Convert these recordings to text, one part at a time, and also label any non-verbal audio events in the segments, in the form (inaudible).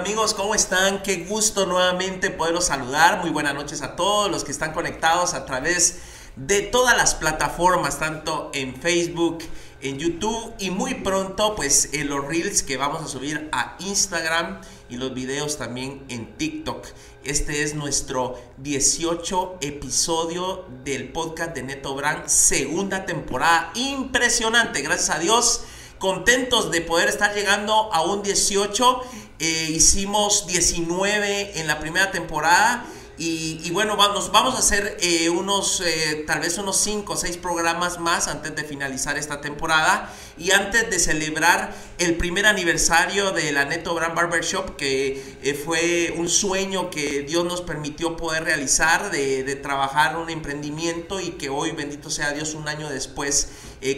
amigos? ¿Cómo están? Qué gusto nuevamente poderlos saludar. Muy buenas noches a todos los que están conectados a través de todas las plataformas, tanto en Facebook, en YouTube y muy pronto pues en los reels que vamos a subir a Instagram y los videos también en TikTok. Este es nuestro 18 episodio del podcast de Neto Brand, segunda temporada. Impresionante, gracias a Dios. Contentos de poder estar llegando a un 18. Eh, hicimos 19 en la primera temporada y, bueno, vamos, vamos a hacer eh, unos, eh, tal vez unos 5 o 6 programas más antes de finalizar esta temporada. Y antes de celebrar el primer aniversario de la Neto Brand Barbershop, que fue un sueño que Dios nos permitió poder realizar, de trabajar un emprendimiento y que hoy, bendito sea Dios, un año después,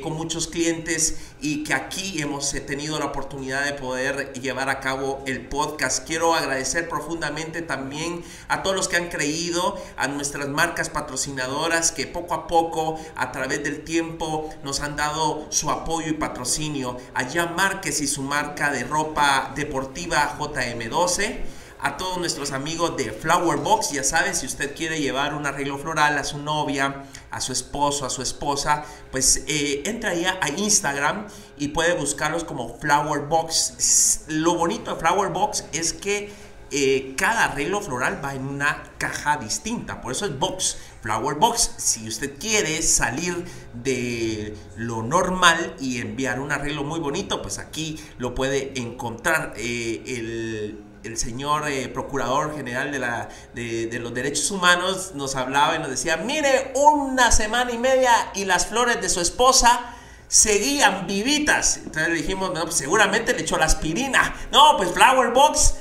con muchos clientes y que aquí hemos tenido la oportunidad de poder llevar a cabo el podcast. Quiero agradecer profundamente también a todos los que han creído, a nuestras marcas patrocinadoras que poco a poco, a través del tiempo, nos han dado su apoyo y patrocinio. Allá Márquez y su marca de ropa deportiva JM12 a todos nuestros amigos de Flower Box. Ya saben, si usted quiere llevar un arreglo floral a su novia, a su esposo, a su esposa, pues eh, entra ya a Instagram y puede buscarlos como Flower Box. Lo bonito de Flower Box es que eh, cada arreglo floral va en una caja distinta, por eso es box, flower box. Si usted quiere salir de lo normal y enviar un arreglo muy bonito, pues aquí lo puede encontrar. Eh, el, señor eh, Procurador General de, la, de, los Derechos Humanos nos hablaba y nos decía, mire, una semana y media y las flores de su esposa seguían vivitas. Entonces le dijimos, no, pues seguramente le echó la aspirina. No, pues Flower Box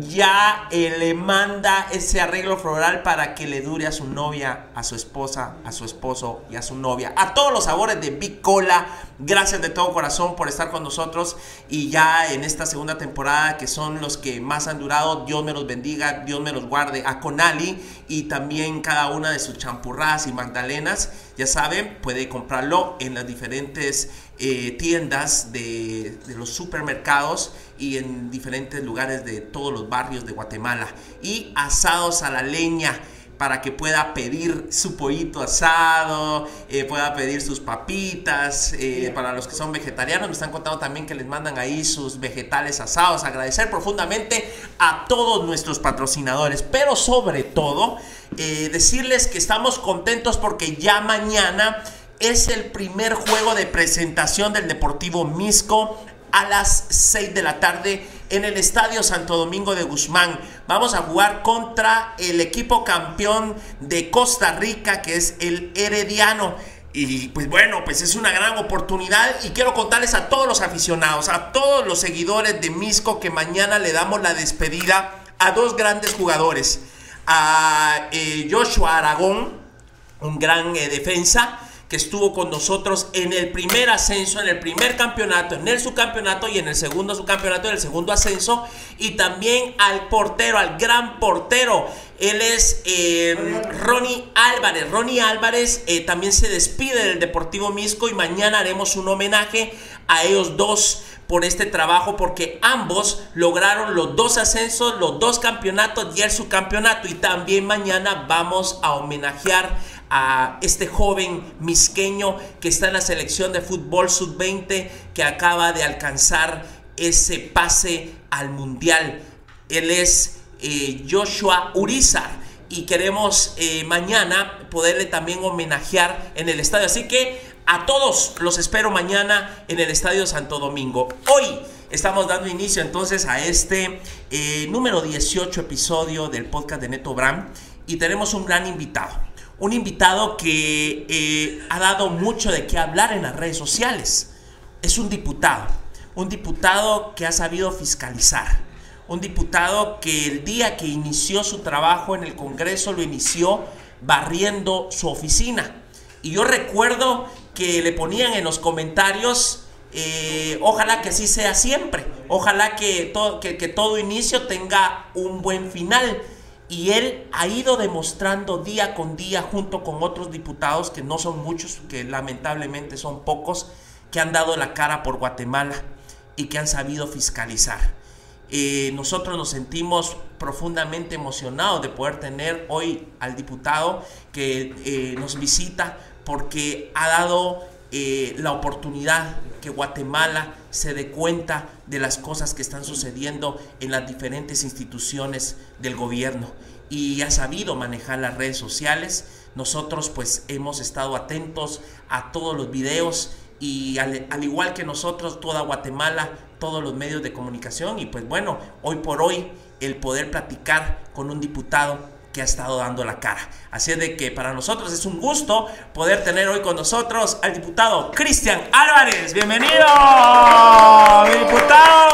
ya eh, le manda ese arreglo floral para que le dure a su novia, a su esposa, a su esposo y a su novia. A todos los sabores de Big Cola, gracias de todo corazón por estar con nosotros y ya en esta segunda temporada que son los que más han durado, Dios me los bendiga, Dios me los guarde. A Conali y también cada una de sus champurradas y magdalenas, ya saben, puede comprarlo en las diferentes eh, tiendas de, los supermercados y en diferentes lugares de todos los barrios de Guatemala. Y asados a la leña para que pueda pedir su pollito asado, eh, pueda pedir sus papitas. Eh, para los que son vegetarianos, me están contando también que les mandan ahí sus vegetales asados. Agradecer profundamente a todos nuestros patrocinadores, pero sobre todo decirles que estamos contentos porque ya mañana es el primer juego de presentación del Deportivo Misco a las 6 de la tarde en el Estadio Santo Domingo de Guzmán. Vamos a jugar contra el equipo campeón de Costa Rica, que es el Herediano. Y pues bueno, pues es una gran oportunidad y quiero contarles a todos los aficionados, a todos los seguidores de Misco que mañana le damos la despedida a dos grandes jugadores. A eh, Joshua Aragón, un gran eh, defensa, que estuvo con nosotros en el primer ascenso, en el primer campeonato, en el subcampeonato y en el segundo subcampeonato, en el segundo ascenso. Y también al portero, al gran portero. Él es eh, Ronnie Álvarez. Ronnie Álvarez eh, también se despide del Deportivo Misco y mañana haremos un homenaje a ellos dos por este trabajo porque ambos lograron los dos ascensos, los dos campeonatos y el subcampeonato y también mañana vamos a homenajear a este joven misqueño que está en la selección de fútbol sub-20 que acaba de alcanzar ese pase al mundial. Él es eh, Joshua Urizar y queremos eh, mañana poderle también homenajear en el estadio. Así que a todos los espero mañana en el Estadio Santo Domingo. Hoy estamos dando inicio entonces a este eh, número 18 episodio del podcast de Neto Bram y tenemos un gran invitado un invitado que eh, ha dado mucho de qué hablar en las redes sociales. Es un diputado, un diputado que ha sabido fiscalizar, un diputado que el día que inició su trabajo en el Congreso lo inició barriendo su oficina. Y yo recuerdo que le ponían en los comentarios, eh, ojalá que así sea siempre, ojalá que que todo inicio tenga un buen final. Y él ha ido demostrando día con día junto con otros diputados, que no son muchos, que lamentablemente son pocos, que han dado la cara por Guatemala y que han sabido fiscalizar. Eh, nosotros nos sentimos profundamente emocionados de poder tener hoy al diputado que eh, nos visita porque ha dado eh, la oportunidad que Guatemala se dé cuenta de las cosas que están sucediendo en las diferentes instituciones del gobierno y ha sabido manejar las redes sociales. Nosotros pues hemos estado atentos a todos los videos y al, al, igual que nosotros, toda Guatemala, todos los medios de comunicación y pues bueno, hoy por hoy el poder platicar con un diputado que ha estado dando la cara. Así es de que para nosotros es un gusto poder tener hoy con nosotros al diputado Cristian Álvarez. Bienvenido, mi diputado.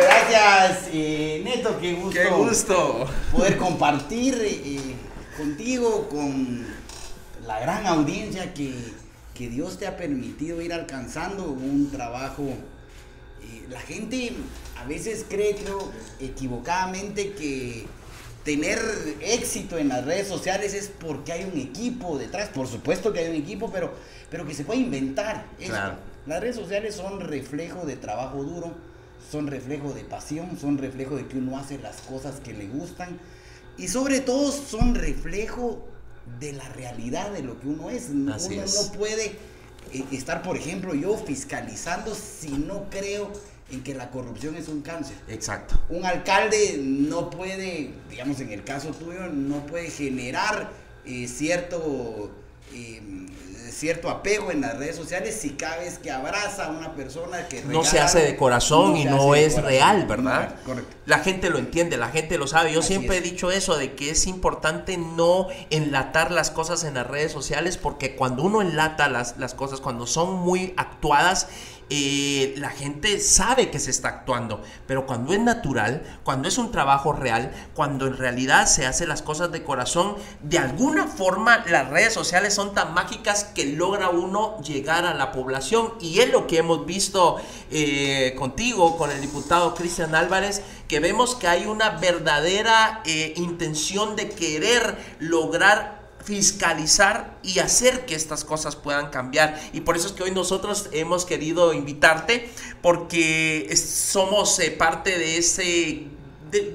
Gracias, eh, Neto, qué gusto. Qué gusto. Poder compartir eh, contigo, con la gran audiencia que, que, Dios te ha permitido ir alcanzando un trabajo. Eh, la gente a veces cree, creo, equivocadamente que tener éxito en las redes sociales es porque hay un equipo detrás. Por supuesto que hay un equipo, pero, pero que se puede inventar. Claro. Las redes sociales son reflejo de trabajo duro, son reflejo de pasión, son reflejo de que uno hace las cosas que le gustan y sobre todo son reflejo de la realidad de lo que uno es. Así uno es. no puede eh, estar, por ejemplo, yo fiscalizando si no creo en que la corrupción es un cáncer. Exacto. Un alcalde no puede, digamos en el caso tuyo, no puede generar eh, cierto, eh, cierto apego en las redes sociales si cada vez que abraza a una persona que No se hace de corazón no y no es corazón. real, ¿verdad? No, correcto. La gente lo entiende, la gente lo sabe. Yo Así siempre es. he dicho eso de que es importante no enlatar las cosas en las redes sociales porque cuando uno enlata las, las cosas, cuando son muy actuadas, eh, la gente sabe que se está actuando, pero cuando es natural, cuando es un trabajo real, cuando en realidad se hace las cosas de corazón, de alguna forma las redes sociales son tan mágicas que logra uno llegar a la población. Y es lo que hemos visto eh, contigo, con el diputado Cristian Álvarez, que vemos que hay una verdadera eh, intención de querer lograr fiscalizar y hacer que estas cosas puedan cambiar. Y por eso es que hoy nosotros hemos querido invitarte porque somos eh, parte de ese...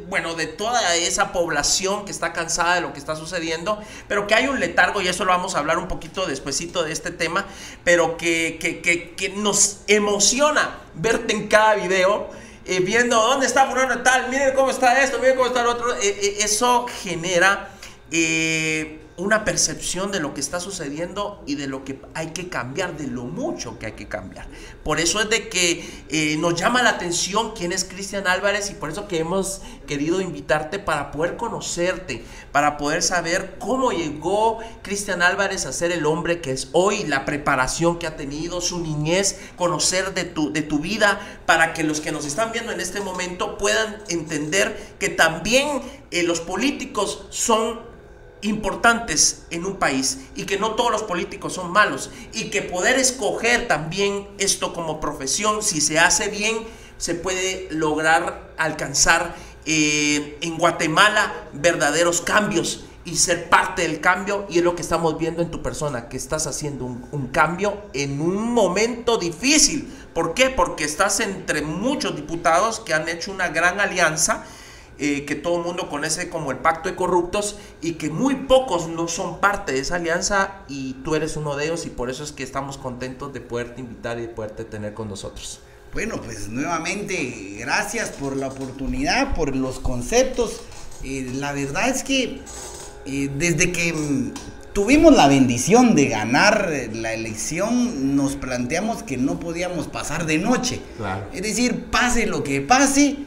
bueno, de toda esa población que está cansada de lo que está sucediendo, pero que hay un letargo, y eso lo vamos a hablar un poquito despuesito de este tema, pero que, que, que, nos emociona verte en cada video, eh, viendo dónde está fulano de tal, miren cómo está esto, miren cómo está el otro, eh, eso genera una percepción de lo que está sucediendo y de lo que hay que cambiar, de lo mucho que hay que cambiar. Por eso es de que eh, nos llama la atención quién es Cristian Álvarez y por eso que hemos querido invitarte para poder conocerte, para poder saber cómo llegó Cristian Álvarez a ser el hombre que es hoy, la preparación que ha tenido, su niñez, conocer de tu, de tu vida, para que los que nos están viendo en este momento puedan entender que también eh, los políticos son importantes en un país y que no todos los políticos son malos y que poder escoger también esto como profesión, si se hace bien, se puede lograr alcanzar eh, en Guatemala verdaderos cambios y ser parte del cambio y es lo que estamos viendo en tu persona, que estás haciendo un, un cambio en un momento difícil. ¿Por qué? Porque estás entre muchos diputados que han hecho una gran alianza eh, que todo el mundo conoce como el pacto de corruptos y que muy pocos no son parte de esa alianza y tú eres uno de ellos y por eso es que estamos contentos de poderte invitar y de poderte tener con nosotros. Bueno, pues nuevamente gracias por la oportunidad, por los conceptos. Eh, la verdad es que eh, desde que mm, tuvimos la bendición de ganar eh, la elección, nos planteamos que no podíamos pasar de noche. Claro. Es decir, pase lo que pase,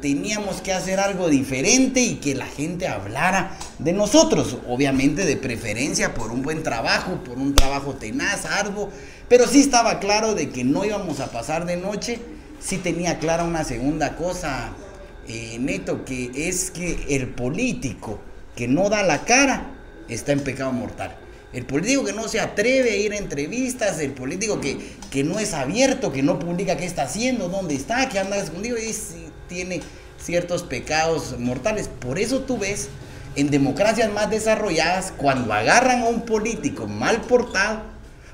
teníamos que hacer algo diferente y que la gente hablara de nosotros. Obviamente de preferencia por un buen trabajo, por un trabajo tenaz, arduo. Pero sí estaba claro de que no íbamos a pasar de noche. Sí tenía clara una segunda cosa, eh, Neto, que es que el político que no da la cara está en pecado mortal. El político que no se atreve a ir a entrevistas, el político que, que no es abierto, que no publica qué está haciendo, dónde está, que anda escondido, sí tiene ciertos pecados mortales. Por eso tú ves en democracias más desarrolladas, cuando agarran a un político mal portado,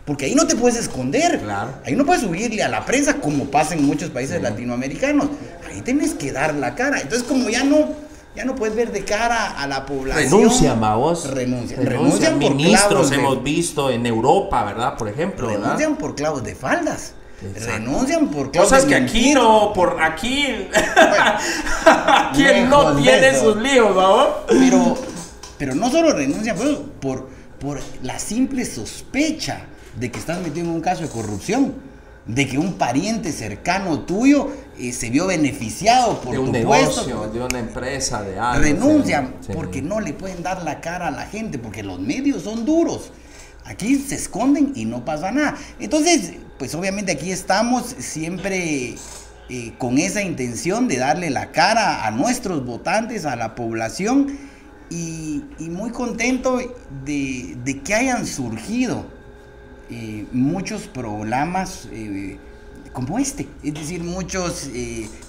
porque ahí no te puedes esconder. Claro. Ahí no puedes subirle a la prensa como pasa en muchos países latinoamericanos. ahí tenés que dar la cara. Entonces, como ya no, ya no puedes ver de cara a la población. Renuncian, vos. Renuncian. Renuncian. Renuncian por Ministros clavos de- hemos visto en Europa, ¿verdad? Por ejemplo, ¿verdad? Renuncian por clavos de faldas. Renuncian por Cosas que aquí mentir. no, por aquí. (laughs) aquí no lejos de tiene sus líos, ¿vamos? Pero, pero no solo renuncian pues, por, por la simple sospecha de que estás metido en un caso de corrupción, de que un pariente cercano tuyo eh, se vio beneficiado por De un tu negocio, puesto. de una empresa, de algo. Renuncian sí, sí. porque no le pueden dar la cara a la gente, porque los medios son duros. Aquí se esconden y no pasa nada. Entonces, pues obviamente aquí estamos siempre eh, con esa intención de darle la cara a nuestros votantes, a la población, y, muy contento de, que hayan surgido eh, muchos programas eh, como este, es decir, muchos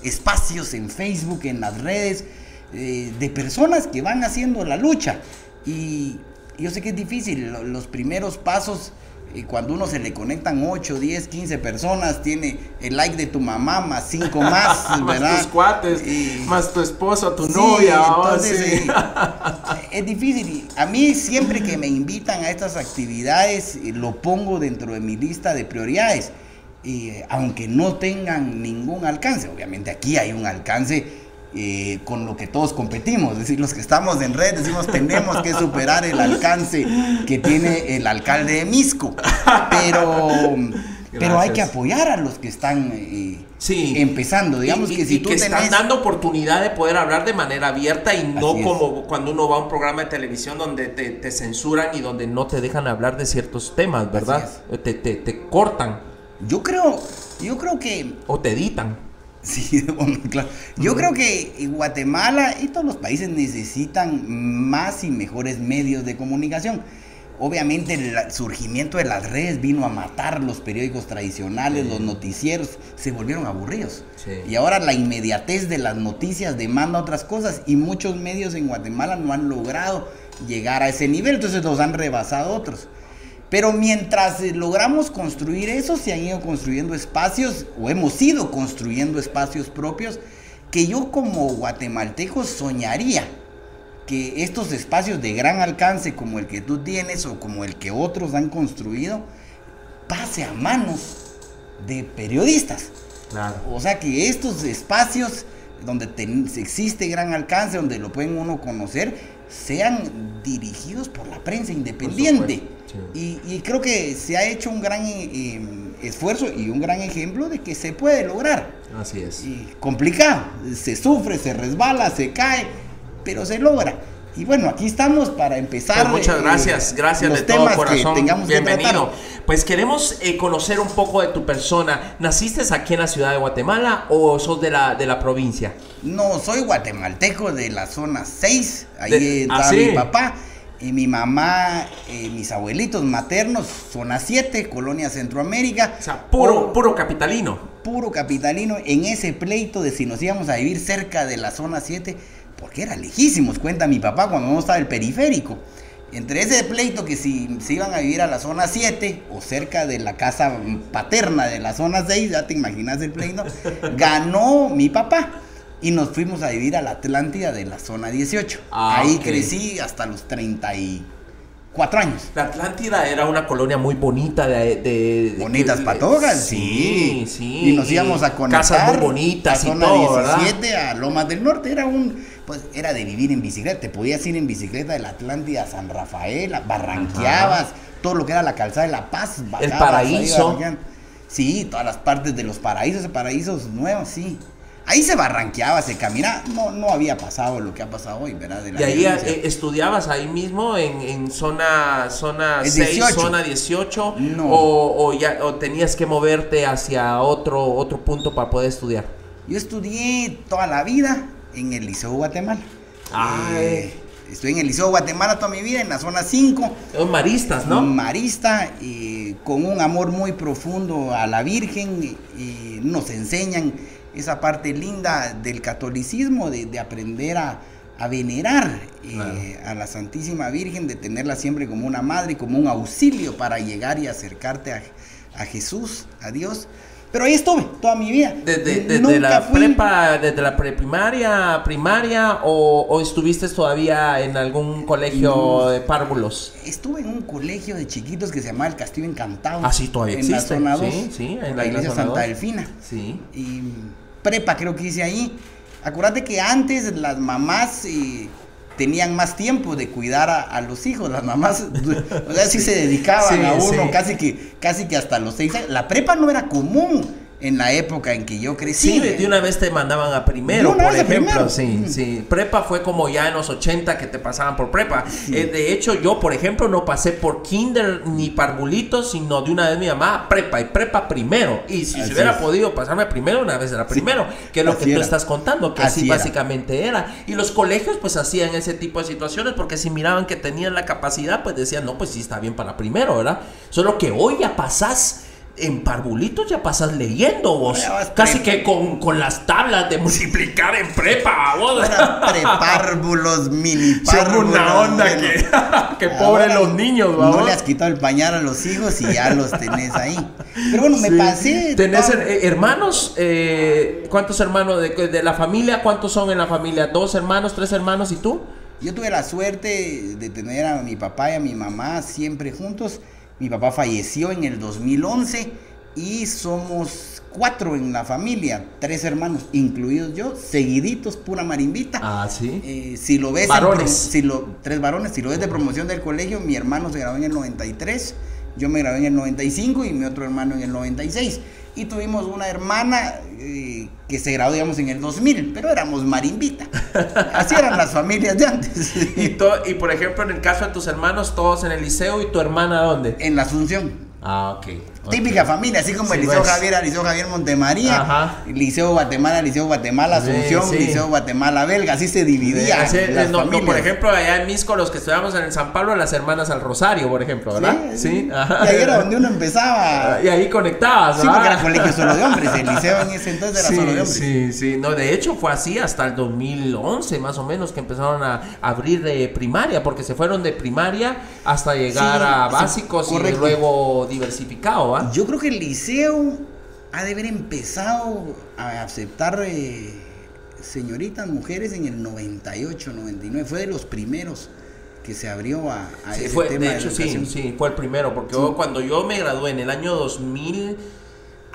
espacios en Facebook, en las redes, de personas que van haciendo la lucha. Y yo sé que es difícil, lo- los primeros pasos, eh, cuando uno se le conectan 8, 10, 15 personas, tiene el like de tu mamá, más 5 más, (laughs) más ¿verdad? tus cuates, Y- más tu esposo, tu Sí, novia, entonces, sí. eh, es difícil. y A mí siempre que me invitan a estas actividades, eh, lo pongo dentro de mi lista de prioridades. Y, eh, aunque no tengan ningún alcance, obviamente aquí hay un alcance eh, con lo que todos competimos. Es decir, los que estamos en red decimos tenemos que superar el alcance que tiene el alcalde de Misco. Pero, (laughs) pero hay que apoyar a los que están eh, Sí. empezando. Digamos Y- que y- si y tú que tenés... están dando oportunidad de poder hablar de manera abierta y no como cuando uno va a un programa de televisión donde te, te censuran y donde no te dejan hablar de ciertos temas, ¿verdad? Te, te, te cortan Yo creo, yo creo que, o te editan. Sí, (laughs) bueno, claro. Yo creo que Guatemala y todos los países necesitan más y mejores medios de comunicación. Obviamente el surgimiento de las redes vino a matar los periódicos tradicionales, Sí. los noticieros, se volvieron aburridos. Sí. Y ahora la inmediatez de las noticias demanda otras cosas y muchos medios en Guatemala no han logrado llegar a ese nivel, entonces los han rebasado otros. Pero mientras eh, logramos construir eso, se han ido construyendo espacios, o hemos ido construyendo espacios propios, que yo como guatemalteco soñaría que estos espacios de gran alcance como el que tú tienes o como el que otros han construido, pase a manos de periodistas. Claro. O sea que estos espacios donde existe gran alcance, donde lo pueden uno conocer, sean dirigidos por la prensa independiente. y, y creo que se ha hecho un gran eh, eh, esfuerzo y un gran ejemplo de que se puede lograr. Así es. Y complicado, se sufre, se resbala, se cae, pero se logra. Y bueno, aquí estamos para empezar. Pues muchas eh, gracias, gracias de todo corazón. que Bienvenido. Pues queremos eh, conocer un poco de tu persona. ¿Naciste aquí en la ciudad de Guatemala o sos de la, de la provincia? No, soy guatemalteco de la zona 6. Ahí De- está ¿Ah, sí? mi papá. Y mi mamá, eh, mis abuelitos maternos, zona 7, Colonia Centroamérica. O sea, puro, puro capitalino. puro capitalino en ese pleito de si nos íbamos a vivir cerca de la zona 7, porque era lejísimos, cuenta mi papá cuando no estaba el periférico. Entre ese pleito que si se iban a vivir a la zona 7 o cerca de la casa paterna de la zona 6, ya te imaginas el pleito, (laughs) ganó mi papá. Y nos fuimos a vivir a la Atlántida de la zona 18. Ah, Ahí crecí hasta los 34 años. La Atlántida era una colonia muy bonita de... de- de- Bonitas de- patogas, Sí, sí. sí. Y nos íbamos a conectar. Casas muy bonitas a y zona todo, ¿verdad? 17 a Lomas del Norte. Era un, pues era de vivir en bicicleta. Te podías ir en bicicleta de la Atlántida a San Rafael, barranqueabas, todo lo que era la calzada de La Paz. bajabas ahí, paraíso. Sí, todas las partes de los paraísos, paraísos nuevos, sí. Ahí se barranqueaba, se caminaba. No, no había pasado lo que ha pasado hoy, ¿verdad? De la Y ahí eh, estudiabas ahí mismo en, en zona zona Es 6, 18. zona 18 No. o, o ya o tenías que moverte hacia otro otro punto para poder estudiar. Yo estudié toda la vida en el Liceo Guatemala. Ay. Eh, estuve en el Liceo Guatemala toda mi vida, en la zona 5. Son maristas, ¿no? Marista, eh, con un amor muy profundo a la Virgen. y- y nos enseñan esa parte linda del catolicismo, de, de aprender a, a venerar eh, a la Santísima Virgen, de tenerla siempre como una madre, como un auxilio para llegar y acercarte a, a Jesús, a Dios. Pero ahí estuve toda mi vida. Desde, desde Nunca la fui- prepa, desde la preprimaria, primaria, o, o estuviste todavía en algún colegio de párvulos? Estuve en un colegio de chiquitos que se llamaba El Castillo Encantado. Ah, sí, todavía en existe. la zona 2. Sí, sí, en la- la iglesia Santa 2. Delfina. Sí. Y prepa creo que hice ahí. Acuérdate que antes las mamás tenían más tiempo de cuidar a, a los hijos. Las mamás, (laughs) o sea, sí se dedicaban Sí, a uno sí. casi que casi que hasta los seis años. La prepa no era común en la época en que yo crecí. Sí, de una vez te mandaban a primero, De una por vez ejemplo. primero. Sí, sí. Prepa fue como ya en los 80 que te pasaban por prepa. Eh, de hecho, yo, por ejemplo, no pasé por kinder ni parvulitos, sino de una vez mi mamá, prepa y prepa primero. Y si Así se hubiera es. podido pasarme primero, una vez era primero. Que es lo Así que tú era. estás contando, que así, Así básicamente era. Y los colegios, pues hacían ese tipo de situaciones, porque si miraban que tenían la capacidad, pues decían, no, pues sí está bien para primero, ¿verdad? Solo que hoy ya pasás. En parvulitos ya pasas leyendo vos. Casi que con, con las tablas de multiplicar en prepa, vos. Era prepárvulos, mini (laughs) Son párvulos. una onda (laughs) bueno. que, que pobre los niños, No vamos. le has quitado el pañal a los hijos y ya los tenés ahí. Pero bueno, me Sí. pasé. ¿Tenés her- hermanos? Eh, ¿Cuántos hermanos de, de la familia? ¿Cuántos son en la familia? ¿Dos hermanos, tres hermanos y tú? Yo tuve la suerte de tener a mi papá y a mi mamá siempre juntos. Mi papá falleció en el 2011 y somos cuatro en la familia, tres hermanos, incluidos yo, seguiditos, pura marimbita. Ah, sí. Eh, si lo ves, Varones. si lo, tres varones, si lo ves de promoción del colegio, mi hermano se graduó en el 93, yo me gradué en el 95 y mi otro hermano en el 96. Y tuvimos una hermana eh, que se graduó, digamos, en el 2000, pero éramos marimbita. Así eran las familias de antes. (laughs) Y, to- y por ejemplo, en el caso de tus hermanos, todos en el liceo y tu hermana, ¿dónde? en la Asunción. Ah, ok. Típica familia, así como Sí, el Liceo pues. Javier, Liceo Javier Montemaría, Ajá. Liceo Guatemala, Liceo Guatemala, Asunción, sí. Liceo Guatemala Belga, así se dividía. Las no, no, por ejemplo, allá en Misco, los que estudiamos en el San Pablo, las hermanas al Rosario, por ejemplo, ¿verdad? Sí, Ajá. Y ahí era donde uno empezaba. Y ahí conectabas, Sí, porque ¿verdad? era colegio solo de hombres. El liceo en ese entonces era sí, solo de hombres. Sí, sí, no, de hecho fue así hasta el 2011 más o menos que empezaron a abrir de primaria, porque se fueron de primaria hasta llegar a básicos y luego diversificado, Yo creo que el liceo ha de haber empezado a aceptar eh, señoritas, mujeres en el 98, 99. Fue de los primeros que se abrió a, a Sí, ese fue, tema de hecho, sí, sí, fue el primero, porque yo, cuando yo me gradué en el año 2000,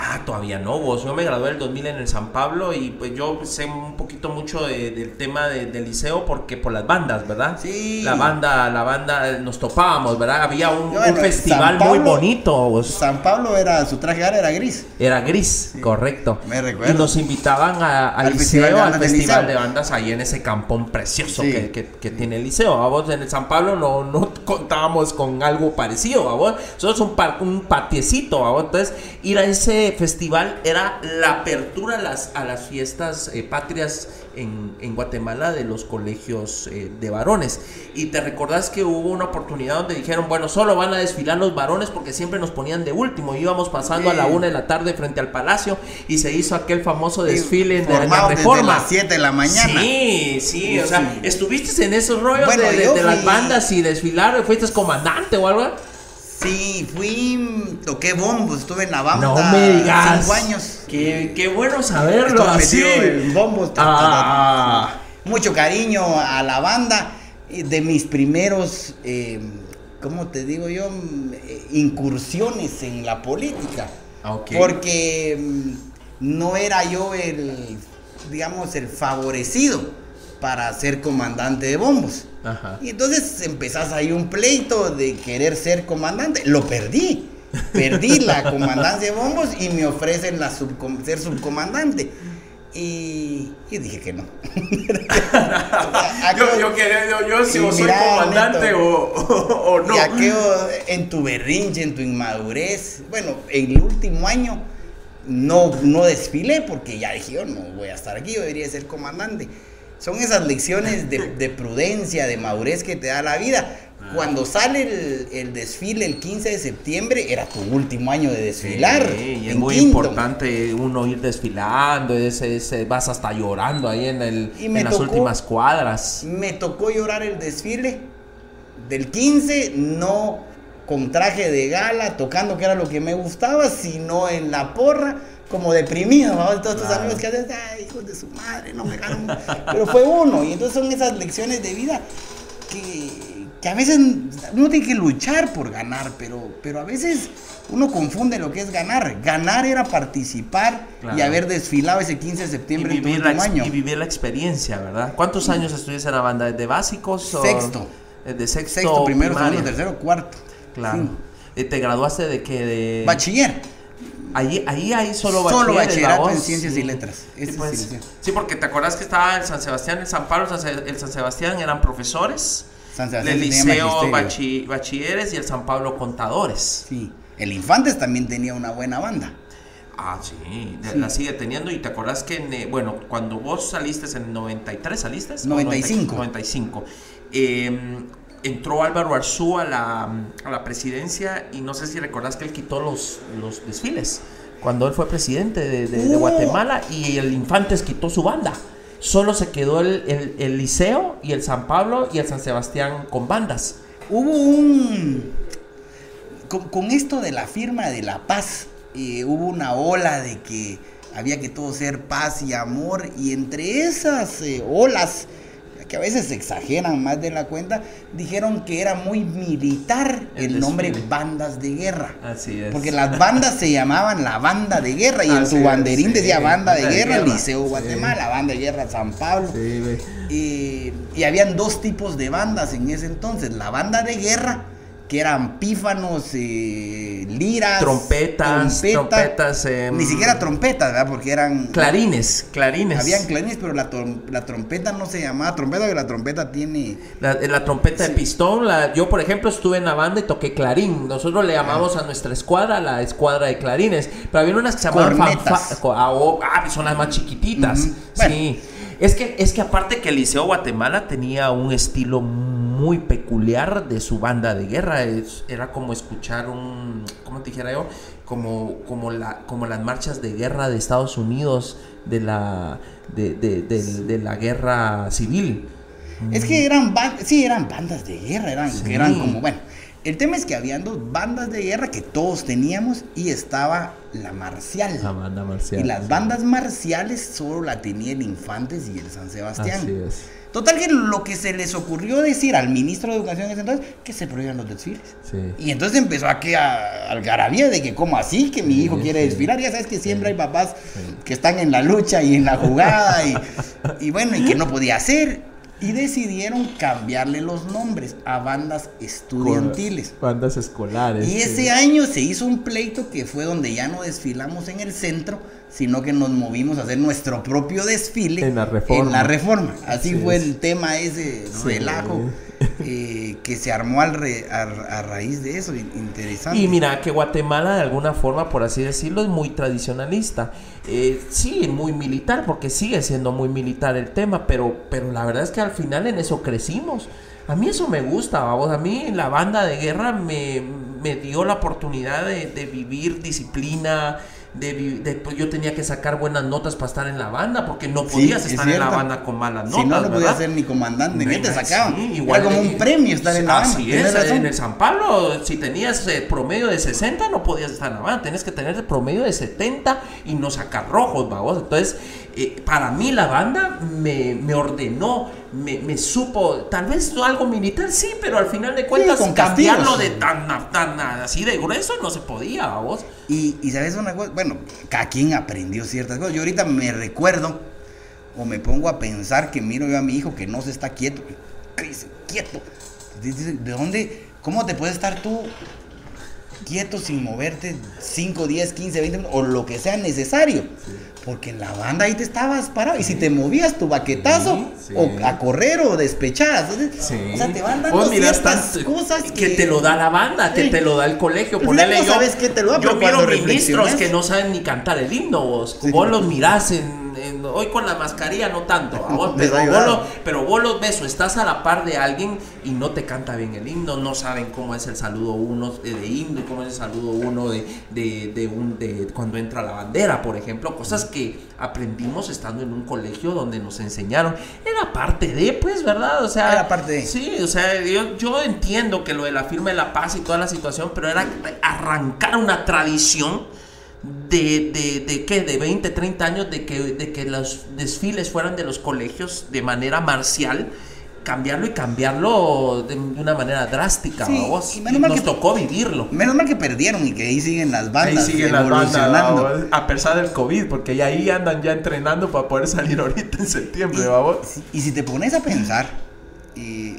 ah, todavía no, vos, yo me gradué en el 2000 en el San Pablo y pues yo sé un poquito mucho de- del tema de- del liceo porque por las bandas, ¿verdad? Sí. La banda, la banda, eh, nos topábamos, ¿verdad? Había un, festival muy bonito, vos. San Pablo era, su traje era gris. Era gris, correcto. me recuerdo. Y nos invitaban a- al, Al liceo, festival al festival de bandas ahí en ese campón precioso Sí. que, que- que tiene el liceo. A vos en el San Pablo no, no contábamos con algo parecido, a vos. Solo es un, par- un patiecito, a vos. Entonces, ir a ese festival era la apertura a las, a las fiestas eh, patrias en, en Guatemala de los colegios eh, de varones. Y te recordás que hubo una oportunidad donde dijeron, bueno, solo van a desfilar los varones porque siempre nos ponían de último. Íbamos pasando a la una de la tarde frente al palacio y se hizo aquel famoso desfile de la Formado desde reforma. las 7 de la mañana. Sí, sí, o sea, estuviste en esos rollos Bueno, de, de- yo de las fui- bandas y desfilar, fuiste comandante o algo. Sí, fui, toqué bombos, estuve en la banda No me digas. cinco años. Qué, qué bueno saberlo Estuve así. en bombos. Ah, Mucho cariño a la banda. De mis primeros, eh, ¿cómo te digo yo? Incursiones en la política. Ah, ok. Porque mm, no era yo el, digamos, el favorecido para ser comandante de bombos. Ajá. Y entonces empezás ahí un pleito de querer ser comandante. Lo perdí. Perdí la (laughs) comandancia de bombos y me ofrecen la subcom- ser subcomandante. Y, y dije que no. (laughs) yo, yo, quería- yo, yo si soy comandante Neto. o, o, o no. Y aquello en tu berrinche, en tu inmadurez. Bueno, el último año no, no desfilé porque ya dije yo no voy a estar aquí, yo debería ser comandante. Son esas lecciones de, de prudencia, de madurez que te da la vida. Cuando sale el, el desfile el 15 de septiembre, era tu último año de desfilar. Sí, y es muy importante uno ir desfilando, ese, ese- vas hasta llorando ahí en, el, en las tocó- últimas cuadras. Me tocó llorar el desfile del 15, no con traje de gala, tocando que era lo que me gustaba, sino en la porra, como deprimido, ¿no? todos tus amigos que haces, ay, hijos de su madre, no me ganan. Pero fue uno, y entonces son esas lecciones de vida que, que a veces uno tiene que luchar por ganar, pero, pero a veces uno confunde lo que es ganar. Ganar era participar y haber desfilado ese 15 de Y septiembre en tu vivir, la, año. y vivir la experiencia, ¿verdad? ¿Cuántos años estuviste en la banda? ¿De básicos? o- Sexto. eh, De sexto, Sexto, primero, primaria? segundo, tercero, cuarto. Claro. Sí. Eh, ¿Te graduaste de qué? De... Bachiller. Ahí, ahí hay solo Solo bachilleres, bachillerato ¿va en ciencias Sí. y letras. Sí, pues, sí, porque te acuerdas que estaba el San Sebastián, el San Pablo, el San, Sebastián eran profesores, San Sebastián el liceo bachi- bachilleres y el San Pablo contadores. Sí. El Infantes también tenía una buena banda. Ah, sí, la sigue teniendo y te acuerdas que, en, eh, bueno, cuando vos saliste en el 93, ¿saliste? ¿O 95. 95. eh, entró Álvaro Arzú a la, a la presidencia y no sé si recordás que él quitó los, los desfiles cuando él fue presidente de, de- de Oh. Guatemala y el Infantes quitó su banda. Solo se quedó el, el- el Liceo y el San Pablo y el San Sebastián con bandas. Hubo un... Con, con esto de la firma de la paz, eh, hubo una ola de que había que todo ser paz y amor, y entre esas eh, olas, que a veces se exageran más de la cuenta, dijeron que era muy militar El el, nombre bandas de guerra. Así es. Porque las bandas se llamaban la banda de guerra y en su es, banderín sí, decía banda de banda de guerra, Liceo sí. Guatemala, banda de guerra San Pablo. Sí. Y, y habían dos tipos de bandas en ese entonces. La banda de guerra, que eran pífanos, eh, liras, Trompetas, trompeta, trompetas, em, ni siquiera trompetas, ¿verdad? Porque eran... Clarines, clarines. Habían clarines, pero la, la trompeta no se llamaba trompeta, porque la trompeta tiene... La, la trompeta de pistón, la- yo por ejemplo estuve en la banda y toqué clarín. Nosotros le llamamos a nuestra escuadra la escuadra de clarines. Pero había unas que se llamaban fanfa- ah, oh, ah, son las más chiquititas. Bueno. Sí. Es que, es que aparte que el Liceo Guatemala tenía un estilo muy peculiar de su banda de guerra. Es- era como escuchar un, ¿cómo te dijera yo? Como, como, la, como las marchas de guerra de Estados Unidos de la, de, de- de- de la guerra civil. Es que eran bandas, sí, eran bandas de guerra, eran, Sí. eran como, bueno, el tema es que habían dos bandas de guerra que todos teníamos y estaba la marcial. La banda marcial. Y las bandas marciales solo la tenía el Infantes y el San Sebastián. Así es. Total que lo que se les ocurrió decir al ministro de Educación en ese entonces, que se prohíban los desfiles. Sí. Y entonces empezó aquí a algarabía de que como así, que mi hijo Sí, quiere sí. desfilar. Ya sabes que siempre hay papás que están en la lucha y en la jugada y, (laughs) y bueno, y que no podía hacer. Y decidieron cambiarle los nombres a bandas estudiantiles. Bandas escolares. Y ese año se hizo un pleito que fue donde ya no desfilamos en el centro, sino que nos movimos a hacer nuestro propio desfile En la Reforma. en la reforma. Así, Así fue es. el tema ese Sí. Eh, que se armó al re- a, a raíz de eso. in- Interesante. Y mira que Guatemala de alguna forma, por así decirlo, es muy tradicionalista. Eh, sí, muy militar, porque sigue siendo muy militar el tema, pero, pero la verdad es que al final en eso crecimos. A mí eso me gusta, vamos. A mí la banda de guerra me, me dio la oportunidad de, de vivir disciplina. De, de- pues yo tenía que sacar buenas notas para estar en la banda, porque no Sí, podías es estar en la banda con malas notas. si no, no podía ¿verdad? ser ni comandante, ¿qué te Sí, sacaban? igual Era como un premio estar en la banda. Así es, en el San Pablo, si tenías eh, promedio de 60, no podías estar en la banda, tenías que tener el promedio de 70 y no sacar rojos, vamos. Entonces, eh, para mí la banda me, me ordenó, me, me supo, tal vez algo militar, sí, pero al final de cuentas, con cambiarlo castigos. de tan, tan así de grueso no se podía, vamos. Y, y sabes una cosa, bueno, cada quien aprendió ciertas cosas. Yo ahorita me recuerdo o me pongo a pensar que miro yo a mi hijo que no se está quieto. Dice, quieto. ¿De dónde? ¿Cómo te puedes estar tú quieto sin moverte 5, 10, 15, 20 minutos o lo que sea necesario? Porque en la banda ahí te estabas parado y si te movías tu baquetazo Sí, sí. o a correr o despechar. O sea, te van dando ciertas cosas que, te lo da la banda, que te lo da el colegio. Al Ponele no yo, sabes qué te lo da, yo pero miro ministros que no saben ni cantar el himno. Vos, vos los mirás en, en- hoy con la mascarilla no tanto, vos, (laughs) pero, vos lo- pero vos los ves o estás a la par de alguien y no te canta bien el himno, no saben cómo es el saludo uno de, de himno y cómo es el saludo uno de, de, de un de cuando entra la bandera, por ejemplo, cosas que aprendimos estando en un colegio donde nos enseñaron. Era parte de, pues, ¿verdad? O sea, Era parte de. Sí, o sea, yo, yo entiendo que lo de la firma de la paz y toda la situación, pero era arrancar una tradición de, de, de qué, de 20, 30 años, de que, de que los desfiles fueran de los colegios de manera marcial, cambiarlo y cambiarlo de, de una manera drástica. Sí, y menos mal Nos que- tocó vivirlo. Menos mal que perdieron y que ahí siguen las Ahí bandas siguen las bandas, a pesar del COVID, porque ya ahí andan ya entrenando para poder salir (laughs) ahorita en septiembre, babos. Y si te pones a pensar, eh,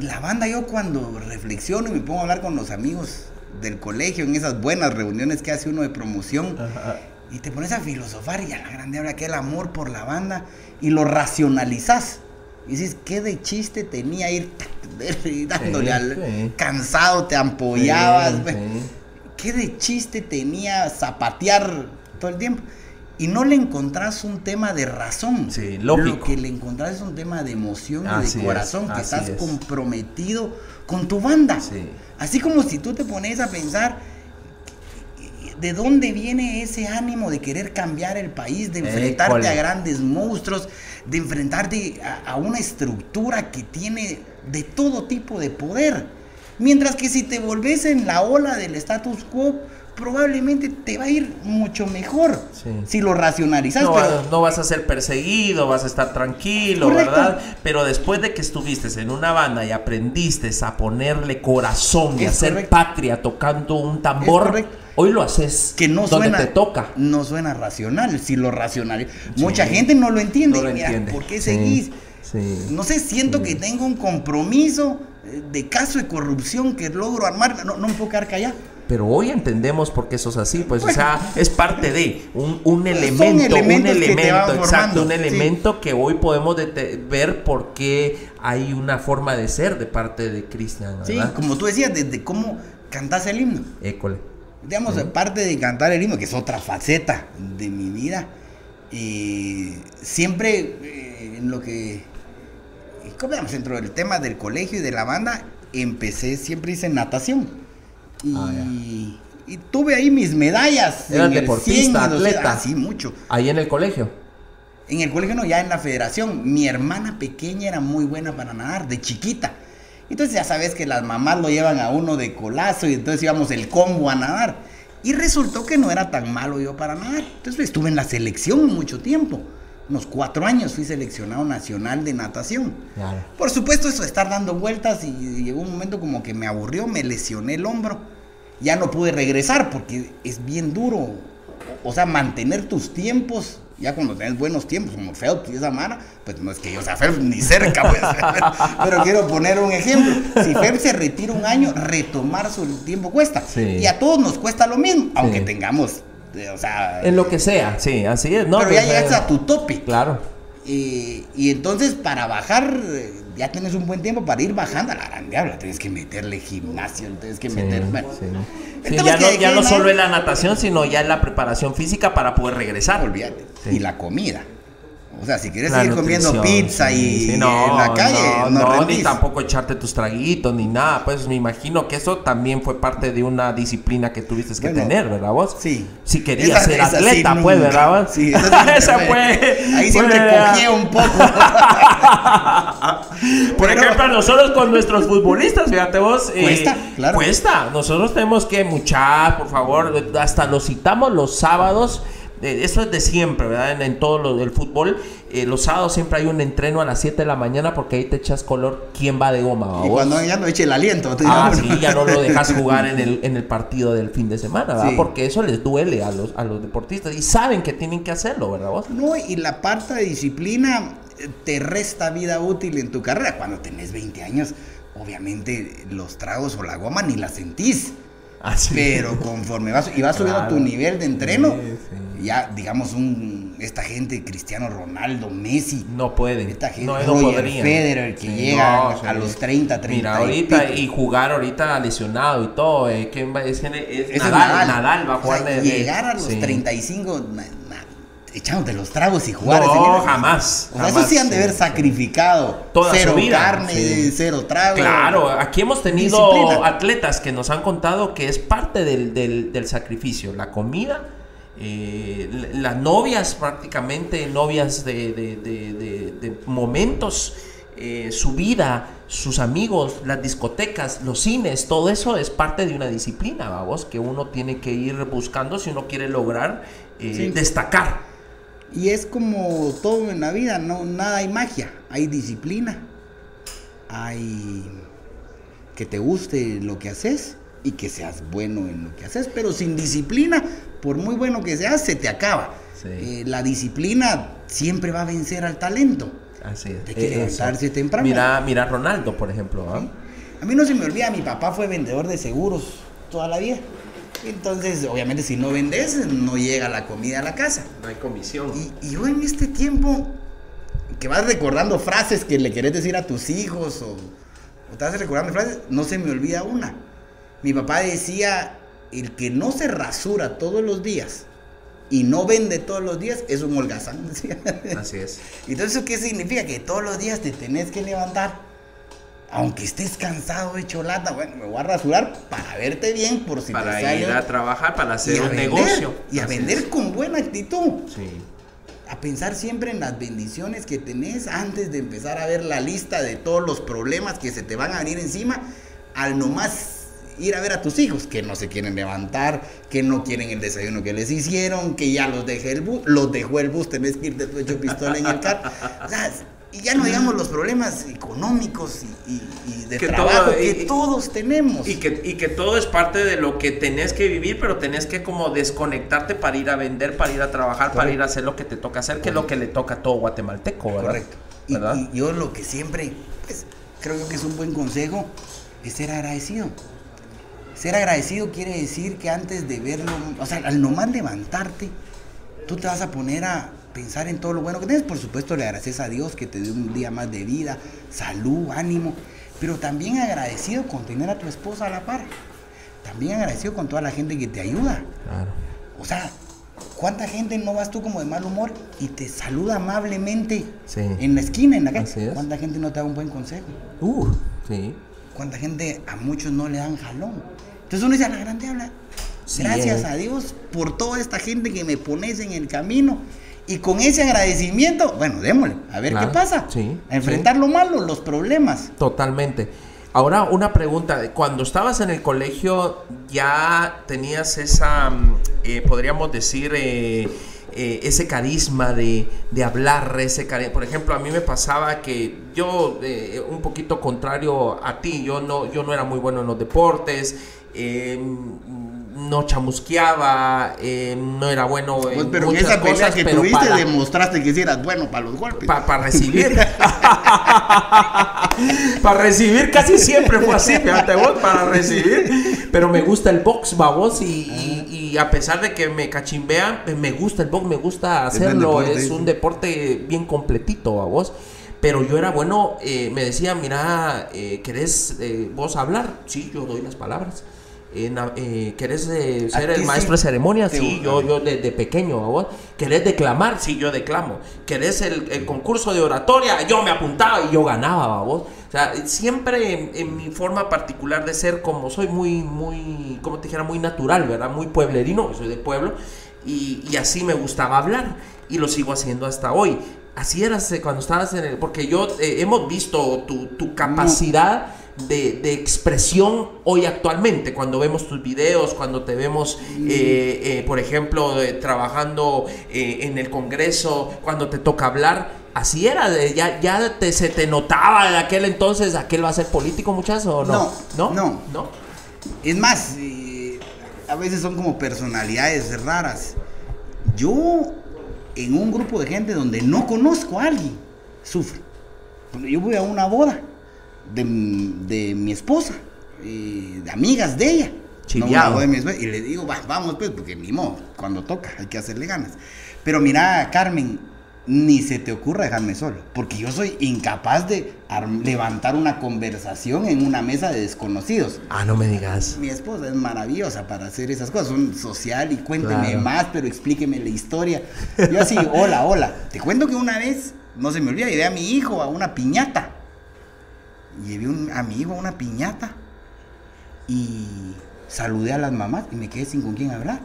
la banda yo cuando reflexiono y me pongo a hablar con los amigos del colegio en esas buenas reuniones que hace uno de promoción Ajá. y te pones a filosofar y a la grande habla que el amor por la banda y lo racionalizás. Y dices, ¿qué de chiste tenía ir (laughs) dándole Sí, al sí. cansado, te ampollabas? Sí. ¿Qué de chiste tenía zapatear todo el tiempo? Y no le encontrás un tema de razón. Sí, lógico. Lo que le encontrás es un tema de emoción y Así de es, corazón, que estás es. comprometido con tu banda. Sí. Así como si tú te pones a pensar, ¿de dónde viene ese ánimo de querer cambiar el país, de enfrentarte a grandes monstruos, de enfrentarte a, a una estructura que tiene de todo tipo de poder? Mientras que si te volvés en la ola del status quo, probablemente te va a ir mucho mejor Sí. si lo racionalizas. No, pero va- no vas a ser perseguido, vas a estar tranquilo, Correcto. ¿verdad? Pero después de que estuviste en una banda y aprendiste a ponerle corazón y a correcto. patria tocando un tambor, hoy lo haces que no donde suena te toca. no suena racional si lo racional mucha gente no lo entiende, No lo Mira, entiende. ¿por qué Sí, seguís? sí. no sé siento que tengo un compromiso eh, de caso de corrupción que logro armar no, no me puedo quedar callado Pero hoy entendemos por qué sos así, pues, o sea, es parte de un, elemento, un elemento, exacto, un sí. elemento que hoy podemos ver por qué hay una forma de ser de parte de Cristian, sí como tú decías desde cómo cantás el himno École. digamos aparte de cantar el himno que es otra faceta de mi vida eh, siempre eh, en lo que ¿cómo digamos? dentro del tema del colegio y de la banda empecé siempre hice natación y, Ah, y tuve ahí mis medallas Eras deportista, 100 y 200, atleta. sí mucho Ahí en el colegio. en el colegio no, ya en la federación. Mi hermana pequeña era muy buena para nadar, de chiquita. Entonces ya sabes que las mamás lo llevan a uno de colazo y entonces íbamos el combo a nadar. Y resultó que no era tan malo yo para nadar. Entonces estuve en la selección mucho tiempo. Unos cuatro años fui seleccionado nacional de natación. Claro. Por supuesto eso de estar dando vueltas y llegó un momento como que me aburrió, me lesioné el hombro. Ya no pude regresar porque es bien duro. O sea, mantener tus tiempos, ya cuando tenés buenos tiempos, como Phelps y esa mara, pues no es que yo sea Phelps ni cerca, pues. (laughs) Pero quiero poner un ejemplo. Si Phelps se retira un año, retomar su tiempo cuesta. Sí. Y a todos nos cuesta lo mismo, aunque Sí. tengamos, eh, o sea, En lo que sea, sí, así es, ¿no? pero ya Pues, llegaste eh, a tu tope. Claro. Y, y entonces para bajar, eh, ya tienes un buen tiempo para ir bajando a la grande habla. Tienes que meterle gimnasio, tienes que Sí, meter. bueno. sí. Sí, ya no, ya solo es la natación, sino ya es la preparación física para poder regresar. Olvídate. Y la comida. O sea, si quieres seguir comiendo pizza sí, y sí, en la calle, no, no, no, ni tampoco echarte tus traguitos ni nada. Pues me imagino que eso también fue parte de una disciplina que tuviste que Bueno, tener, ¿verdad vos? Sí. Si querías Esa- ser esa sí atleta, nunca. pues, ¿verdad vos? Sí, esa (laughs) fue-. Ahí siempre fue- cogía un poco. (laughs) Por Pero- ejemplo, nosotros con nuestros futbolistas, fíjate vos. eh, Cuesta, claro. Cuesta. Nosotros tenemos que, muchachos, por favor, hasta los citamos los sábados. Eso es de siempre, ¿verdad? En, en todo lo del fútbol. eh, los sábados siempre hay un entreno a las 7 de la mañana porque ahí te echas color quién va de goma. ¿va y cuando ya no eche el aliento. Ah, sí, ya no lo dejas (laughs) jugar en el, en el partido del fin de semana, ¿verdad? Sí. Porque eso les duele a los, a los deportistas y saben que tienen que hacerlo, ¿verdad vos? No, y la parte de disciplina eh, te resta vida útil en tu carrera. Cuando tenés 20 años, obviamente los tragos o la goma ni la sentís. Pero conforme vas y vas subiendo tu nivel de entreno, Sí, sí. ya digamos un esta gente Cristiano Ronaldo, Messi, No pueden. esta gente no, no. Federer que llega no, a, los 30, 30 Mira, y ahorita pico. y jugar ahorita lesionado y todo. Eh, ¿quién va? Es, es Ese es Nadal, Nadal, va a O jugar sea, de- llegar a los sí. 35 na- na- echándote los tragos y jugar No, ese jamás, O sea, eso sí han de haber sí. sacrificado Toda su cero vida, carne, sí. cero trago. Claro, aquí hemos tenido Disciplina. atletas que nos han contado que es parte del, del- del sacrificio, la comida, eh, las novias prácticamente, novias de, de- de- de- de momentos eh, su vida, sus amigos, las discotecas, los cines, todo eso es parte de una disciplina, vamos, que uno tiene que ir buscando si uno quiere lograr eh, destacar. Y es como todo en la vida, no nada hay magia, hay disciplina, hay que te guste lo que haces y que seas bueno en lo que haces, pero sin disciplina, por muy bueno que seas, se te acaba. Eh, la disciplina siempre va a vencer al talento. Así es. Hay que levantarse temprano. Mira, mira Ronaldo, por ejemplo. ¿ah? A mí no se me olvida, mi papá fue vendedor de seguros toda la vida. Entonces, obviamente, si no vendes, no llega la comida a la casa. No hay comisión. Y, yo en este tiempo, que vas recordando frases que le querés decir a tus hijos o, o vas recordando frases, no se me olvida una. Mi papá decía, el que no se rasura todos los días y no vende todos los días es un holgazán. (laughs) Así es. Entonces, ¿eso qué significa? Que todos los días te tenés que levantar. Aunque estés cansado de cholata, bueno, me voy a rasurar para verte bien por si para te ir a trabajar, para hacer un negocio. Y a vender con buena actitud. Sí. A pensar siempre en las bendiciones que tenés antes de empezar a ver la lista de todos los problemas que se te van a venir encima. Al nomás ir a ver a tus hijos que no se quieren levantar, que no quieren el desayuno que les hicieron, que ya los dejé el bus, los dejó el bus, tenés que ir de tu hecho pistola en el carro. (laughs) O sea, y ya no digamos los problemas económicos y, de trabajo que todos tenemos. Y que, y que todo es parte de lo que tenés que vivir, pero tenés que como desconectarte para ir a vender, para ir a trabajar, para ir a hacer lo que te toca hacer, que es lo que le toca a todo guatemalteco, ¿verdad? Correcto. Y, y yo lo que siempre, pues, creo que es un buen consejo, es ser agradecido. Ser agradecido quiere decir que antes de verlo, o sea, al nomás levantarte, tú te vas a poner a pensar en todo lo bueno que tienes. Por supuesto, le agradeces a Dios que te dio un día más de vida, salud, ánimo, pero también agradecido con tener a tu esposa a la par. También agradecido con toda la gente que te ayuda. Claro. O sea, ¿cuánta gente no vas tú como de mal humor y te saluda amablemente en la esquina, en la calle? ¿Cuánta gente no te da un buen consejo? Uh, sí. ¿Cuánta gente a muchos no le dan jalón? Entonces uno dice, a la grande habla, gracias eh. a Dios por toda esta gente que me pones en el camino. Y con ese agradecimiento, bueno, démosle, a ver qué pasa. Sí, a enfrentar lo malo, los problemas. Totalmente. Ahora, una pregunta. Cuando estabas en el colegio, ¿ya tenías esa, mm, eh, podríamos decir, eh, ese carisma de, de hablar, ese por ejemplo, a mí me pasaba que yo, un poquito contrario a ti, yo no, yo no era muy bueno en los deportes, eh, no chamusqueaba, eh, no era bueno en pues, pero muchas esa cosas, que tuviste demostraste que eras bueno para los golpes. Para recibir. (laughs) (laughs) para recibir casi siempre fue así, fíjate vos, para recibir. Pero me gusta el box, babos, y, y, a pesar de que me cachimbean, me gusta el box, me gusta hacerlo. Es, un deporte bien completito, babos. Pero yo era bueno, eh, me decía, mira, ¿querés vos hablar? Sí, yo doy las palabras eh, ¿Querés eh, ser el maestro de ceremonia? Sí, yo, yo desde pequeño. ¿vos? ¿Querés declamar? Sí, yo declamo. ¿Querés el, concurso de oratoria? Yo me apuntaba y yo ganaba, ¿vos? O sea, siempre en, mi forma particular de ser, como soy muy, muy, como te dijera, muy natural, ¿verdad? Muy pueblerino, soy de pueblo, y, así me gustaba hablar, y lo sigo haciendo hasta hoy. Así eras cuando estabas en el... Porque yo, eh, hemos visto tu, tu capacidad de, expresión hoy actualmente, cuando vemos tus videos, cuando te vemos, eh, eh, por ejemplo, trabajando eh, en el Congreso, cuando te toca hablar. Así era, ya, ya te, se te notaba de aquel entonces, aquel va a ser político, muchacho, o no? No, no. ¿No? Es más, a veces son como personalidades raras. Yo, en un grupo de gente donde no conozco a alguien, sufro. Yo voy a una boda de, mi esposa, de amigas de ella. y le digo, vamos pues, porque ni modo, cuando toca hay que hacerle ganas. Pero mira, Carmen, ni se te ocurra dejarme solo, porque yo soy incapaz de levantar una conversación en una mesa de desconocidos. Ah, no me digas. Mi esposa es maravillosa para hacer esas cosas, son social y cuénteme más, pero explíqueme la historia. Yo así, hola, hola. Te cuento que una vez, no se me olvida, llevé a mi hijo a una piñata llevé un amigo a una piñata y saludé a las mamás y me quedé sin con quién hablar.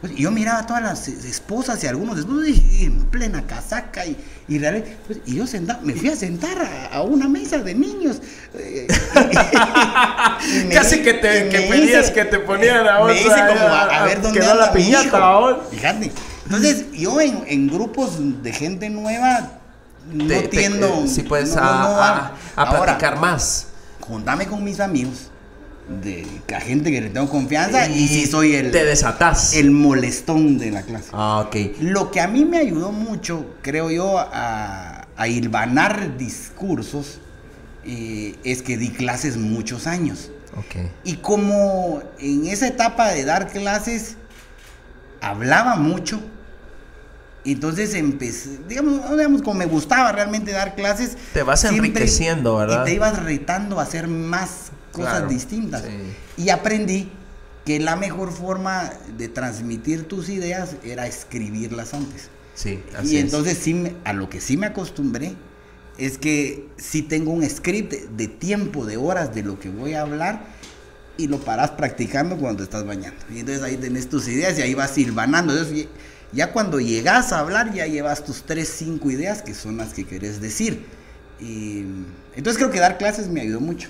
Pues, y yo miraba a todas las esposas y algunos esposos y en plena casaca y, y, pues, y yo sentado, me fui a sentar a, a una mesa de niños. eh, (laughs) me- Casi que te- que pedías que te ponían a Me hice como a, a- a ver dónde anda la piñata. Fíjate. Entonces, yo en, en grupos de gente nueva Te- te- tiendo. eh, sí puedes no- a, no- no a- a Ahora, platicar más. Juntame con mis amigos, de la gente que le tengo confianza, y, si soy el, Te desatás. el molestón de la clase. Ah, ok. Lo que a mí me ayudó mucho, creo yo, a, a hilvanar discursos, eh, es que di clases muchos años. Ok. Y como en esa etapa de dar clases hablaba mucho, entonces empecé, digamos, digamos, como me gustaba realmente dar clases. Te vas enriqueciendo, ¿verdad? Y te ibas retando a hacer más cosas Claro, distintas. sí. Y aprendí que la mejor forma de transmitir tus ideas era escribirlas antes. Sí, así Y es. entonces sí, me- a lo que sí me acostumbré es que sí tengo un script de tiempo, de horas de lo que voy a hablar y lo paras practicando cuando estás bañando. Y entonces ahí tenés tus ideas y ahí vas silvanando. Entonces, ya cuando llegas a hablar ya llevas tus 3, 5 ideas que son las que querés decir. Y entonces creo que dar clases me ayudó mucho.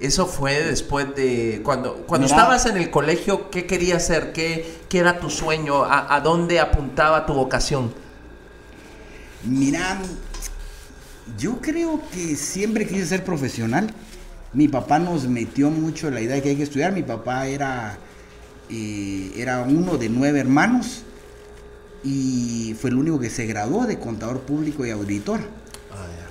Eso fue después de cuando cuando Mira. estabas en el colegio, ¿qué querías hacer? ¿Qué, qué era tu sueño? ¿A, a dónde apuntaba tu vocación? Mira, yo creo que siempre quise ser profesional. Mi papá nos metió mucho la idea de que hay que estudiar. Mi papá era, eh, era uno de nueve hermanos y fue el único que se graduó de contador público y auditor.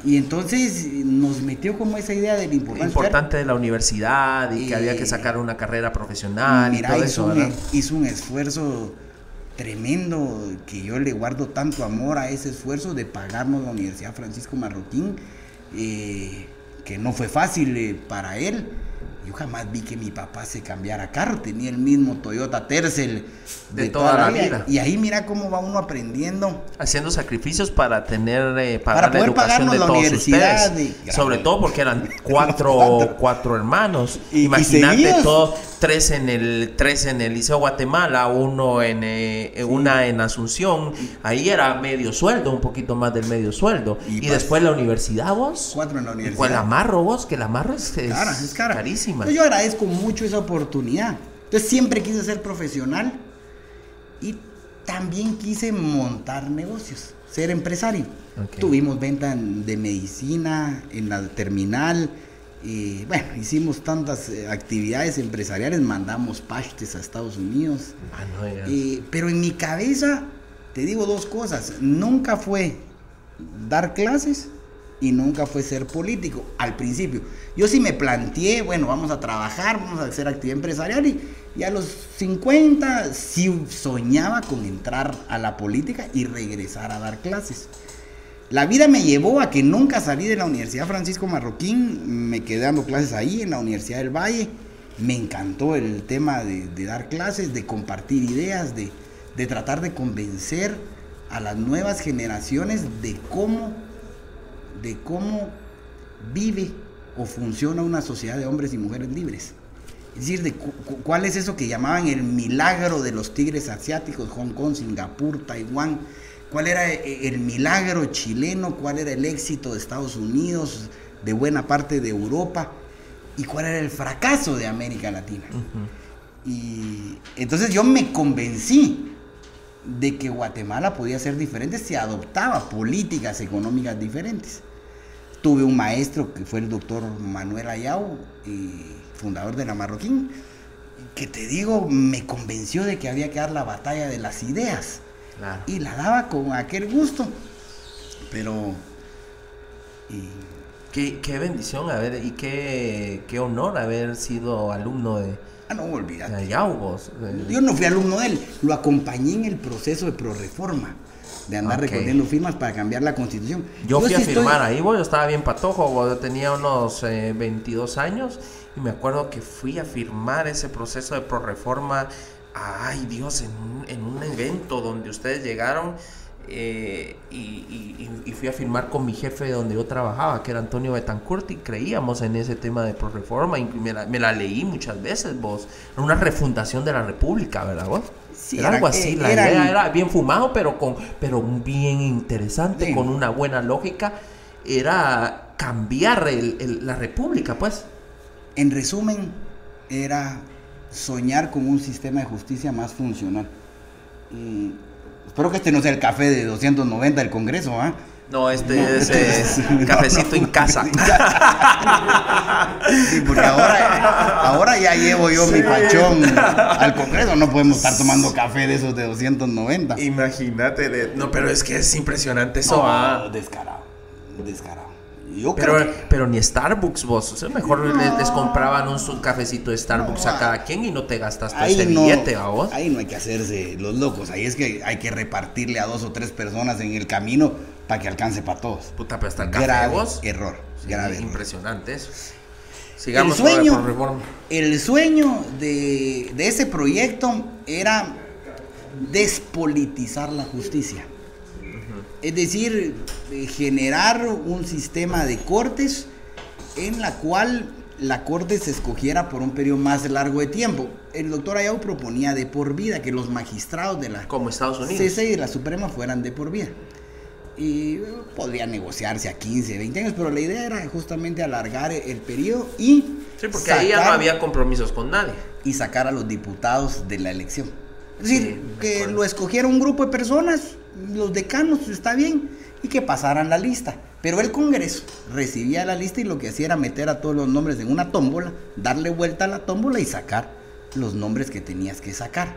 Y entonces nos metió como esa idea de la importancia. Importante de la universidad y que había que sacar una carrera profesional Mira, y todo hizo, eso, un, hizo un esfuerzo tremendo que yo le guardo tanto amor a ese esfuerzo de pagarnos la Universidad Francisco Marroquín, eh, que no fue fácil eh, para él. Yo jamás vi que mi papá se cambiara carro, tenía el mismo Toyota Tercel De toda la vida. Y ahí mira cómo va uno aprendiendo. Haciendo sacrificios para tener eh, Para pagar la poder educación pagarnos de la todos universidad ustedes. y- Sobre todo porque eran (laughs) cuatro, Cuatro. hermanos. Y- y Imagínate seguidos. todo, tres en el tres en el Liceo Guatemala, uno en eh, una en Asunción. Ahí era medio sueldo, un poquito más del medio sueldo. Y Y, después la universidad vos. Cuatro en la universidad. pues la amarro vos, que la amarro es, es cara, es cara. carísima. Yo agradezco mucho esa oportunidad. Entonces siempre quise ser profesional y también quise montar negocios, ser empresario. Tuvimos venta en- de medicina en la terminal. Y bueno, hicimos tantas eh, actividades empresariales, mandamos pastes a Estados Unidos. Ah, no, pero en mi cabeza, te digo dos cosas. Nunca fue dar clases y nunca fue ser político al principio. Yo sí me planteé, bueno, vamos a trabajar, vamos a hacer actividad empresarial y, y a los 50 sí soñaba con entrar a la política y regresar a dar clases. La vida me llevó a que nunca salí de la Universidad Francisco Marroquín, me quedé dando clases ahí en la Universidad del Valle. Me encantó el tema de, dar clases, de compartir ideas, de, tratar de convencer a las nuevas generaciones de cómo, de cómo vive o funciona una sociedad de hombres y mujeres libres. Es decir, de cu- cu- cuál es eso que llamaban el milagro de los tigres asiáticos, Hong Kong, Singapur, Taiwán, cuál era eh, el milagro chileno, cuál era el éxito de Estados Unidos, de buena parte de Europa, y cuál era el fracaso de América Latina. Y entonces yo me convencí de que Guatemala podía ser diferente si adoptaba políticas económicas diferentes. Tuve un maestro que fue el doctor Manuel Ayau, eh, fundador de la Marroquín, que te digo, me convenció de que había que dar la batalla de las ideas. Claro. Y la daba con aquel gusto. Pero... y- Qué, qué bendición haber y qué, qué honor haber sido alumno de, ah, no, de olvídate. Vos. Eh, Yo no fui alumno de él, lo acompañé en el proceso de prorreforma, de andar Ok. recogiendo firmas para cambiar la constitución. Yo, fui sí a estoy- firmar ahí, vos, yo estaba bien patojo, vos, yo tenía unos eh, 22 años y me acuerdo que fui a firmar ese proceso de prorreforma, ay Dios, en un, en un evento donde ustedes llegaron eh, y, y- y fui a firmar con mi jefe donde yo trabajaba, que era Antonio Betancourt, y creíamos en ese tema de reforma y me la, me la leí muchas veces, vos. Era una refundación de la República, ¿verdad vos? Sí, era, era algo así, la idea era bien fumado, pero, con, pero bien interesante, Sí. con una buena lógica. Era cambiar el- el- la República, pues. En resumen, era soñar con un sistema de justicia más funcional. Y espero que este no sea el café de 290 del Congreso, ¿ah? No, este es eh, (laughs) cafecito en casa. (laughs) Sí, porque ahora, ahora ya llevo yo mi pachón (laughs) al Congreso, no podemos estar tomando café de esos de 290. Imagínate, de- no, pero es que es impresionante eso. No, ah. descarado, descarado. Yo Pero, creo que- pero ni Starbucks vos, o sea, mejor No. les, les compraban un cafecito de Starbucks No, a cada quien y no te gastas todo ahí ese no, billete, ¿va vos? ahí no hay que hacerse los locos, ahí es que hay que repartirle a dos o tres personas en el camino para que alcance para todos. Puta, pero hasta el café Grave vos. error, Sí, grave error. impresionante eso. El Sigamos con la sueño, reforma. el sueño de, de ese proyecto era despolitizar la justicia. Es decir, eh, generar un sistema de cortes en la cual la corte se escogiera por un periodo más largo de tiempo. El doctor Ayau proponía de por vida que los magistrados de la Como Estados Unidos. CC y de la Suprema fueran de por vida. Y eh, podría negociarse a 15, 20 años, pero la idea era justamente alargar el periodo y, Sí, porque ahí ya no había compromisos con nadie. y sacar a los diputados de la elección. Es decir, Sí, que lo escogiera un grupo de personas, los decanos, está bien, y que pasaran la lista. Pero el Congreso recibía la lista y lo que hacía era meter a todos los nombres en una tómbola, darle vuelta a la tómbola y sacar los nombres que tenías que sacar.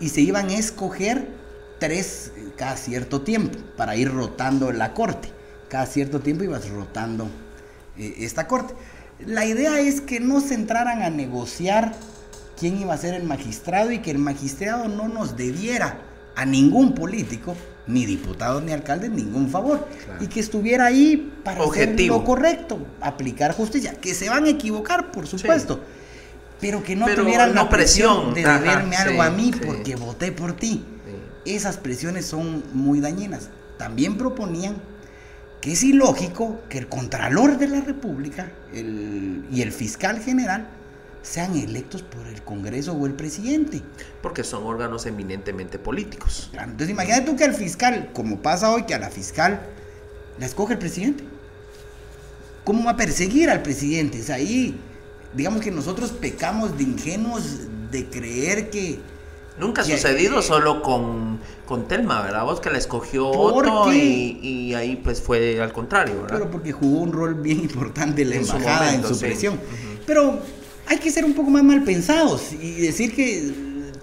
Y se iban a escoger tres cada cierto tiempo para ir rotando la corte. Cada cierto tiempo ibas rotando eh, esta corte. La idea es que no se entraran a negociar quién iba a ser el magistrado y que el magistrado no nos debiera a ningún político, ni diputados ni alcaldes, ningún favor. Claro. Y que estuviera ahí para hacer Objetivo. lo correcto, aplicar justicia. Que se van a equivocar, por supuesto. Pero que no Pero tuvieran no la presión, presión. de Ajá, deberme algo sí, a mí sí. porque voté por ti. Esas presiones son muy dañinas. También proponían que es ilógico que el Contralor de la República el- y el Fiscal General sean electos por el Congreso o el presidente. Porque son órganos eminentemente políticos. Claro, Entonces imagínate tú que al fiscal, como pasa hoy, que a la fiscal la escoge el presidente. ¿Cómo va a perseguir al presidente? Sea, ahí, digamos que nosotros pecamos de ingenuos de creer que... Nunca ha sucedido solo con, con Telma, ¿verdad? Vos que la escogió ¿Por Otto y, y ahí pues fue al contrario, ¿verdad? Pero porque jugó un rol bien importante la En su embajada momento, en su sí. presión. Pero hay que ser un poco más mal pensados y decir que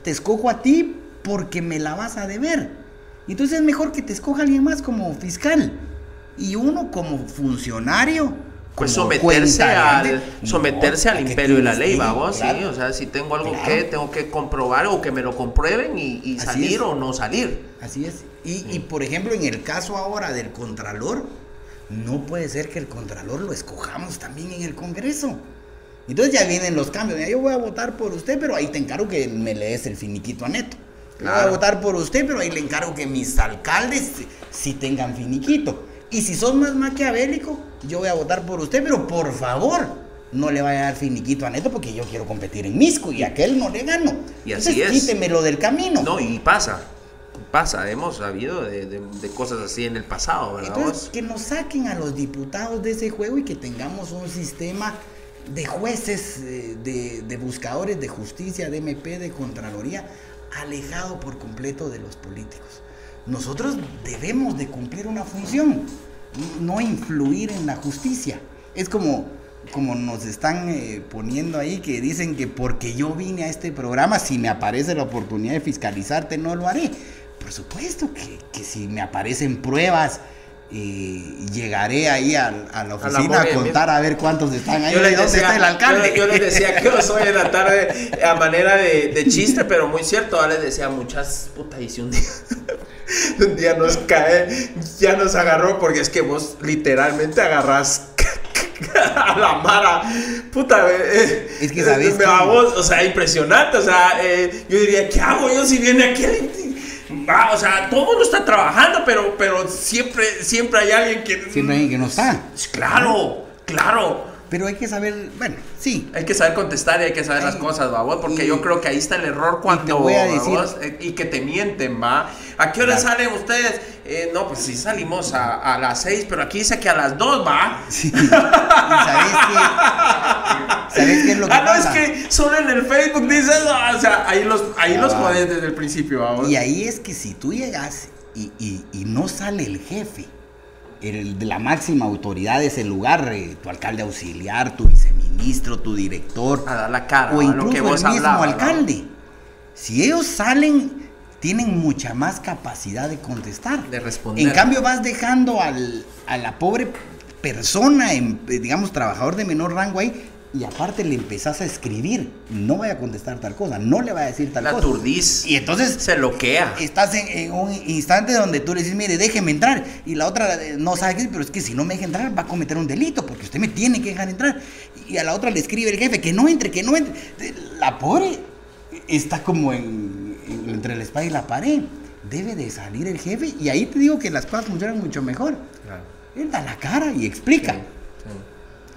te escojo a ti porque me la vas a deber. Entonces es mejor que te escoja alguien más como fiscal y uno como funcionario. Pues como someterse al, someterse No, al imperio de la ley, vamos, sí, claro. o sea, si tengo algo Claro. que tengo que comprobar o que me lo comprueben y, salir es. o no salir. Así es. Y, y, por ejemplo, en el caso ahora del Contralor, no puede ser que el Contralor lo escojamos también en el Congreso. Entonces ya vienen los cambios. Yo voy a votar por usted, pero ahí te encargo que me lees el finiquito a neto. Voy a votar por usted, pero ahí le encargo que mis alcaldes sí tengan finiquito. Y si sos más maquiavélico, yo voy a votar por usted, pero por favor, no le vaya a dar finiquito a neto porque yo quiero competir en Misco y a aquel no le gano. Y así Entonces, es. quítemelo del camino. No, y pasa, pasa, hemos sabido de, de- de cosas así en el pasado, ¿verdad? Entonces, vos? que nos saquen a los diputados de ese juego y que tengamos un sistema de jueces, eh, de, buscadores de justicia, de MP, de Contraloría, alejado por completo de los políticos. Nosotros debemos de cumplir una función, no influir en la justicia. Es como, como nos están eh, poniendo ahí que dicen que porque yo vine a este programa, si me aparece la oportunidad de fiscalizarte, no lo haré. Por supuesto que, que si me aparecen pruebas, eh, llegaré ahí a, a la oficina a, contar a ver cuántos están ahí. Yo les, ¿Dónde decía, está el alcalde? yo- yo les decía (laughs) que yo soy en la tarde a manera de, de chiste, pero muy cierto. Ahora les decía muchas puta y si un día, (laughs) un día nos cae, ya nos agarró, porque es que vos literalmente agarrás (laughs) a la mara. Puta, eh, Es que sabes me que- va vos, o sea, impresionante. O sea, eh, yo diría, ¿qué hago yo si viene aquel? Ah, o sea, todo el mundo está trabajando, pero, pero siempre, siempre hay alguien que. Siempre hay alguien que no está. Claro, claro. Pero hay que saber, bueno, sí. Hay que saber contestar y hay que saber las cosas, ¿va? Porque yo creo que ahí está el error cuando. voy a decir- eh, y que te mienten, ¿va? ¿A qué hora Claro. salen ustedes? Eh, no, pues sí salimos a, a las 6, pero aquí dice que a las 2, ¿va? Sí. ¿Y sabes qué? ¿Sabes qué es lo que ah, no, es que solo en el Facebook dices. O sea, ahí los, ahí Ah, los va. jodes desde el principio, ¿va? Y ahí es que si tú llegas y, y- y no sale el jefe, el de la máxima autoridad de ese lugar, eh, tu alcalde auxiliar, tu viceministro, tu director, A dar la cara, o incluso lo que el vos mismo hablabas, ¿va? alcalde, si ellos salen, tienen mucha más capacidad de contestar. De responder. En cambio, vas dejando al- a la pobre persona, en- eh, digamos, trabajador de menor rango ahí, y aparte le empezás a escribir, no vaya a contestar tal cosa, no le va a decir tal La cosa. aturdís. Y entonces Se loquea. estás en, en un instante donde tú le dices, mire, déjeme entrar. Y la otra eh, no sabe qué, pero es que si no me deja entrar va a cometer un delito, porque usted me tiene que dejar entrar. Y a la otra le escribe el jefe, que no entre, que no entre. La pobre está como en, en- entre la espada y la pared. Debe de salir el jefe y ahí te digo que las cosas funcionan mucho mejor. Él da la cara y explica. Sí, sí.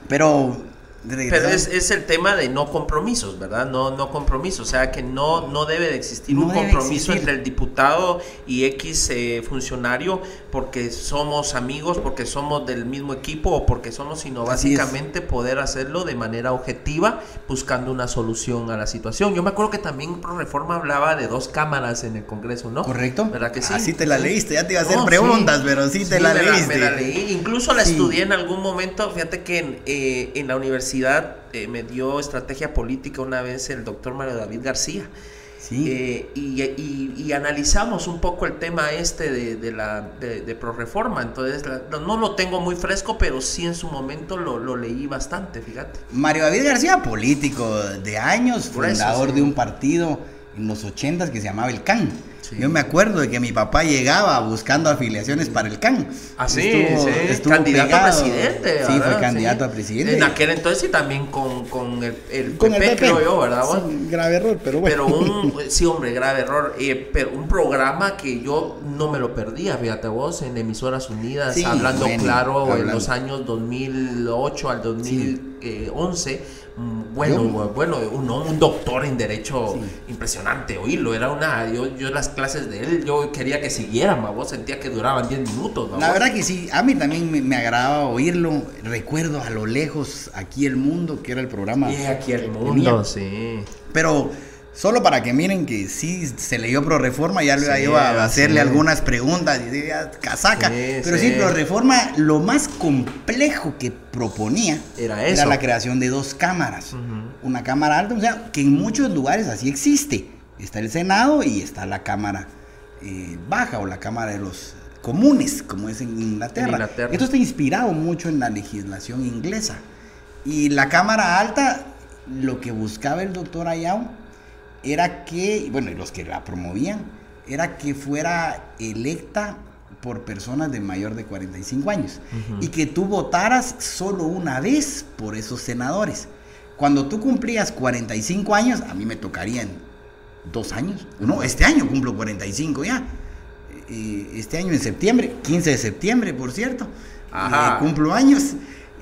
Pero... Pero es, es el tema de no compromisos, ¿verdad? No, no compromisos. O sea, que no, no debe de existir No un compromiso existir. entre el diputado y X eh, funcionario porque somos amigos, porque somos del mismo equipo o porque somos, sino básicamente poder hacerlo de manera objetiva, buscando una solución a la situación. Yo me acuerdo que también Pro Reforma hablaba de dos cámaras en el Congreso, ¿no? ¿Correcto? ¿Verdad que sí? Así te la leíste, ya te iba a hacer No, preguntas, sí. pero sí te la me leíste. me la leí. Incluso la Sí. estudié en algún momento. Fíjate que en, eh, en la universidad eh, me dio estrategia política una vez el doctor Mario David García. Sí. Eh, y, y- y analizamos un poco el tema este de, de la de, de Proreforma. Entonces, la- no, lo tengo muy fresco, pero sí en su momento lo, lo leí bastante, fíjate. Mario David García, político de años, fundador sí. de un partido en los ochentas que se llamaba el CAN. Sí. Yo me acuerdo de que mi papá llegaba buscando afiliaciones para el CAN. Ah, sí, Estuvo- sí. estuvo candidato pegado. a presidente. Sí, ¿verdad? fue candidato Sí. a presidente. En aquel entonces y también con, con el, el Con PP, el PP. creo yo, ¿verdad? vos? Sí, grave error, pero bueno. Pero un, (laughs) sí, hombre, grave error. eh, pero un programa que yo no me lo perdía, fíjate vos, en Emisoras Unidas, Sí, hablando bueno, claro en los años 2008 al 2011. Bueno, Yo- bueno, un, un doctor en derecho impresionante, oírlo, era una, yo, yo las clases de él, yo quería que siguieran, vos sentía que duraban 10 minutos, La verdad que sí, a mí también me, me agradaba oírlo. Recuerdo a lo lejos aquí el mundo, que era el programa. Aquí el mundo, sí. Pero solo para que miren que sí se leyó Pro Reforma, ya le Sí, iba a hacerle sí. algunas preguntas y decía, casaca. Sí, Pero sí. sí, Pro Reforma, lo más complejo que proponía Era eso. la creación de dos cámaras. Una cámara alta, o sea, que en muchos lugares así existe. Está el Senado y está la cámara eh, baja o la cámara de los comunes, como es en Inglaterra. En Inglaterra. Esto está inspirado mucho en la legislación inglesa. Y la cámara alta, lo que buscaba el doctor Ayau era que, bueno, y los que la promovían, era que fuera electa por personas de mayor de 45 años y que tú votaras solo una vez por esos senadores. Cuando tú cumplías 45 años, a mí me tocarían dos años. No, este año cumplo 45 ya. Eh, Este año en septiembre, 15 de septiembre, por cierto. Ajá. Eh, cumplo años.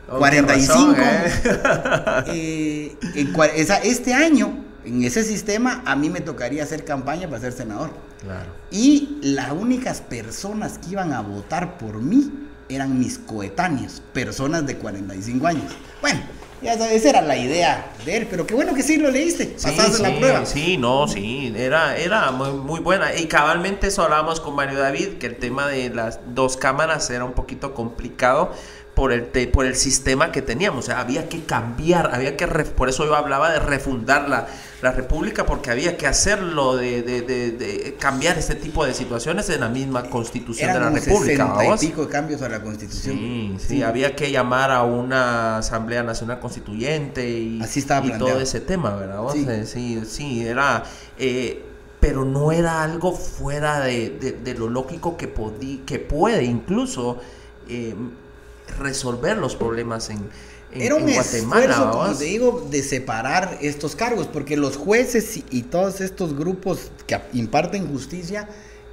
Oh, qué 45. razón, ¿eh? (laughs) Eh, en cua- esa- este año, en ese sistema, a mí me tocaría hacer campaña para ser senador. Claro. Y las únicas personas que iban a votar por mí eran mis coetáneos, personas de 45 años. Bueno, ya sabes, esa era la idea de él, pero qué bueno que sí lo leíste, Sí, pasaste la sí, prueba. Sí, no, sí, era, era muy, muy buena. Y cabalmente eso hablábamos con Mario David, que el tema de las dos cámaras era un poquito complicado por el, te- por el sistema que teníamos. O sea, había que cambiar, había que, ref- por eso yo hablaba de refundar la, la República, porque había que hacerlo, de, de- de- de cambiar este tipo de situaciones en la misma constitución Eran de la República. 60 y pico de cambios a la constitución. Sí, sí, había que llamar a una Asamblea Nacional Constituyente y, Así y todo ese tema, ¿verdad? Sí. Eh, sí, sí, era... eh, pero no era algo fuera de, de- de lo lógico que, podí, que puede incluso eh, resolver los problemas en, en, Era un en Guatemala. esfuerzo, como te digo, de separar estos cargos, porque los jueces y, y todos estos grupos que imparten justicia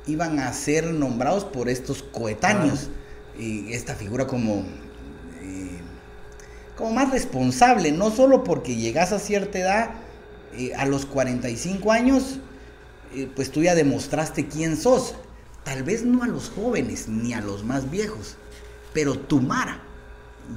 iban a ser nombrados por estos coetáneos. Y esta figura como, eh, como más responsable, no solo porque llegas a cierta edad, eh, a los 45 años, eh, pues tú ya demostraste quién sos. Tal vez no a los jóvenes ni a los más viejos, pero tu Mara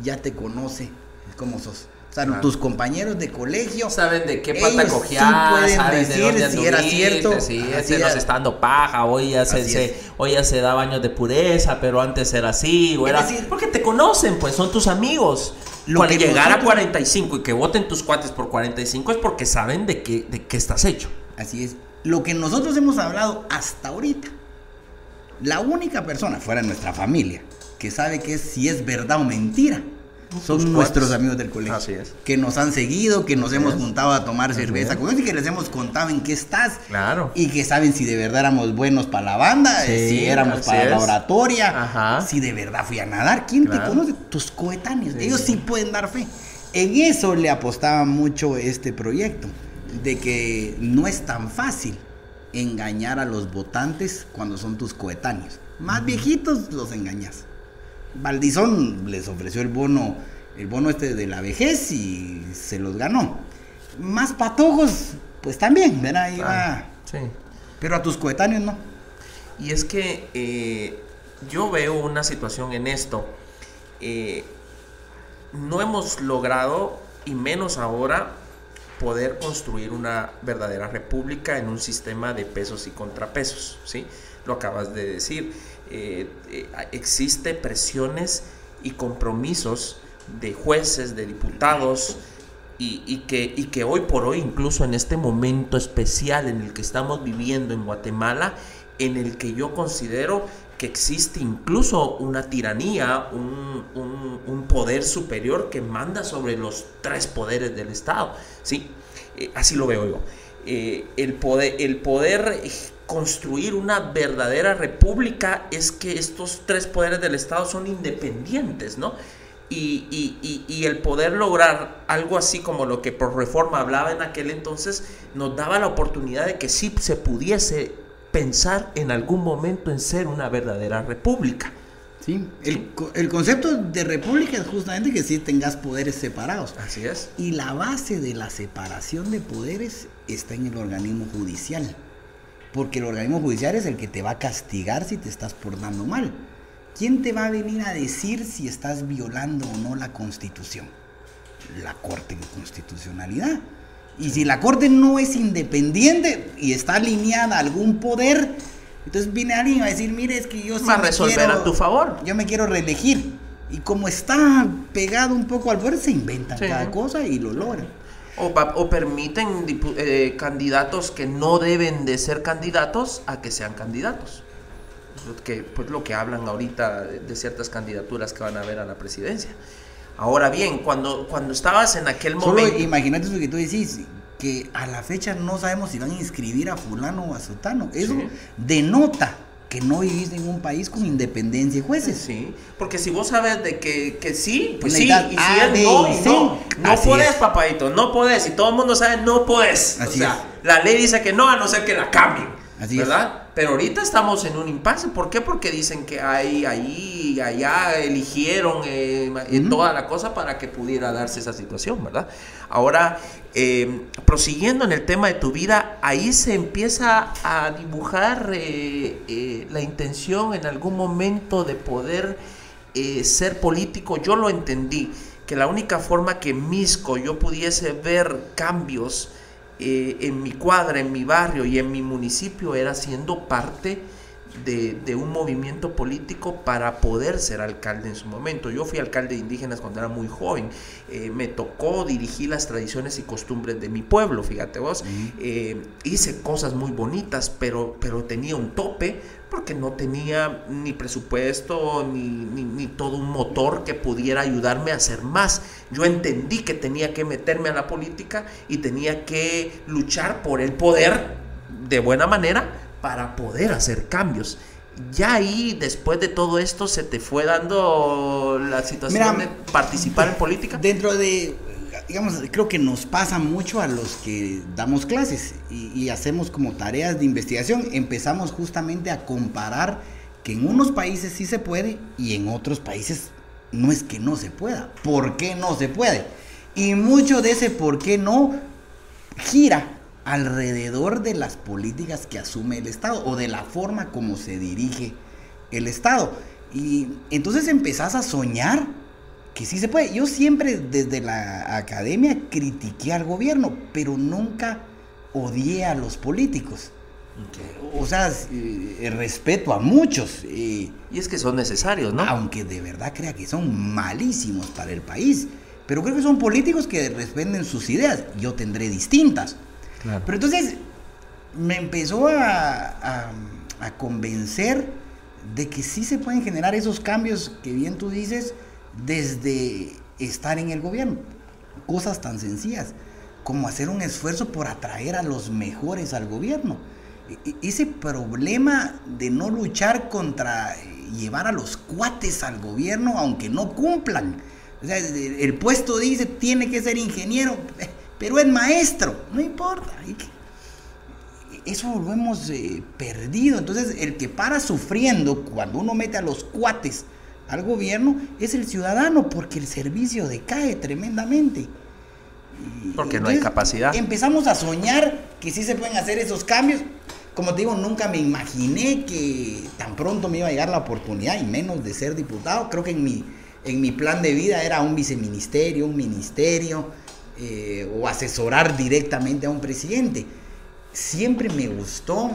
ya te conoce cómo sos. O sea, tus compañeros de colegio saben de qué pata cojear, sí saben decir si era cierto. Sí, ese nos está dando paja, hoy ya se, hoy ya se da baños de pureza, pero antes era así, o era porque te conocen, pues son tus amigos. Lo Cuando que llegar a 45 y que voten tus cuates por 45 es porque saben de qué, de qué estás hecho. Así es. Lo que nosotros hemos hablado hasta ahorita, la única persona fuera de nuestra familia que sabe que es, si es verdad o mentira, son nuestros amigos del colegio. Así es. Que nos han seguido, que nos hemos juntado a tomar cerveza con ellos y que les hemos contado en qué estás. Claro. Y que saben si de verdad éramos buenos para la banda, si éramos para la oratoria, si de verdad fui a nadar. ¿Quién te conoce? Tus coetáneos. Ellos sí pueden dar fe. En eso le apostaba mucho este proyecto, de que no es tan fácil engañar a los votantes cuando son tus coetáneos. Más viejitos los engañas. Valdizón les ofreció el bono, el bono este de la vejez y se los ganó. Más patojos, pues también, ¿verdad? Ahí ah, sí. Pero a tus coetáneos no. Y es que eh, yo veo una situación en esto. Eh, no hemos logrado, y menos ahora, poder construir una verdadera república en un sistema de pesos y contrapesos, ¿sí? Lo acabas de decir. Eh, eh, existe presiones y compromisos de jueces, de diputados, y, que, y que hoy por hoy, incluso en este momento especial en el que estamos viviendo en Guatemala, en el que yo considero que existe incluso una tiranía, un, poder superior que manda sobre los tres poderes del Estado. ¿sí? Eh, así lo veo yo. el, poder, el poder construir una verdadera república es que estos tres poderes del Estado son independientes, ¿no? Y, el poder lograr algo así como lo que por reforma hablaba en aquel entonces, nos daba la oportunidad de que sí se pudiese pensar en algún momento en ser una verdadera república. Sí, el, el concepto de república es justamente que sí tengas poderes separados. Así es. Y la base de la separación de poderes está en el organismo judicial porque el organismo judicial es el que te va a castigar si te estás portando mal. ¿Quién te va a venir a decir si estás violando o no la constitución? La Corte de Constitucionalidad. Y si la Corte no es independiente y está alineada a algún poder, entonces viene alguien y va a decir, mire, es que yo sí va a resolver a tu favor. Yo me quiero reelegir. Y como está pegado un poco al poder, se inventan cada cosa y lo logran. O, permiten eh, candidatos que no deben de ser candidatos a que sean candidatos. Que, pues lo que hablan ahorita de, ciertas candidaturas que van a ver a la presidencia. Ahora bien, cuando, cuando estabas en aquel momento... imagínate lo que tú decís, que a la fecha no sabemos si van a inscribir a fulano o a sotano. Eso denota que no vivís en un país con independencia y jueces. Sí, porque si vos sabes de que, que sí, pues sí, y si es no, no, no podés, papadito, no podés, y todo el mundo sabe, no podés. o sea, la ley dice que no, a no ser que la cambien, Así ¿verdad? Pero ahorita estamos en un impasse. ¿Por qué? Porque dicen que hay ahí, allá eligieron eh, toda la cosa para que pudiera darse esa situación, ¿verdad? Ahora, eh, prosiguiendo en el tema de tu vida, ahí se empieza a dibujar eh, la intención en algún momento de poder ser político. Yo lo entendí, que la única forma que Misco yo pudiese ver cambios, eh, en mi cuadra, en mi barrio y en mi municipio era siendo parte de, un movimiento político para poder ser alcalde en su momento. Yo fui alcalde de indígenas cuando era muy joven. Eh, me tocó dirigir las tradiciones y costumbres de mi pueblo, fíjate vos. Eh, hice cosas muy bonitas, pero, pero tenía un tope porque no tenía ni presupuesto ni, ni, todo un motor que pudiera ayudarme a hacer más. Yo entendí que tenía que meterme a la política y tenía que luchar por el poder de buena manera para poder hacer cambios. Ya ahí, después de todo esto, se te fue dando la situación de participar en política. Dentro de digamos, creo que nos pasa mucho a los que damos clases y, hacemos como tareas de investigación. Empezamos justamente a comparar que en unos países sí se puede y en otros países no es que no se pueda. ¿Por qué no se puede? Y mucho de ese por qué no gira alrededor de las políticas que asume el Estado o de la forma como se dirige el Estado. Y entonces empezás a soñar que sí se puede. Yo siempre desde la academia critiqué al gobierno, pero nunca odié a los políticos. O sea, eh, respeto a muchos. Eh, y es que son necesarios, ¿no? Aunque de verdad crea que son malísimos para el país. Pero creo que son políticos que responden sus ideas. Yo tendré distintas. Pero entonces me empezó a, a, convencer de que sí se pueden generar esos cambios que bien tú dices desde estar en el gobierno. Cosas tan sencillas como hacer un esfuerzo por atraer a los mejores al gobierno. E, e, ese problema de no luchar contra llevar a los cuates al gobierno aunque no cumplan. O sea, el puesto dice tiene que ser ingeniero, (laughs) pero es maestro, no importa. Eso lo hemos eh, perdido. Entonces, el que para sufriendo cuando uno mete a los cuates al gobierno es el ciudadano, porque el servicio decae tremendamente. Porque no hay capacidad. Empezamos a soñar que sí se pueden hacer esos cambios. Como te digo, nunca me imaginé que tan pronto me iba a llegar la oportunidad, y menos de ser diputado. Creo que en mi, en mi plan de vida era un viceministerio, un ministerio, eh, o asesorar directamente a un presidente. Siempre me gustó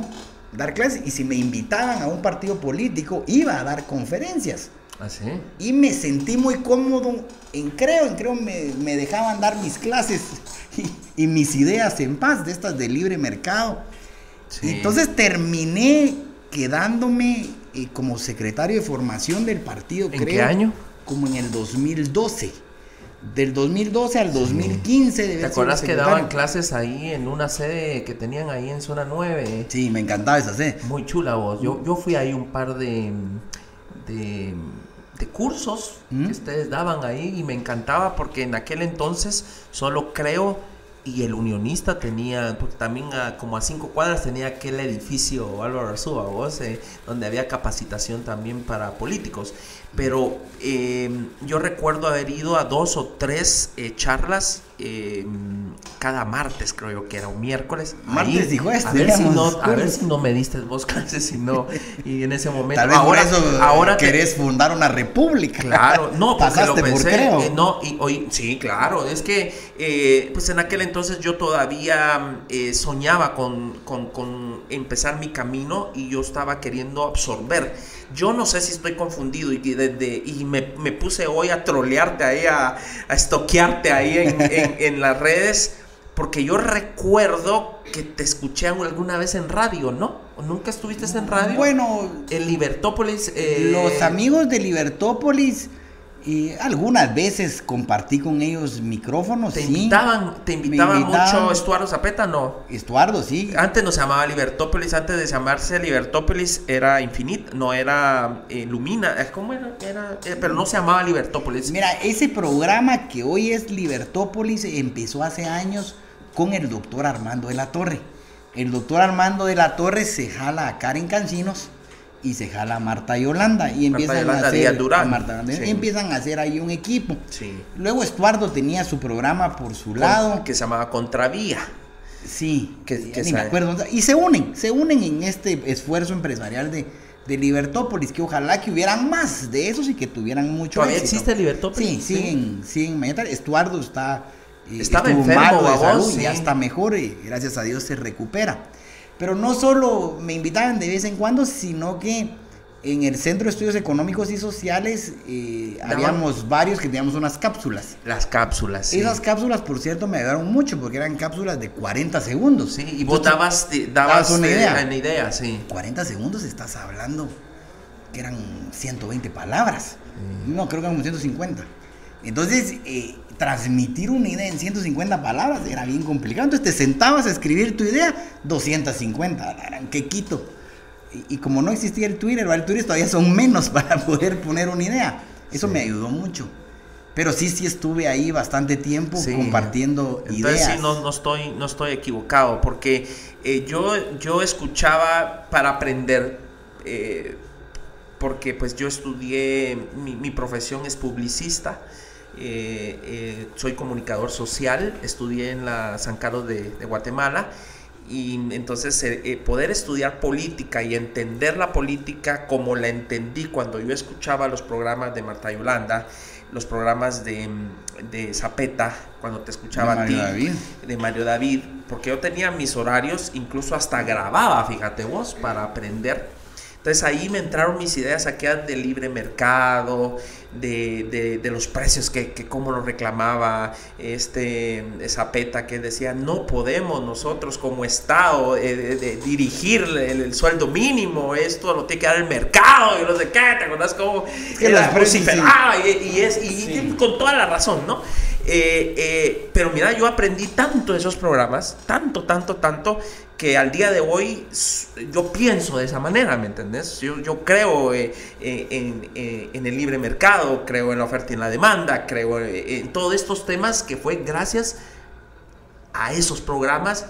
dar clases y si me invitaban a un partido político, iba a dar conferencias. ¿Ah, y me sentí muy cómodo en Creo, en Creo me, me dejaban dar mis clases (laughs) y, mis ideas en paz, de estas de libre mercado. Entonces terminé quedándome eh, como secretario de formación del partido, ¿En qué año? Como en el 2012. Del 2012 al 2015. ¿Te acuerdas que daban clases ahí en una sede que tenían ahí en zona 9? Sí, me encantaba esa sede. Muy chula vos. Yo, yo fui ahí un par de, de, cursos que ustedes daban ahí y me encantaba porque en aquel entonces solo creo y el unionista tenía, porque también como a cinco cuadras tenía aquel edificio Álvaro Arzúa, vos, eh, donde había capacitación también para políticos. Pero eh, yo recuerdo haber ido a dos o tres eh, charlas eh, cada martes, creo yo que era un miércoles. Martes dijo esto. A ver, si no, a ver si no me diste vos (laughs) clases, si no. Y en ese momento. Tal vez ahora, por eso ahora querés fundar una república. Claro, no, porque lo pensé. no, y hoy, sí, claro. Es que, pues en aquel entonces yo todavía soñaba con, con, con empezar mi camino y yo estaba queriendo absorber yo no sé si estoy confundido y, y me, puse hoy a trolearte ahí, a, estoquearte ahí en, las redes, porque yo recuerdo que te escuché alguna vez en radio, ¿no? ¿Nunca estuviste en radio? Bueno, en Libertópolis. Eh, los amigos de Libertópolis y algunas veces compartí con ellos micrófonos. ¿Te invitaban, ¿te invitaban, mucho Estuardo Zapeta? No. Estuardo, sí. Antes no se llamaba Libertópolis, antes de llamarse Libertópolis era Infinit, no era eh, Lumina. ¿Cómo era? era eh, pero no se llamaba Libertópolis. Mira, ese programa que hoy es Libertópolis empezó hace años con el doctor Armando de la Torre. El doctor Armando de la Torre se jala a Karen Cancinos y se jala Marta Yolanda y empiezan a hacer y empiezan a hacer ahí un equipo. Luego Estuardo tenía su programa por su lado que se llamaba Contravía. Sí, que, ni me acuerdo. Y se unen, se unen en este esfuerzo empresarial de, de Libertópolis, que ojalá que hubieran más de esos y que tuvieran mucho ¿Todavía existe Libertópolis? Sí, siguen, siguen. Estuardo está... Eh, Estaba enfermo, de salud, ya está mejor y gracias a Dios se recupera. Pero no solo me invitaban de vez en cuando, sino que en el Centro de Estudios Económicos y Sociales eh, habíamos varios que teníamos unas cápsulas. Las cápsulas. Sí. Esas cápsulas, por cierto, me ayudaron mucho porque eran cápsulas de 40 segundos. Sí, y vos dabas, una idea. Una idea, sí. 40 segundos estás hablando que eran 120 palabras. No, creo que eran 150. Entonces, eh, transmitir una idea en 150 palabras era bien complicado. Entonces te sentabas a escribir tu idea, 250, qué quito. Y, como no existía el Twitter, el Twitter todavía son menos (laughs) para poder poner una idea. Eso me ayudó mucho. Pero sí, sí estuve ahí bastante tiempo compartiendo Entonces, ideas. sí, no, no, estoy, no estoy equivocado, porque eh, yo, yo escuchaba para aprender, eh, porque pues yo estudié, mi, mi profesión es publicista, eh, soy comunicador social, estudié en la San Carlos de, de Guatemala, y entonces poder estudiar política y entender la política como la entendí cuando yo escuchaba los programas de Marta Yolanda, los programas de, de Zapeta, cuando te escuchaba a ti, de Mario David, porque yo tenía mis horarios, incluso hasta grababa, fíjate vos, para aprender. Entonces ahí me entraron mis ideas aquellas de libre mercado, de, de, los precios que, que como lo reclamaba este Zapeta, que decía, no podemos nosotros como Estado eh, dirigir el, sueldo mínimo, esto lo tiene que dar el mercado, y no sé qué, ¿te acuerdas cómo que era y, es, y con toda la razón, ¿no? Eh, eh, pero mira, yo aprendí tanto de esos programas, tanto, tanto, tanto, que al día de hoy yo pienso de esa manera, ¿me entendés? Yo, yo creo eh, en, en, el libre mercado, creo en la oferta y en la demanda, creo en todos estos temas que fue gracias a esos programas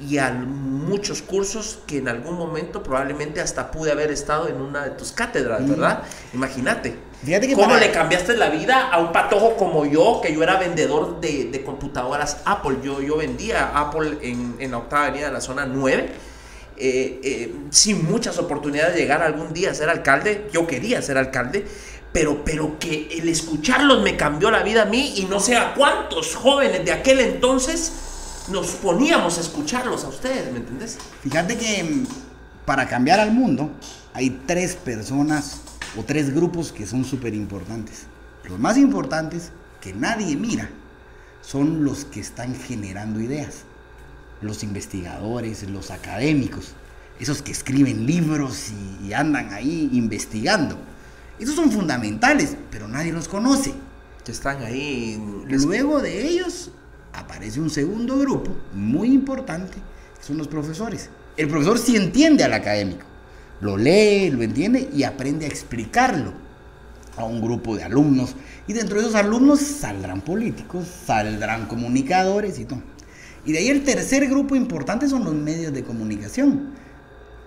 y a muchos cursos que en algún momento probablemente hasta pude haber estado en una de tus cátedras, ¿verdad? Imagínate. ¿Cómo le cambiaste la vida a un patojo como yo, que yo era vendedor de, computadoras Apple? Yo, yo vendía Apple en, en la octava avenida de la zona 9. Eh, eh, sin muchas oportunidades de llegar algún día a ser alcalde. Yo quería ser alcalde, pero, pero que el escucharlos me cambió la vida a mí y no sé a cuántos jóvenes de aquel entonces nos poníamos a escucharlos a ustedes, ¿me entendés? Fíjate que mm, para cambiar al mundo hay tres personas o tres grupos que son súper importantes. Los más importantes, que nadie mira, son los que están generando ideas. Los investigadores, los académicos, esos que escriben libros y, andan ahí investigando. Esos son fundamentales, pero nadie los conoce. Que están ahí. Luego de ellos aparece un segundo grupo muy importante, que son los profesores. El profesor sí entiende al académico, lo lee, lo entiende y aprende a explicarlo a un grupo de alumnos. Y dentro de esos alumnos saldrán políticos, saldrán comunicadores y todo. Y de ahí el tercer grupo importante son los medios de comunicación.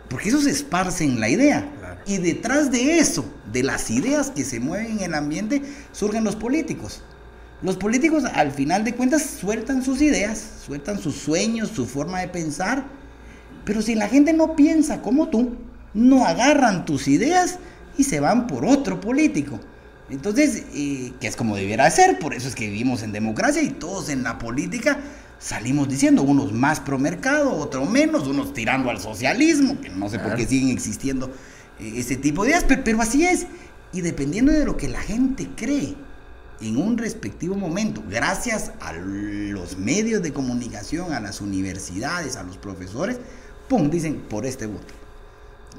Porque esos esparcen la idea. Y detrás de eso, de las ideas que se mueven en el ambiente, surgen los políticos. Los políticos al final de cuentas sueltan sus ideas, sueltan sus sueños, su forma de pensar. Pero si la gente no piensa como tú, no agarran tus ideas y se van por otro político. Entonces, eh, que es como debiera ser, por eso es que vivimos en democracia y todos en la política salimos diciendo, unos más pro mercado, otros menos, unos tirando al socialismo, que no sé por qué siguen existiendo eh, ese tipo de ideas, pero, pero así es. Y dependiendo de lo que la gente cree en un respectivo momento, gracias a los medios de comunicación, a las universidades, a los profesores, ¡pum! Dicen por este voto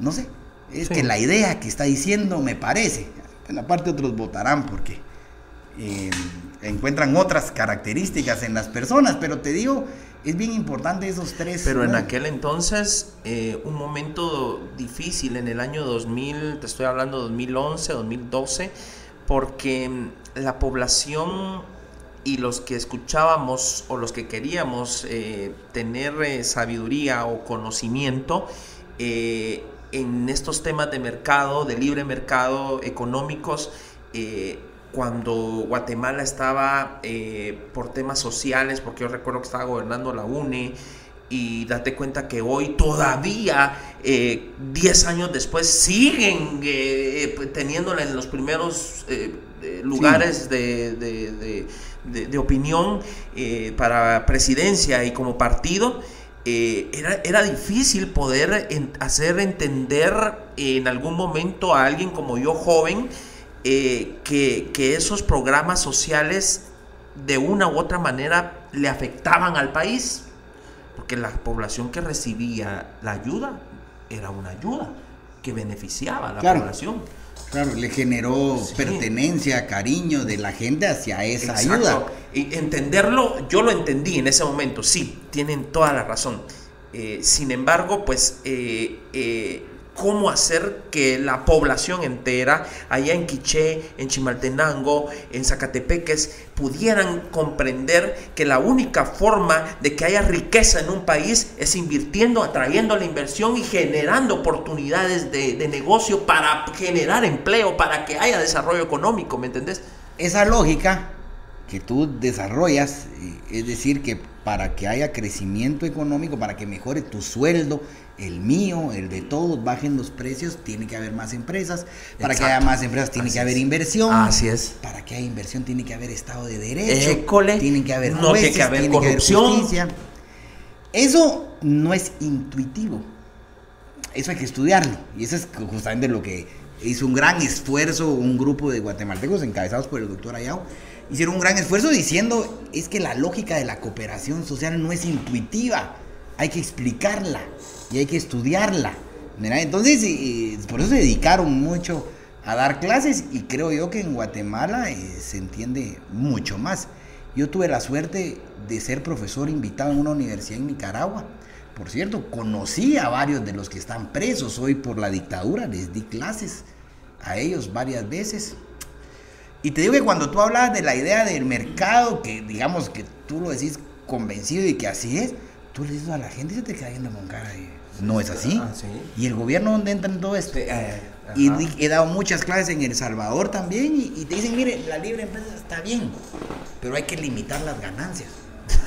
no sé, es que la idea que está diciendo me parece. En la parte otros votarán porque eh, encuentran otras características en las personas, pero te digo, es bien importante esos tres. Pero en aquel entonces, eh, un momento difícil en el año 2000, te estoy hablando 2011, 2012, porque mm, la población y los que escuchábamos o los que queríamos eh, tener sabiduría o conocimiento, en estos temas de mercado, de libre mercado, económicos, eh, cuando Guatemala estaba eh, por temas sociales, porque yo recuerdo que estaba gobernando la UNE, y date cuenta que hoy todavía, 10 eh, años después, siguen teniéndola en los primeros lugares de, de, opinión para presidencia y como partido. Eh, era, era, difícil poder hacer entender en algún momento a alguien como yo joven eh, que, esos programas sociales de una u otra manera le afectaban al país, porque la población que recibía la ayuda era una ayuda que beneficiaba a la población. Claro, le generó pertenencia, cariño de la gente hacia esa ayuda. Y entenderlo, yo lo entendí en ese momento, sí, tienen toda la razón. Eh, sin embargo, pues eh, eh, cómo hacer que la población entera, allá en Quiché, en Chimaltenango, en Zacatepeques, pudieran comprender que la única forma de que haya riqueza en un país es invirtiendo, atrayendo la inversión y generando oportunidades de, de negocio para generar empleo, para que haya desarrollo económico, ¿me entendés? Esa lógica que tú desarrollas, eh, es decir, que para que haya crecimiento económico, para que mejore tu sueldo, el mío, el de todos, bajen los precios, tiene que haber más empresas. Para que haya más empresas, tiene que haber inversión. Así es. Para que haya inversión, tiene que haber Estado de Derecho. École, tiene que haber no jueces, tiene que haber tiene corrupción. justicia. Eso no es intuitivo. Eso hay que estudiarlo. Y eso es justamente lo que hizo un gran esfuerzo un grupo de guatemaltecos encabezados por el doctor Ayao. Hicieron un gran esfuerzo diciendo, es que la lógica de la cooperación social no es intuitiva, hay que explicarla y hay que estudiarla. Entonces, por eso se dedicaron mucho a dar clases y creo yo que en Guatemala eh, se entiende mucho más. Yo tuve la suerte de ser profesor invitado en una universidad en Nicaragua. Por cierto, conocí a varios de los que están presos hoy por la dictadura, les di clases a ellos varias veces. Y te digo que cuando tú hablabas de la idea del mercado, que digamos que tú lo decís convencido y que así es, tú le dices a la gente y se te queda viendo con cara de, no es así. Ah, sí. ¿Y el gobierno dónde entra en todo esto? Sí, eh, y he dado muchas clases en El Salvador también y, y te dicen, mire, la libre empresa está bien, pero hay que limitar las ganancias. (laughs)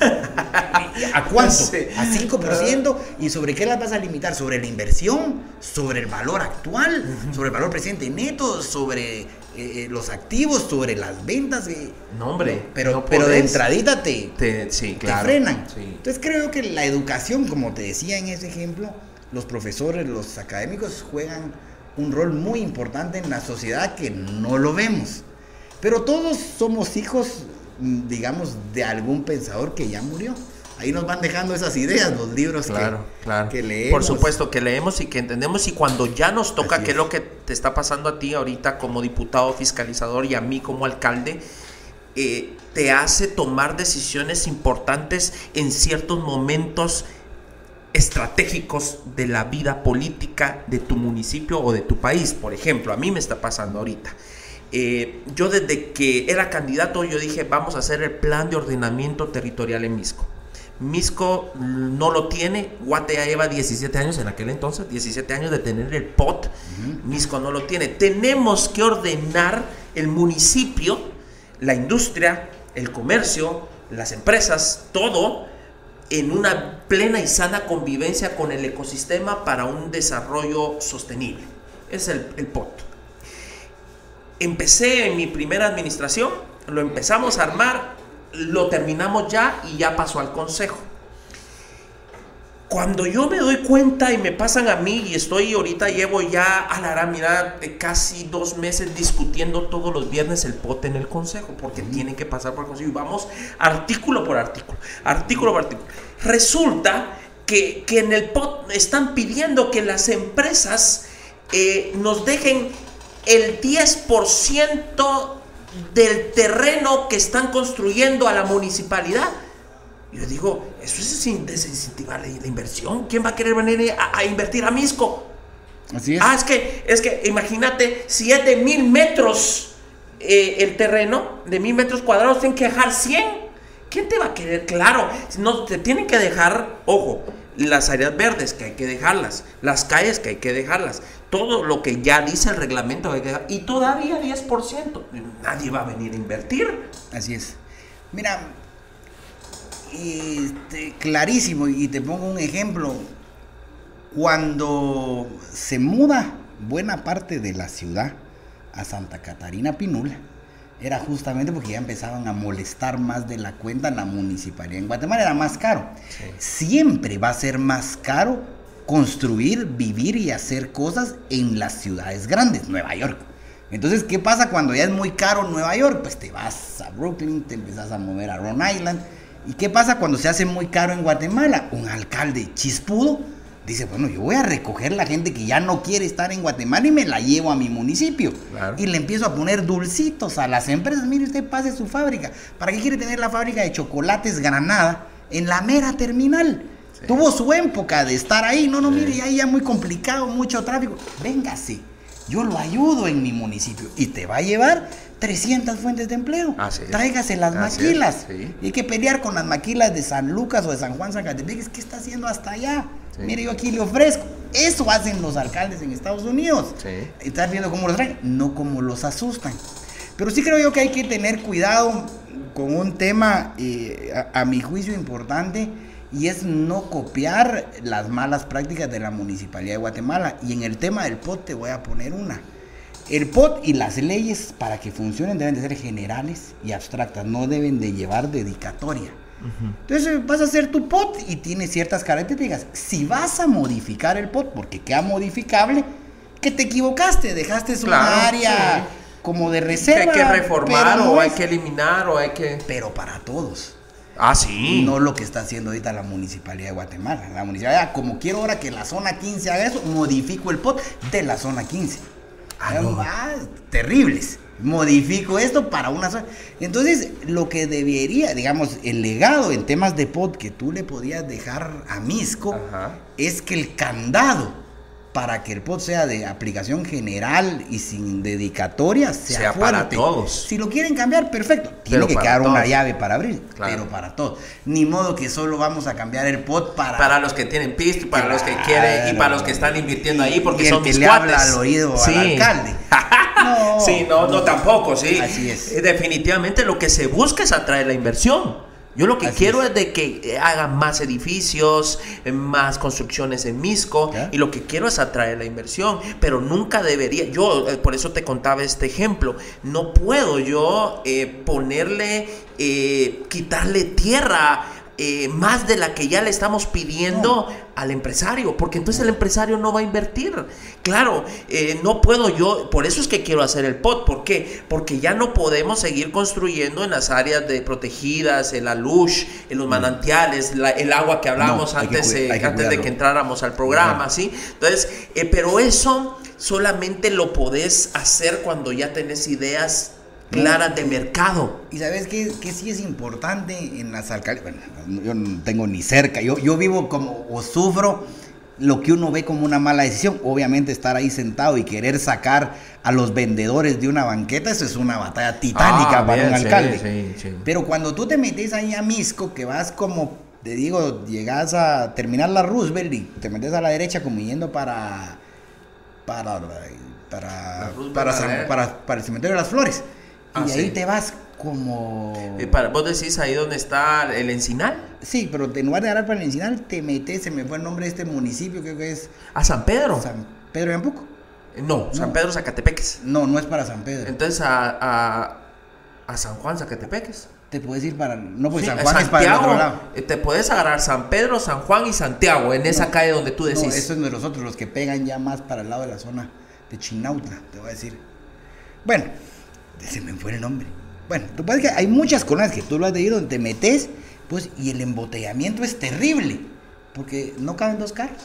¿A cuánto? Sí. A 5%. ¿Y sobre qué las vas a limitar? ¿Sobre la inversión? ¿Sobre el valor actual? ¿Sobre el valor presente neto? ¿Sobre eh, eh, los activos? ¿sobre las ventas? Eh, No, hombre. pero, no pero de entradita te, Te- sí, te frenan. Sí. Entonces creo que la educación, como te decía en ese ejemplo, los profesores, los académicos juegan un rol muy importante en la sociedad que no lo vemos. Pero todos somos hijos, mm, digamos, de algún pensador que ya murió. Ahí nos van dejando esas ideas, los libros que- Claro, claro. que leemos. Por supuesto que leemos y que entendemos y cuando ya nos toca, es es. lo que te está pasando a ti ahorita como diputado fiscalizador y a mí como alcalde, eh, te hace tomar decisiones importantes en ciertos momentos estratégicos de la vida política de tu municipio o de tu país. Por ejemplo, a mí me está pasando ahorita. Eh, yo desde que era candidato, yo dije, vamos a hacer el plan de ordenamiento territorial en Misco. Misco no lo tiene, Guate ya lleva 17 años en aquel entonces, 17 años de tener el POT, Misco no lo tiene. Tenemos que ordenar el municipio, la industria, el comercio, las empresas, todo en una plena y sana convivencia con el ecosistema para un desarrollo sostenible. Es el, el POT. Empecé en mi primera administración, lo empezamos a armar, lo terminamos ya y ya pasó al consejo. Cuando yo me doy cuenta y me pasan a mí y estoy ahorita llevo ya a la gran eh, casi dos meses discutiendo todos los viernes el pote en el consejo porque tiene que pasar por el consejo y vamos artículo por artículo, artículo por artículo. Resulta que, que en el POT están pidiendo que las empresas eh, nos dejen el 10% del terreno que están construyendo a la municipalidad. Yo digo, eso es sin- desincentivar la, la inversión. ¿Quién va a querer venir a, a invertir a Misco? Así es. Ah, es que, es que imagínate, si es de mil metros eh, el terreno, de mil metros cuadrados, tienen que dejar 100. ¿Quién te va a querer? Claro, no, te tienen que dejar, ojo, las áreas verdes que hay que dejarlas, las calles que hay que dejarlas, todo lo que ya dice el reglamento y todavía 10%. Nadie va a venir a invertir. Así es. Mira, este, clarísimo, y te pongo un ejemplo. Cuando se muda buena parte de la ciudad a Santa Catarina Pinula, era justamente porque ya empezaban a molestar más de la cuenta en la municipalidad. En Guatemala era más caro. Siempre va a ser más caro construir, vivir y hacer cosas en las ciudades grandes, Nueva York. Entonces, ¿qué pasa cuando ya es muy caro Nueva York? Pues te vas a Brooklyn, te empiezas a mover a Rhode Island. ¿Y qué pasa cuando se hace muy caro en Guatemala? Un alcalde chispudo dice, bueno, yo voy a recoger la gente que ya no quiere estar en Guatemala y me la llevo a mi municipio. Claro. Y le empiezo a poner dulcitos a las empresas. Mire, usted pase su fábrica. ¿Para qué quiere tener la fábrica de chocolates Granada en la mera terminal? Tuvo su época de estar ahí. No, no, mire, ahí ya muy complicado, mucho tráfico. Véngase, yo lo ayudo en mi municipio y te va a llevar 300 fuentes de empleo. Así. Tráigase las Así maquilas. sí. Y hay que pelear con las maquilas de San Lucas o de San Juan Zacatepeques. ¿Qué está haciendo hasta allá? Sí. Mire, yo aquí le ofrezco. Eso hacen los alcaldes en Estados Unidos. Sí. Estás viendo cómo los traen, no cómo los asustan. Pero sí creo yo que hay que tener cuidado con un tema, eh, a, a mi juicio, importante, y es no copiar las malas prácticas de la Municipalidad de Guatemala. Y en el tema del POT te voy a poner una. El POT y las leyes para que funcionen deben de ser generales y abstractas, no deben de llevar dedicatoria. Entonces vas a hacer tu POT y tiene ciertas características. Si vas a modificar el POT porque queda modificable, que te equivocaste, dejaste una Claro, área sí. como de Que reserva. hay que reformar no o hay es- que eliminar o hay que... Pero para todos. Ah, sí. No lo que está haciendo ahorita la municipalidad de Guatemala. La municipalidad, como quiero ahora que la zona 15 haga eso, modifico el POT de la zona 15. Ah, no. Ah, terribles. Modifico esto para una zona. Entonces, lo que debería, digamos, el legado en temas de POT que tú le podías dejar a Misco Ajá. es que el candado para que el POT sea de aplicación general y sin dedicatoria sea, Sea para todos. Si lo quieren cambiar, perfecto. Tiene Pero que quedar una llave para abrir, Claro. pero para todos. Ni modo que solo vamos a cambiar el POT para, Para los que tienen pisto, para los que quieren y para los que están invirtiendo ahí porque Y el son que mis le cuates. habla al oído al alcalde. (laughs) No. Sí, no, no tampoco, sí. Así es. Eh, Definitivamente lo que se busca es atraer la inversión. Yo lo que Así quiero es. es. de que eh, hagan más edificios, eh, más construcciones en Misco, Ya. y lo que quiero es atraer la inversión, pero nunca debería, yo eh, por eso te contaba este ejemplo, no puedo yo eh, ponerle, eh, quitarle tierra eh, más de la que ya le estamos pidiendo al empresario, porque entonces el empresario no va a invertir. Claro, eh, no puedo yo, por eso es que quiero hacer el POT, ¿por qué? Porque ya no podemos seguir construyendo en las áreas de protegidas, en la luz, en los manantiales, la- el agua que hablábamos Mm. No, hay que antes, eh, que antes de que entráramos al programa, Ajá. ¿sí? Entonces, pero eso solamente lo podés hacer cuando ya tenés ideas claras de mercado. Y sabes qué, que sí es importante en las alcaldías. Bueno, yo no tengo ni cerca. Yo, yo vivo como o sufro lo que uno ve como una mala decisión. Obviamente estar ahí sentado y querer sacar a los vendedores de una banqueta, eso es una batalla titánica Ah, para bien, un sí, alcalde. sí, sí. Pero cuando tú te metes ahí a Misco, que vas como, te digo, llegas a terminar la Roosevelt y te metes a la derecha como yendo para para para, para el cementerio de las flores. Ah, y ahí sí. te vas como Eh, para, vos decís ahí donde está el encinal, Sí, pero en lugar de agarrar para el Encinal, te metes, se me fue el nombre de este municipio, creo que es a San Pedro. San Pedro de Ampuco. Eh, No, San No. Pedro Zacatepeques. No, no es para San Pedro. Entonces a, a, a San Juan Zacatepeques. Te puedes ir para. No, pues Sí, San a Juan es para el Santiago, otro lado. eh, Te puedes agarrar San Pedro, San Juan y Santiago en esa No, calle donde tú No, decís. eso es de los otros, los que pegan ya más para el lado de la zona de Chinautla, te voy a decir. Bueno, se me fue el nombre. Bueno, lo que hay muchas colonias que tú lo has de ir donde te metes, pues, y el embotellamiento es terrible, porque no caben dos carros.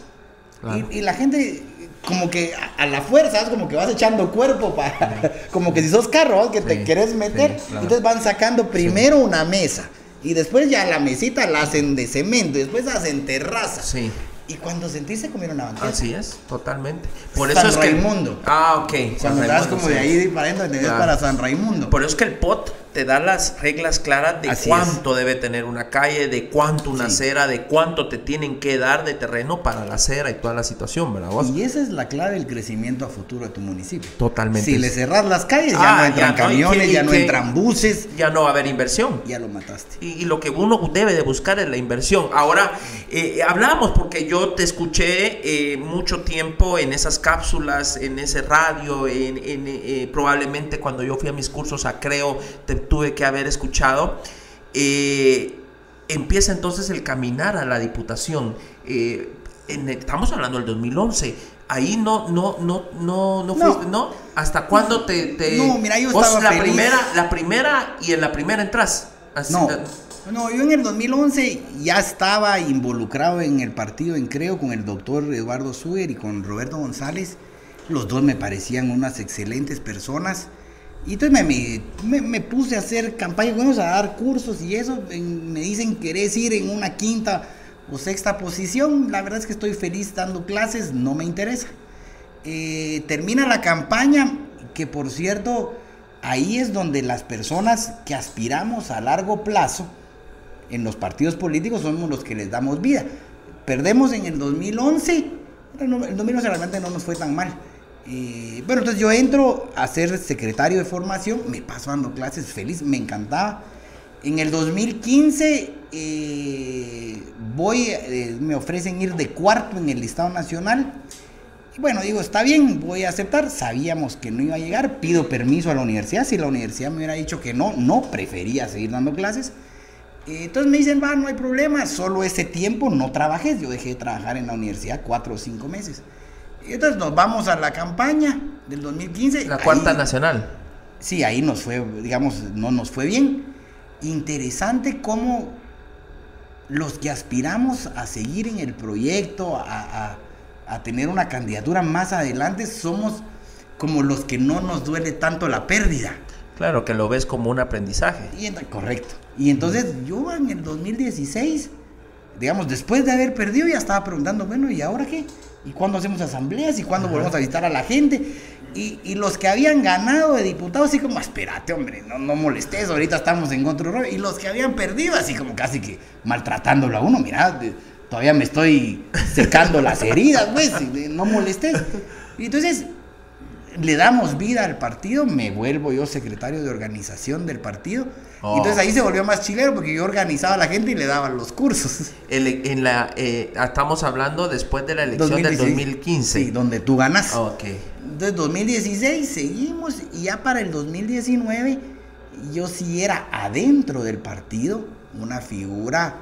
Claro. Y, y la gente, como que a, a la fuerza, ¿sabes? como que vas echando cuerpo para. (laughs) Como que si sos carro, ¿sabes? que te querés meter. sí, claro. Entonces van sacando primero una mesa. Y después ya la mesita la hacen de cemento. Y después hacen terraza. Sí. Y cuando sentís se comieron la banqueta. Así es, totalmente. Por San eso es que. Raimundo. Ah, ok. San Cuando estás Raimundo, como sí. de ahí para adentro, te Claro. para San Raimundo. Por eso es que el POT te da las reglas claras de Así cuánto debe tener una calle, de cuánto una Sí. acera, de cuánto te tienen que dar de terreno para la acera y toda la situación, ¿verdad? vos? Y esa es la clave del crecimiento a futuro de tu municipio. Totalmente. Si le cerras las calles, ya Ah, no entran ya no, y camiones, ya no que- entran buses, Ya no va a haber inversión. ya lo mataste. Y, y lo que uno debe de buscar es la inversión. Ahora, eh, hablamos porque yo te escuché eh, mucho tiempo en esas cápsulas, en ese radio, en, en, eh, probablemente cuando yo fui a mis cursos a Creo, te tuve que haber escuchado. Eh, empieza entonces el caminar a la diputación. Eh, en- estamos hablando del 2011. Ahí no, no, no, no, no, No. fuiste, ¿no? ¿Hasta cuándo te, te- No, mira, yo vos estaba la feliz. primera, la primera y en la primera entras? Así- No, no, yo en el 2011 ya estaba involucrado en el partido en Creo con el doctor Eduardo Suger y con Roberto González. Los dos me parecían unas excelentes personas. Y entonces me, me- puse a hacer campaña con ellos, a dar cursos y eso. me dicen, ¿querés ir en una quinta o sexta posición. La verdad es que estoy feliz dando clases, no me interesa. Eh, termina la campaña, que por cierto, ahí es donde las personas que aspiramos a largo plazo en los partidos políticos somos los que les damos vida. Perdemos en el 2011, bueno, el 2011 realmente no nos fue tan mal. Eh, bueno, entonces yo entro a ser secretario de formación, me paso dando clases feliz, me encantaba. En el 2015 eh, voy, eh, me ofrecen ir de cuarto en el listado nacional. Y bueno, digo, está bien, voy a aceptar. Sabíamos que no iba a llegar, pido permiso a la universidad. Si la universidad me hubiera dicho que no, no prefería seguir dando clases. Eh, entonces me dicen, va, no hay problema, solo ese tiempo no trabajes. Yo dejé de trabajar en la universidad cuatro o cinco meses. Entonces nos vamos a la campaña del 2015. La cuarta nacional. Sí, ahí nos fue, digamos, no nos fue bien. Interesante cómo los que aspiramos a seguir en el proyecto, a, a tener una candidatura más adelante, somos como los que no nos duele tanto la pérdida. Claro, que lo ves como un aprendizaje. Y, correcto. Y entonces yo en el 2016, digamos, después de haber perdido, ya estaba preguntando, bueno, ¿y ahora qué? ¿Y cuándo hacemos asambleas? ¿Y cuándo volvemos a visitar a la gente? Y, los que habían ganado de diputados, así como, espérate, hombre, no, no molestes, ahorita estamos en contra Y los que habían perdido, así como casi que maltratándolo a uno, mira, todavía me estoy secando las heridas, pues, no molestes. Y entonces, le damos vida al partido, me vuelvo yo secretario de organización del partido. Oh. Entonces ahí se volvió más chilero porque yo organizaba a la gente y le daba los cursos. en la, eh, estamos hablando después de la elección del 2015. Sí, donde tú ganas. Ok. Entonces 2016 seguimos y ya para el 2019 yo sí era adentro del partido una figura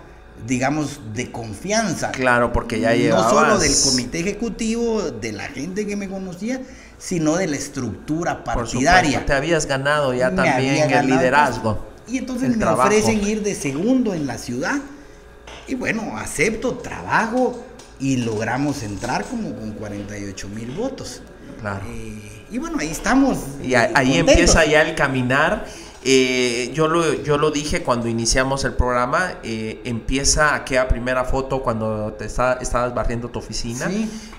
digamos, de confianza. Claro, porque ya llevabas... No solo del comité ejecutivo, de la gente que me conocía, sino de la estructura partidaria. te habías ganado ya también el liderazgo. y entonces me ofrecen ir de segundo en la ciudad. Y bueno, acepto, trabajo y logramos entrar como con 48 mil votos. Claro. Eh, y bueno, ahí estamos. Y ahí empieza ya el caminar eh, yo, lo, yo lo dije cuando iniciamos el programa, eh, empieza aquella primera foto cuando te estabas barriendo tu oficina,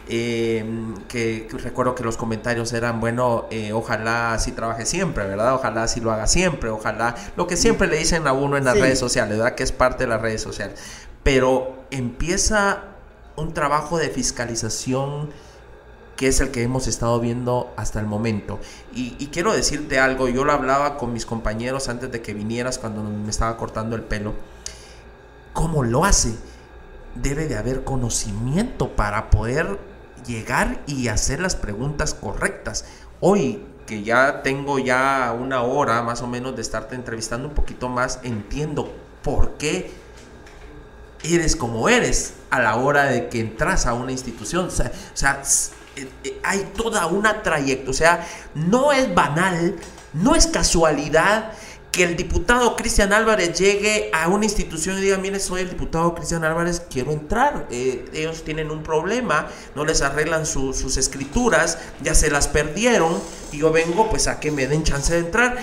eh, que, recuerdo que los comentarios eran, bueno, ojalá así trabaje siempre, ¿verdad? Ojalá así lo haga siempre, ojalá, lo que siempre le dicen a uno en las redes sociales, ¿verdad? Que es parte de las redes sociales. Pero empieza un trabajo de fiscalización que es el que hemos estado viendo hasta el momento. Y, quiero decirte algo, yo lo hablaba con mis compañeros antes de que vinieras cuando me estaba cortando el pelo. ¿Cómo lo hace? Debe de haber conocimiento para poder llegar y hacer las preguntas correctas. Hoy que ya tengo ya una hora más o menos de estarte entrevistando un poquito más, entiendo por qué eres como eres a la hora de que entras a una institución. O sea, hay toda una trayectoria. O sea, no es banal, no es casualidad que el diputado Cristian Álvarez llegue a una institución y diga, mire, soy el diputado Cristian Álvarez, quiero entrar. Eh, ellos tienen un problema, no les arreglan sus escrituras, ya se las perdieron y yo vengo pues a que me den chance de entrar.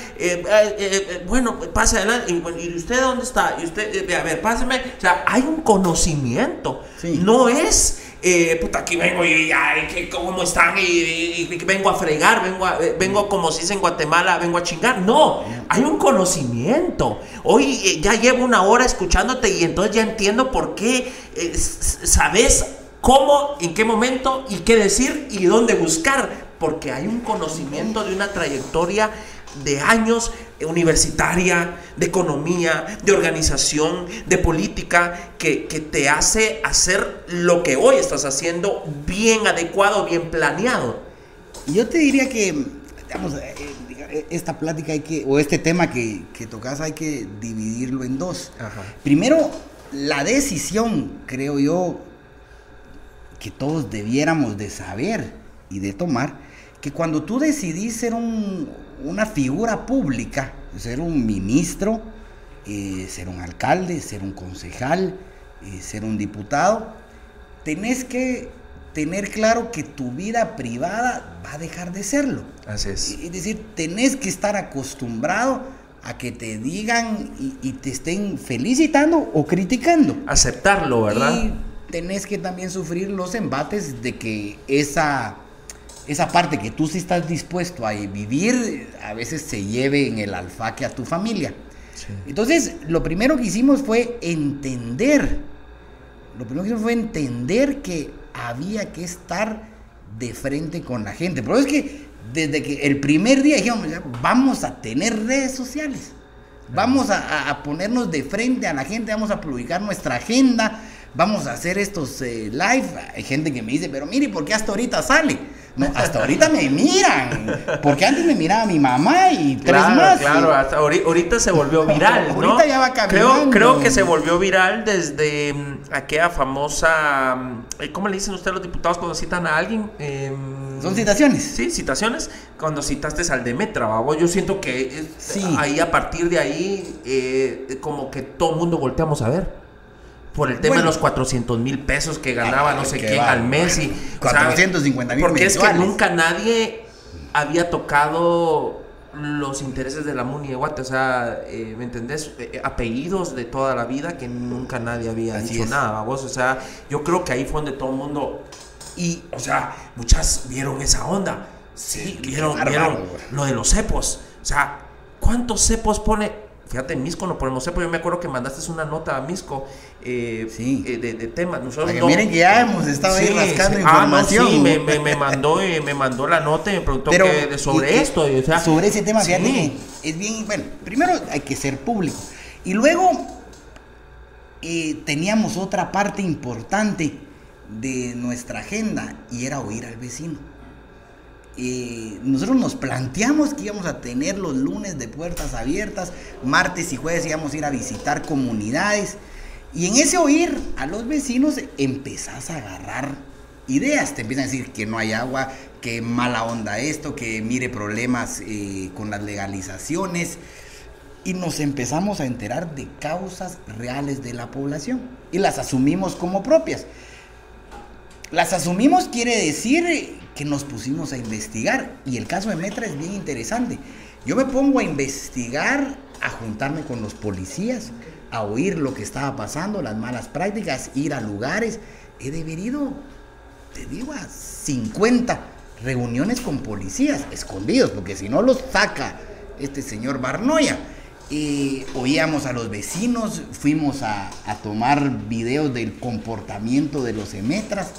bueno, pase adelante. Y, usted dónde está? Y usted, a ver, páseme. O sea, hay un conocimiento. No es eh, puta, aquí vengo y, ay, ¿cómo están? Y, vengo a fregar, vengo, a, eh, vengo como si dice en Guatemala, vengo a chingar. No, hay un conocimiento. Hoy eh, ya llevo una hora escuchándote y entonces ya entiendo por qué sabes cómo, en qué momento y qué decir y dónde buscar. Porque hay un conocimiento de una trayectoria de años universitaria, de economía, de organización, de política, que, te hace hacer lo que hoy estás haciendo bien adecuado, bien planeado. Yo te diría que, digamos, eh, eh, esta plática hay que, o este tema que, que tocas hay que dividirlo en dos. Primero, la decisión, creo yo, que todos debiéramos de saber y de tomar, que cuando tú decidís ser un, una figura pública, ser un ministro, eh, ser un alcalde, ser un concejal, eh, ser un diputado, tenés que tener claro que tu vida privada va a dejar de serlo. Así es. Es decir, tenés que estar acostumbrado a que te digan y, te estén felicitando o criticando. Aceptarlo, ¿verdad? Y tenés que también sufrir los embates de que esa, esa parte que tú sí estás dispuesto a vivir, a veces se lleve en el alfaque a tu familia. Entonces, lo primero que hicimos fue entender, lo primero que hicimos fue entender que había que estar de frente con la gente. Pero es que desde que el primer día dijimos, vamos a tener redes sociales. Vamos a, ponernos de frente a la gente, vamos a publicar nuestra agenda, vamos a hacer estos eh, live. Hay gente que me dice, pero mire, ¿por qué hasta ahorita sale? No, hasta ahorita me miran. Porque antes me miraba mi mamá y tres más. Claro, hasta ahorita se volvió viral, ¿no? ahorita ya va. Creo, creo que se volvió viral desde mm, aquella famosa. Mm, eh, ¿Cómo le dicen ustedes los diputados cuando citan a alguien? Eh, son citaciones. Sí, citaciones. Cuando citaste al Demetra, yo siento que ahí a partir de ahí, eh, como que todo el mundo volteamos a ver. Por el tema de los 400 mil pesos que ganaba no sé quién al mes. Y, 450 mil Porque es que nunca nadie había tocado los intereses de la Muni de Guate, o sea, eh, ¿me entendés? Eh, apellidos de toda la vida que nunca nadie había dicho nada, vos, o sea, yo creo que ahí fue donde todo el mundo y, o sea, muchas vieron esa onda. Sí, vieron, vieron lo de los cepos. O sea, ¿cuántos cepos pone? Fíjate, Misco no ponemos cepos. Yo me acuerdo que mandaste una nota a Misco eh, eh, de, de, temas. Nosotros miren que ya hemos estado ahí rascando información. Ah, no, sí, me, me, me, mandó, eh, me mandó la nota y me preguntó que, sobre esto. O sea, sobre ese tema, fíjate, es bien. Bueno, primero hay que ser público. Y luego teníamos otra parte importante de nuestra agenda y era oír al vecino. Nosotros nos planteamos que íbamos a tener los lunes de puertas abiertas, martes y jueves íbamos a ir a visitar comunidades. Y en ese oír a los vecinos empezás a agarrar ideas. Te empiezan a decir que no hay agua, que mala onda esto, que mire problemas eh, con las legalizaciones. Y nos empezamos a enterar de causas reales de la población y las asumimos como propias. Las asumimos quiere decir que nos pusimos a investigar y el caso de Metra es bien interesante. Yo me pongo a investigar, a juntarme con los policías, a oír lo que estaba pasando, las malas prácticas, ir a lugares. He debido, te digo, a 50 reuniones con policías escondidos, porque si no los saca este señor Barnoya. Y oíamos a los vecinos, fuimos a, a tomar videos del comportamiento de los emetras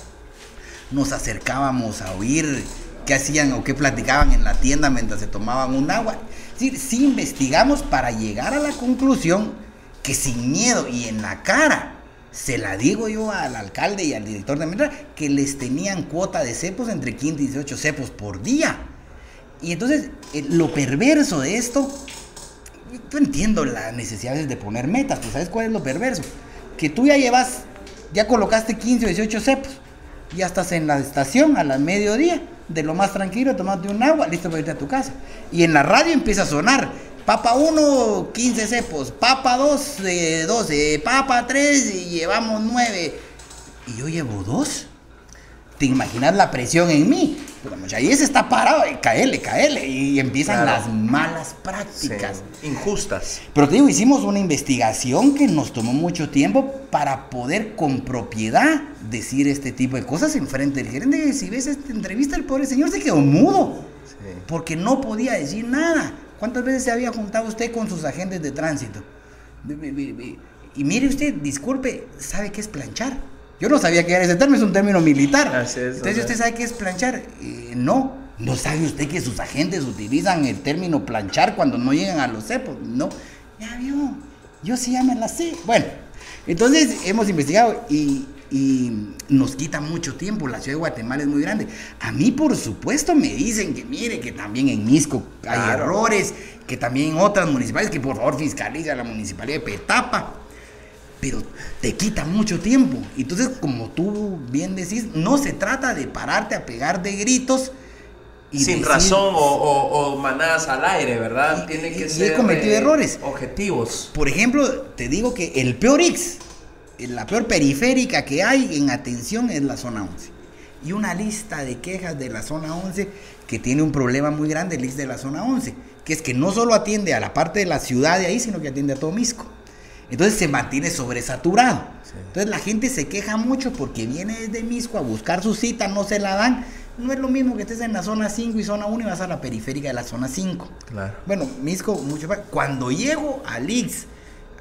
nos acercábamos a oír qué hacían o qué platicaban en la tienda mientras se tomaban un agua. Es decir, sí investigamos para llegar a la conclusión que sin miedo y en la cara, se la digo yo al alcalde y al director de Mendra, que les tenían cuota de cepos entre 15 y 18 cepos por día. Y entonces, eh, lo perverso de esto, yo entiendo las necesidades de poner metas, ¿tú sabes cuál es lo perverso? Que tú ya llevas, ya colocaste 15 o 18 cepos ya estás en la estación a la mediodía, de lo más tranquilo, tomate un agua, listo para irte a tu casa. Y en la radio empieza a sonar, papa 1, 15 cepos, papa 2, 12, papa 3, y llevamos 9. Y yo llevo 2. ¿Te imaginas la presión en mí? Pues ahí ese está parado, y caele, caele, y empiezan las malas prácticas. injustas. Pero te digo, hicimos una investigación que nos tomó mucho tiempo para poder con propiedad decir este tipo de cosas en frente del gerente. Si ves esta entrevista, el pobre señor se quedó mudo, porque no podía decir nada. ¿Cuántas veces se había juntado usted con sus agentes de tránsito? Y mire usted, disculpe, ¿sabe qué es planchar? Yo no sabía que era ese término, es un término militar. Entonces, ¿usted sabe qué es planchar? Eh, no. ¿No sabe usted que sus agentes utilizan el término planchar cuando no llegan a los cepos? No. Ya vio. Yo sí ya me la sé. Bueno, entonces hemos investigado y, nos quita mucho tiempo. La ciudad de Guatemala es muy grande. A mí, por supuesto, me dicen que mire, que también en Misco hay errores, que también en otras municipales, que por favor fiscaliza la municipalidad de Petapa pero te quita mucho tiempo. Entonces, como tú bien decís, no se trata de pararte a pegar de gritos. Y Sin razón o, manadas al aire, ¿verdad? Tiene que ser. he cometido eh, errores. Objetivos. Por ejemplo, te digo que el peor X, la peor periférica que hay en atención es la zona 11. Y una lista de quejas de la zona 11 que tiene un problema muy grande, el de la zona 11 que es que no solo atiende a la parte de la ciudad de ahí, sino que atiende a todo Misco. Entonces se mantiene sobresaturado. Entonces la gente se queja mucho porque viene desde Misco a buscar su cita, no se la dan. No es lo mismo que estés en la zona 5 y zona 1 y vas a la periférica de la zona 5. Claro. Bueno, Misco, mucho más. Cuando llego al IX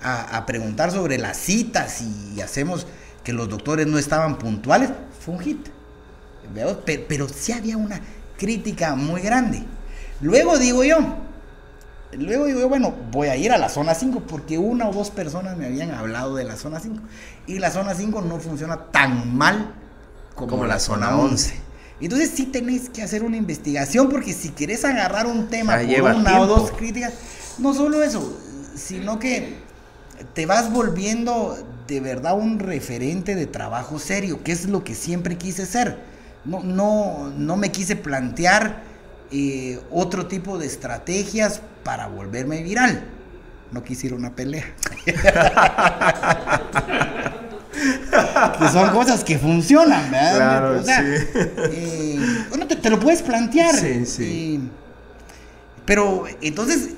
a, a preguntar sobre las citas y hacemos que los doctores no estaban puntuales, fue un hit. Pero sí había una crítica muy grande. Luego digo yo, luego digo yo, bueno, voy a ir a la zona 5 porque una o dos personas me habían hablado de la zona 5 y la zona 5 no funciona tan mal como, Como la, la zona zona 11. Entonces sí tenés que hacer una investigación porque si querés agarrar un tema lleva una o dos críticas, no solo eso, sino que te vas volviendo de verdad un referente de trabajo serio, que es lo que siempre quise ser. No, no, no me quise plantear eh, otro tipo de estrategias para volverme viral. No quise ir a una pelea. (laughs) que son cosas que funcionan, ¿verdad? Claro, O sea, sí. eh, bueno, te, te lo puedes plantear. Sí, sí. eh, pero entonces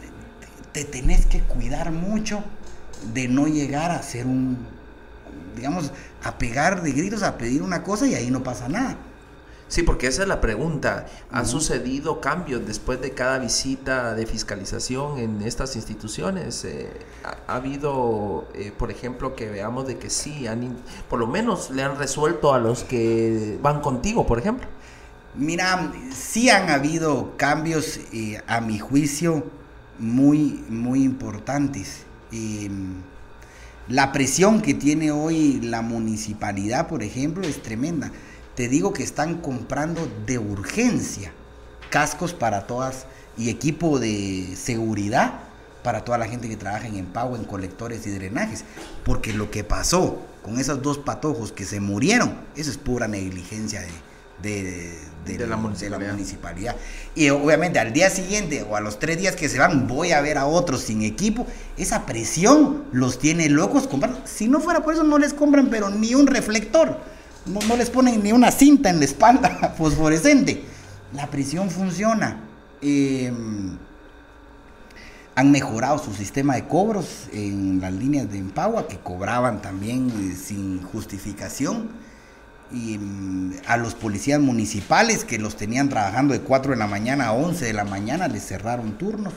te tenés que cuidar mucho de no llegar a ser un, digamos, a pegar de gritos, a pedir una cosa y ahí no pasa nada. Sí, porque esa es la pregunta. ¿Han sucedido cambios después de cada visita de fiscalización en estas instituciones? Eh, ha, ha habido, eh, por ejemplo, que veamos de que sí, han, in- por lo menos le han resuelto a los que van contigo, por ejemplo. Mira, sí han habido cambios, eh, a mi juicio, muy, muy importantes. Eh, la presión que tiene hoy la municipalidad, por ejemplo, es tremenda. Te digo que están comprando de urgencia cascos para todas y equipo de seguridad para toda la gente que trabaja en empago, en colectores y drenajes. Porque lo que pasó con esos dos patojos que se murieron, eso es pura negligencia de, de, de- De la de municipalidad. municipalidad. Y obviamente al día siguiente o a los tres días que se van, voy a ver a otros sin equipo. Esa presión los tiene locos comprando. Si no fuera por eso, no les compran, pero ni un reflector. No, les ponen ni una cinta en la espalda (laughs) fosforescente. La presión funciona. Eh, han mejorado su sistema de cobros en las líneas de Empagua, que cobraban también eh, sin justificación. Y mm, a los policías municipales que los tenían trabajando de 4 de la mañana a 11 de la mañana, les cerraron turnos.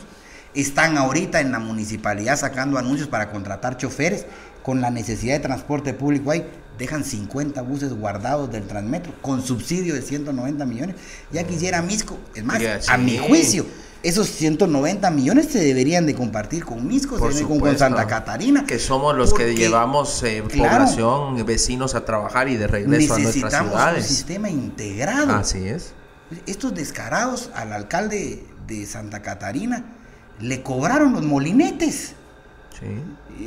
Están ahorita en la municipalidad sacando anuncios para contratar choferes con la necesidad de transporte público ahí. Dejan 50 buses guardados del Transmetro con subsidio de 190 millones. Ya quisiera Misco. Es más, a mi juicio, esos 190 millones se deberían de compartir con Misco, se Por deben con. Santa Catarina. Que somos los que llevamos eh, claro. población, vecinos a trabajar y de regreso a nuestras necesitamos un ciudades. sistema integrado. Así es. Estos descarados al alcalde de Santa Catarina le cobraron los molinetes. Sí.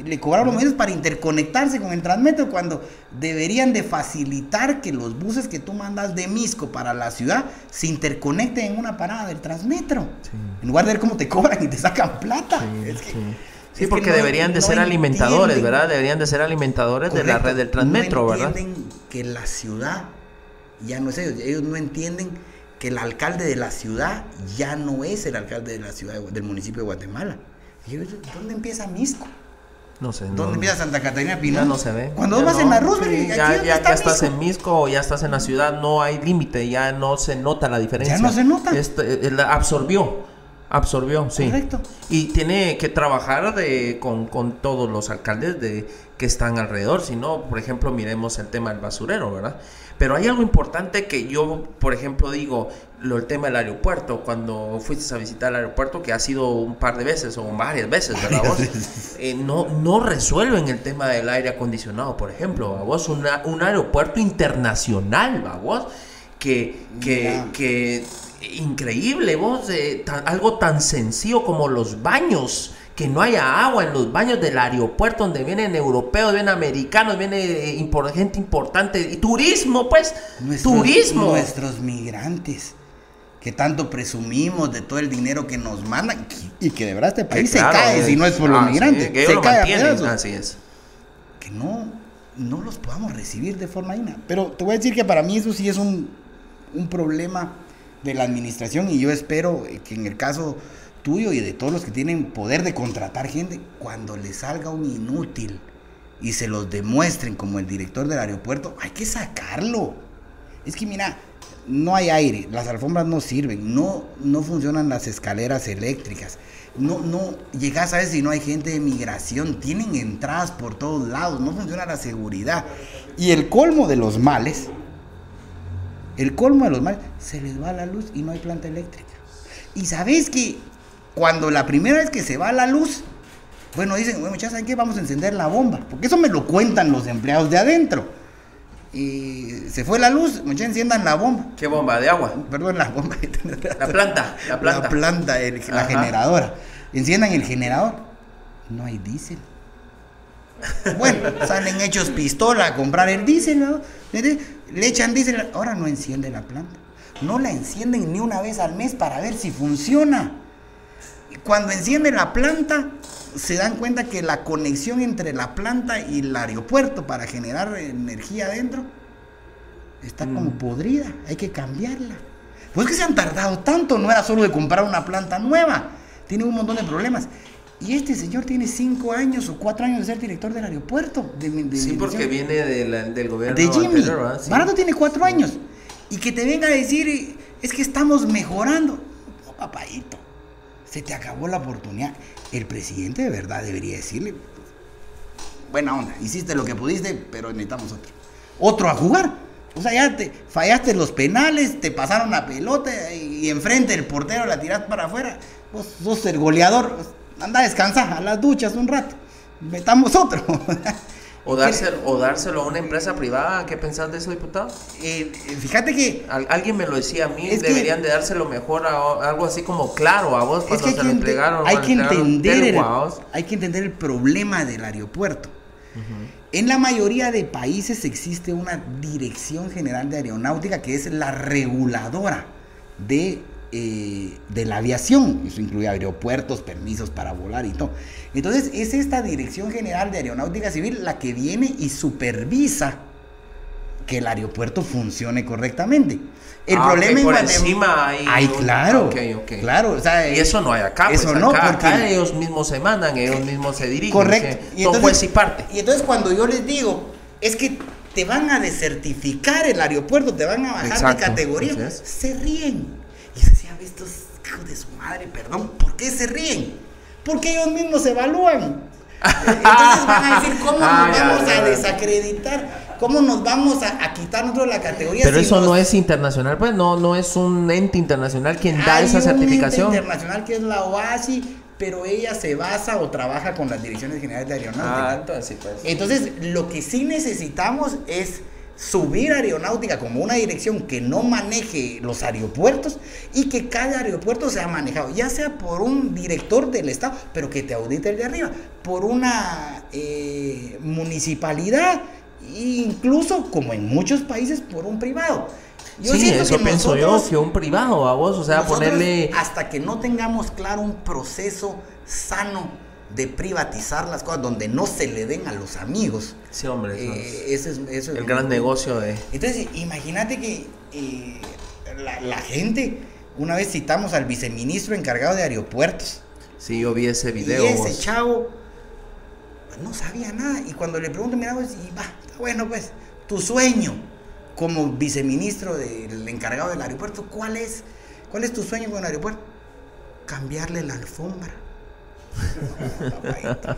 Le cobraron los molinetes para interconectarse con el Transmetro cuando deberían de facilitar que los buses que tú mandas de Misco para la ciudad se interconecten en una parada del Transmetro. Sí. En lugar de ver cómo te cobran y te sacan plata. Sí, Es que- sí. es Sí, que porque no- deberían de no ser alimentadores, ¿verdad? Deberían de ser alimentadores de la red del Transmetro, no ¿verdad? entienden que la ciudad ya no es ellos. Ellos no entienden que el alcalde de la ciudad ya no es el alcalde de la ciudad de- del municipio de Guatemala. ¿Dónde empieza Misco? No sé. ¿Dónde no- empieza Santa Catarina Ya Pinón? no se ve. Cuando Ya vos vas no. en la Roosevelt, Sí, aquí ya, ¿dónde ya, está ya estás Misco? en Misco o ya estás en la ciudad, no hay límite, ya no se nota la diferencia. Ya no se nota. Este, eh, la- absorbió, absorbió, sí. Correcto. Y tiene que trabajar de, con, con todos los alcaldes de, que están alrededor. Si no, por ejemplo, miremos el tema del basurero, ¿verdad? Pero hay algo importante que yo, por ejemplo, digo, lo, el tema del aeropuerto. Cuando fuiste a visitar el aeropuerto, que ha sido un par de veces o varias veces, ¿verdad? Vos? (laughs) Eh, no, no resuelven el tema del aire acondicionado, por ejemplo, ¿va vos? Una- un aeropuerto internacional, ¿va vos? Que, que, que increíble, vos, eh, tan- algo tan sencillo como los baños. Que no haya agua en los baños del aeropuerto donde vienen europeos, vienen americanos, viene eh, gente importante. Y turismo, pues. Nuestros- turismo. Nuestros migrantes. Que tanto presumimos de todo el dinero que nos mandan. Y que de verdad este país Que se claro, cae eh, si no es por los ah, sí, migrantes. que se cae a pedazos. Así es. que no, no los podamos recibir de forma digna. Pero te voy a decir que para mí eso sí es un, un problema de la administración y yo espero eh, que en el caso tuyo y de todos los que tienen poder de contratar gente, cuando le salga un inútil y se los demuestren como el director del aeropuerto, hay que sacarlo. Es que mira, no hay aire, las alfombras no sirven, no, no funcionan las escaleras eléctricas, no, no, llegas a ver si no hay gente de migración, tienen entradas por todos lados, no funciona la seguridad. Y el colmo de los males, el colmo de los males, se les va la luz y no hay planta eléctrica. Y sabes que cuando la primera vez que se va la luz, bueno, dicen, bueno, muchachos, ¿saben qué? Vamos a encender la bomba, porque eso me lo cuentan los empleados de adentro. Y se fue la luz, muchachos, enciendan la bomba. ¿Qué bomba? ¿De agua? Perdón, la bomba. (laughs) La planta, la planta. La planta, el- la generadora. Enciendan el generador. No hay diésel. Bueno, (laughs) salen hechos pistola a comprar el diésel, ¿no? Le echan diésel, ahora no enciende la planta. No la encienden ni una vez al mes para ver si funciona. Cuando encienden la planta, se dan cuenta que la conexión entre la planta y el aeropuerto para generar energía adentro está como podrida. Hay que cambiarla. Pues que se han tardado tanto, no era solo de comprar una planta nueva. Tiene un montón de problemas. Y este señor tiene cinco años o cuatro años de ser director del aeropuerto. De, de- Sí, de- porque viene la- del gobierno de Jimmy. anterior. Sí. Barato tiene cuatro años. Y que te venga a decir, es que estamos mejorando. No, papadito, se te acabó la oportunidad. El presidente de verdad debería decirle, buena onda, hiciste lo que pudiste, pero necesitamos otro. Otro a jugar. O sea, ya te fallaste los penales, te pasaron la pelota y enfrente el portero la tiraste para afuera. Vos sos el goleador. Anda a descansar a las duchas un rato. Metamos otro. (laughs) O dárselo, o dárselo a una empresa privada. ¿Qué pensás de eso, diputado? Eh, fíjate que Al- alguien me lo decía a mí, Es que- deberían de dárselo mejor a algo así como claro a vos es cuando que hay se que, lo entregaron. hay que entender el, hay que entender el problema del aeropuerto. En la mayoría de países existe una dirección general de aeronáutica que es la reguladora de, eh, de la aviación. Eso incluye aeropuertos, permisos para volar y todo. Entonces es esta dirección general de aeronáutica civil la que viene y supervisa que el aeropuerto funcione correctamente. El Ah, problema en por Guatem- encima hay Ay, un- claro. Claro, o sea, Y eso no hay acá, pues eso no, acá, porque- acá ellos mismos se mandan, ellos mismos se dirigen. Correcto. que son juez y parte. y entonces cuando yo les digo, es que te van a desertificar el aeropuerto, te van a bajar Exacto, de categoría, se ríen. Yo decía, estos hijos de su madre, perdón, ¿por qué se ríen? Porque ellos mismos se evalúan. Entonces van a decir, ¿cómo Ah, nos (laughs) vamos ya, a desacreditar? ¿Cómo nos vamos a, a quitar nosotros la categoría? Pero si eso nos- no es internacional, pues no, no es un ente internacional quien da Hay esa un ente certificación. internacional que es la OASI, pero ella se basa o trabaja con las direcciones generales de aeronáutica. Ah, entonces sí, pues. Entonces, lo que sí necesitamos es subir aeronáutica como una dirección que no maneje los aeropuertos y que cada aeropuerto sea manejado, ya sea por un director del Estado, pero que te audite el de arriba, por una eh, municipalidad, incluso como en muchos países, por un privado. sí, siento eso que pienso yo, que un privado a vos, o sea, ponerle... Hasta que no tengamos claro un proceso sano de privatizar las cosas donde no se le den a los amigos. Sí, hombre, eso eh, ese es, eso es el gran negocio de... Entonces, imagínate que eh, la, la gente, una vez citamos al viceministro encargado de aeropuertos. Sí, yo vi ese video. y ese vos. chavo pues, no sabía nada. Y cuando le pregunto, mira, pues, y va, está bueno, pues, tu sueño como viceministro del encargado del aeropuerto, ¿cuál es? ¿Cuál es tu sueño con el aeropuerto? Cambiarle la alfombra. (laughs)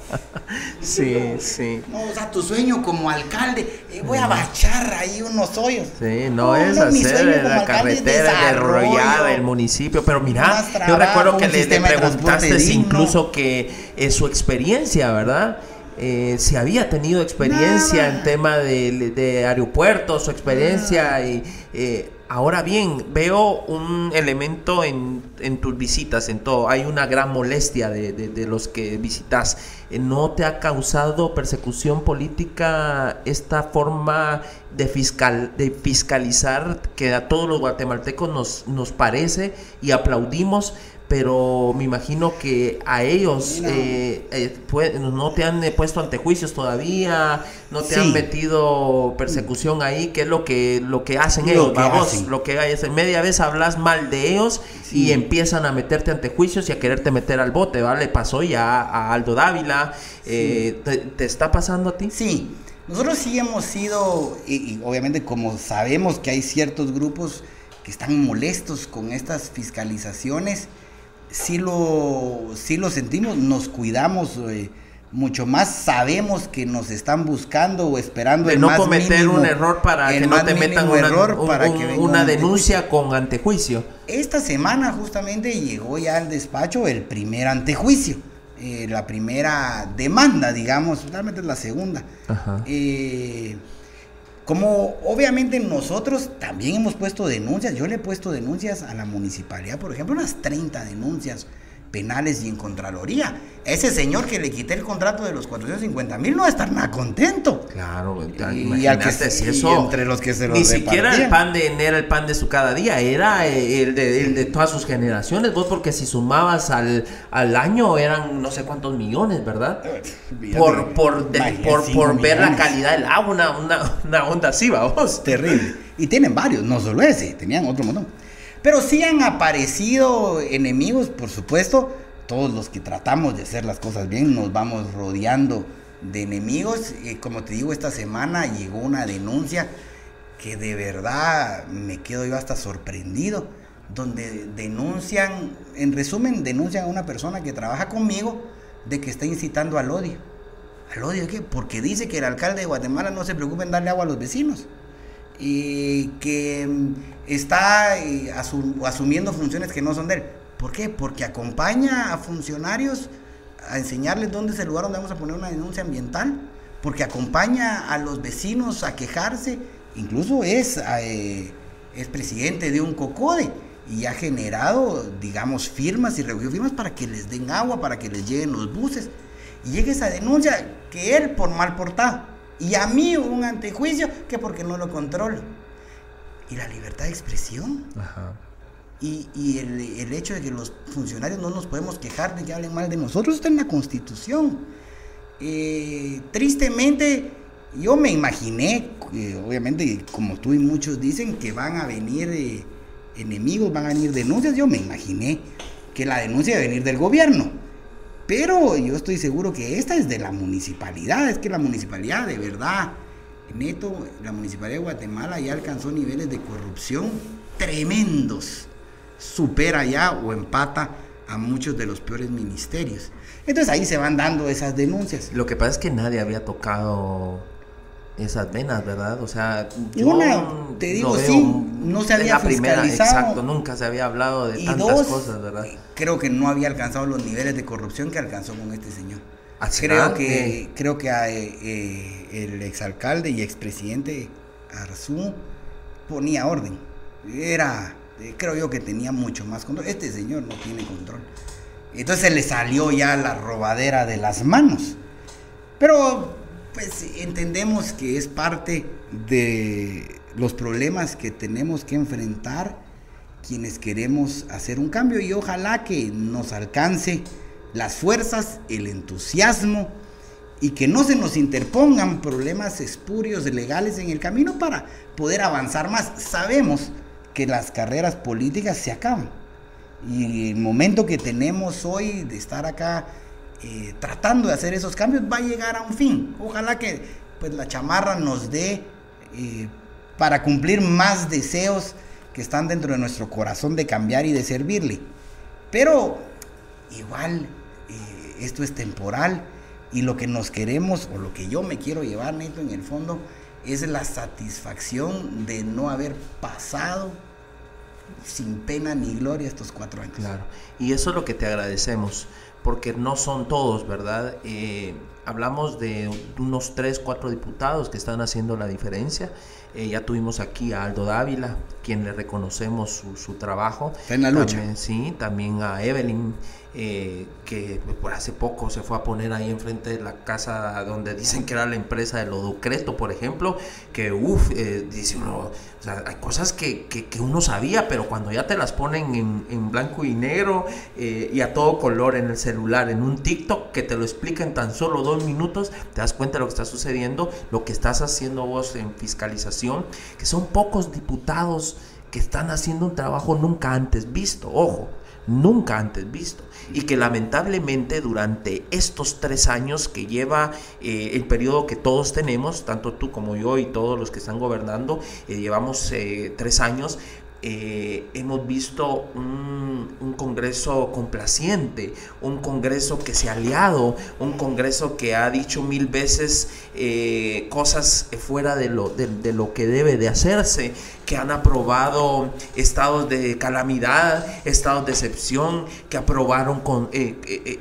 Sí, sí. No, o sea, tu sueño como alcalde, eh, voy a bachar ahí unos hoyos. Sí, no, es hacer la carretera, desarrollar desarrollo. el municipio. Pero mira, yo recuerdo que le, le preguntaste incluso que es su experiencia, ¿verdad? Eh, si había tenido experiencia Nada. en tema de, de aeropuertos, su experiencia. Y, eh, ahora bien, veo un elemento en, tus visitas, en todo. Hay una gran molestia de, de- de los que visitas. Eh, ¿No te ha causado persecución política esta forma de, fiscal, de fiscalizar que a todos los guatemaltecos nos, nos parece y aplaudimos? Pero me imagino que a ellos eh, eh, no te han puesto ante juicios todavía, no te han metido persecución ahí, que es lo que lo que hacen ellos, vamos, lo que hay es media vez hablas mal de ellos y empiezan a meterte ante juicios y a quererte meter al bote, ¿vale? Pasó ya a Aldo Dávila, eh, ¿te, está pasando a ti? Sí, nosotros sí hemos sido, y obviamente como sabemos que hay ciertos grupos que están molestos con estas fiscalizaciones, sí lo, sí lo sentimos, nos cuidamos eh, mucho más, sabemos que nos están buscando o esperando de no cometer un error para que no te metan una, error para que una denuncia con antejuicio. Esta semana justamente llegó ya al despacho el primer antejuicio. Eh, la primera demanda, digamos, realmente es la segunda. Ajá. Eh, como obviamente nosotros también hemos puesto denuncias, yo le he puesto denuncias a la municipalidad, por ejemplo, unas 30 denuncias penales y en Contraloría. Ese señor que le quité el contrato de los 450 mil no va a estar nada contento. Claro, y, al que si eso, entre los que se Ni siquiera el pan de era el pan de su cada día, era el de, todas sus generaciones. Vos, porque si sumabas al, al año eran no sé cuántos millones, ¿verdad? (laughs) Por, por, por, ver la calidad del agua, una, una, una onda así, vamos. Terrible. Y tienen varios, no solo ese, tenían otro montón. Pero sí han aparecido enemigos, por supuesto. Todos los que tratamos de hacer las cosas bien nos vamos rodeando de enemigos. Y como te digo, esta semana llegó una denuncia que de verdad me quedo yo hasta sorprendido. Donde denuncian, en resumen, denuncian a una persona que trabaja conmigo de que está incitando al odio. ¿Al odio qué? Porque dice que el alcalde de Guatemala no se preocupa en darle agua a los vecinos y que mm, está eh, asumiendo funciones que no son de él. ¿Por qué? Porque acompaña a funcionarios a enseñarles dónde es el lugar donde vamos a poner una denuncia ambiental, porque acompaña a los vecinos a quejarse, incluso es, eh, es presidente de un COCODE y ha generado, digamos, firmas y recogió firmas para que les den agua, para que les lleguen los buses. Y llega esa denuncia que él por mal portado y a mí un antejuicio que porque no lo controlo. Y la libertad de expresión. Y, el, hecho de que los funcionarios no nos podemos quejar de que hablen mal de nosotros está en la constitución. Eh, tristemente, yo me imaginé, obviamente como tú y muchos dicen, que van a venir eh, enemigos, van a venir denuncias, yo me imaginé que la denuncia iba a venir del gobierno pero yo estoy seguro que esta es de la municipalidad, es que la municipalidad de verdad, neto, la municipalidad de Guatemala ya alcanzó niveles de corrupción tremendos. Supera ya o empata a muchos de los peores ministerios. Entonces ahí se van dando esas denuncias. Lo que pasa es que nadie había tocado esas venas, ¿verdad? O sea, yo una, te digo, sí, no se había fiscalizado. exacto, nunca se había hablado de tantas cosas, ¿verdad? Creo que no había alcanzado los niveles de corrupción que alcanzó con este señor. creo que creo que eh, eh, el exalcalde y expresidente Arzú ponía orden. Era, eh, creo yo que tenía mucho más control. Este señor no tiene control. Entonces le salió ya la robadera de las manos. Pero pues entendemos que es parte de los problemas que tenemos que enfrentar quienes queremos hacer un cambio y ojalá que nos alcance las fuerzas, el entusiasmo y que no se nos interpongan problemas espurios legales en el camino para poder avanzar más. Sabemos que las carreras políticas se acaban y el momento que tenemos hoy de estar acá eh, tratando de hacer esos cambios va a llegar a un fin. Ojalá que pues la chamarra nos dé eh, para cumplir más deseos que están dentro de nuestro corazón de cambiar y de servirle. Pero igual eh, esto es temporal y lo que nos queremos o lo que yo me quiero llevar, Neto, en el fondo, es la satisfacción de no haber pasado sin pena ni gloria estos cuatro años. Claro, y eso es lo que te agradecemos porque no son todos, ¿verdad? Eh, hablamos de unos 3, 4 diputados que están haciendo la diferencia. Eh, ya tuvimos aquí a Aldo Dávila, quien le reconocemos su, trabajo. en la lucha. sí, también a Evelyn, eh, que por hace poco se fue a poner ahí enfrente de la casa donde dicen que era la empresa de Loducreto, por ejemplo, que uff, eh, dice uno, hay cosas que, que, uno sabía, pero cuando ya te las ponen en, en blanco y negro eh, y a todo color en el celular, en un TikTok, que te lo explica en tan solo dos minutos, te das cuenta de lo que está sucediendo, lo que estás haciendo vos en fiscalización, que son pocos diputados que están haciendo un trabajo nunca antes visto, ojo nunca antes visto. Y que lamentablemente durante estos tres años que lleva eh, el periodo que todos tenemos, tanto tú como yo y todos los que están gobernando, eh, llevamos eh, tres años, eh, hemos visto un, Congreso complaciente, un Congreso que se ha aliado, un Congreso que ha dicho mil veces eh, cosas fuera de lo, de, lo que debe de hacerse, que han aprobado estados de calamidad, estados de excepción, que aprobaron con eh,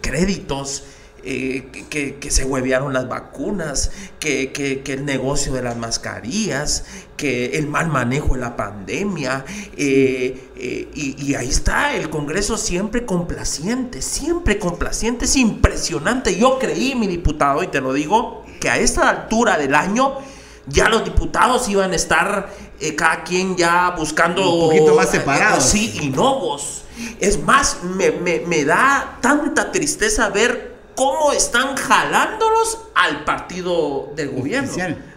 créditos eh, que, se huevearon las vacunas, que, el negocio de las mascarillas, que el mal manejo de la pandemia. Eh, eh, y, ahí está el Congreso siempre complaciente, siempre complaciente. Es impresionante. Yo creí, mi diputado, y te lo digo, que a esta altura del año ya los diputados iban a estar cada quien ya buscando... Un poquito más separados. sí, y vos Es más, me, me da tanta tristeza ver cómo están jalándolos al partido del gobierno.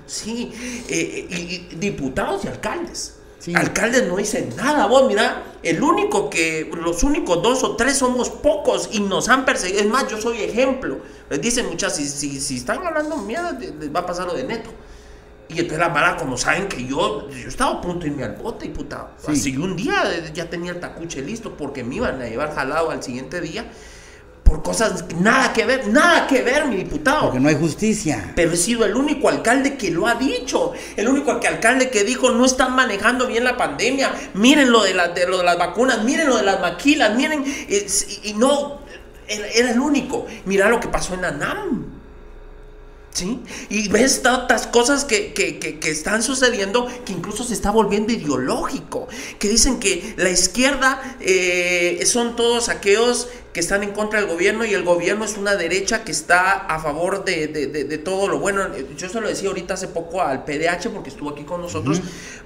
Sí, eh, y, diputados y alcaldes. Alcaldes no dicen nada, vos mira, el único que, los únicos dos o tres somos pocos y nos han perseguido. Es más, yo soy ejemplo. Les dicen muchas, si, si, están hablando mierda, les va a pasar lo de neto. Y entonces la mala, como saben que yo, yo estaba a punto de irme al bote, diputado. Así un día ya tenía el tacuche listo porque me iban a llevar jalado al siguiente día por cosas nada que ver, nada que ver, mi diputado. Porque no hay justicia. Pero he sido el único alcalde que lo ha dicho, el único alcalde que dijo no están manejando bien la pandemia, miren lo de, de, lo de las vacunas, miren lo de las maquilas, miren, y, no, era, el único. Mira lo que pasó en Anam. ¿Sí? Y ves tantas cosas que, están sucediendo que incluso se está volviendo ideológico. Que dicen que la izquierda eh, son todos aquellos que están en contra del gobierno y el gobierno es una derecha que está a favor de, de, todo lo bueno. Yo se lo decía ahorita hace poco al PDH porque estuvo aquí con nosotros,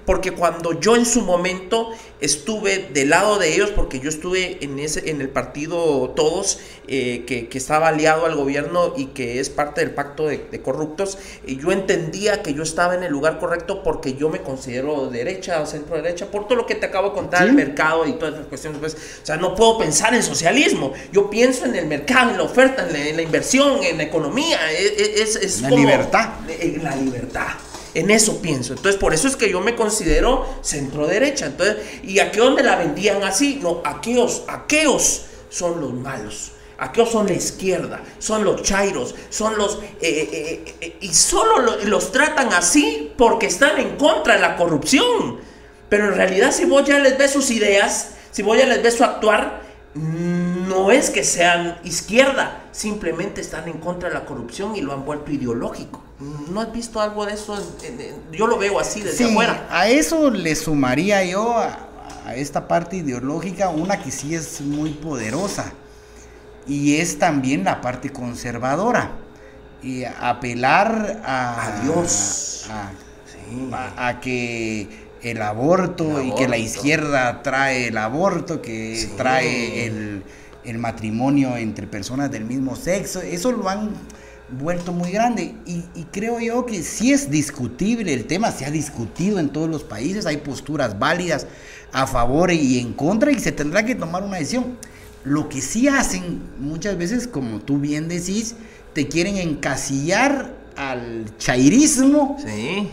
porque cuando yo en su momento estuve del lado de ellos, porque yo estuve en, ese, en el partido Todos, eh, que, que, estaba aliado al gobierno y que es parte del pacto de, corruptos, y yo entendía que yo estaba en el lugar correcto porque yo me considero derecha o centro derecha, por todo lo que te acabo de contar, el mercado y todas esas cuestiones. Pues, o sea, no puedo pensar en socialismo yo pienso en el mercado, en la oferta, en la, inversión, en la economía. E, e, es, es, la libertad. En la libertad. En eso pienso. Entonces, por eso es que yo me considero centro derecha. Entonces, ¿y a qué dónde la vendían así? No, aquellos, aquellos son los malos. Aquellos son la izquierda, son los chairos, son los... Eh, eh, eh, y solo los tratan así porque están en contra de la corrupción. Pero en realidad si vos ya les ves sus ideas, si vos ya les ves su actuar, no es que sean izquierda, simplemente están en contra de la corrupción y lo han vuelto ideológico. ¿No has visto algo de eso? Yo lo veo así desde afuera. A eso le sumaría yo a, esta parte ideológica una que sí es muy poderosa y es también la parte conservadora. Y apelar a, Dios. a que el aborto, y que la izquierda trae el aborto, que trae el, matrimonio entre personas del mismo sexo, eso lo han vuelto muy grande. Y, creo yo que sí es discutible el tema, se ha discutido en todos los países, hay posturas válidas a favor y en contra y se tendrá que tomar una decisión. Lo que sí hacen muchas veces, como tú bien decís, te quieren encasillar al chairismo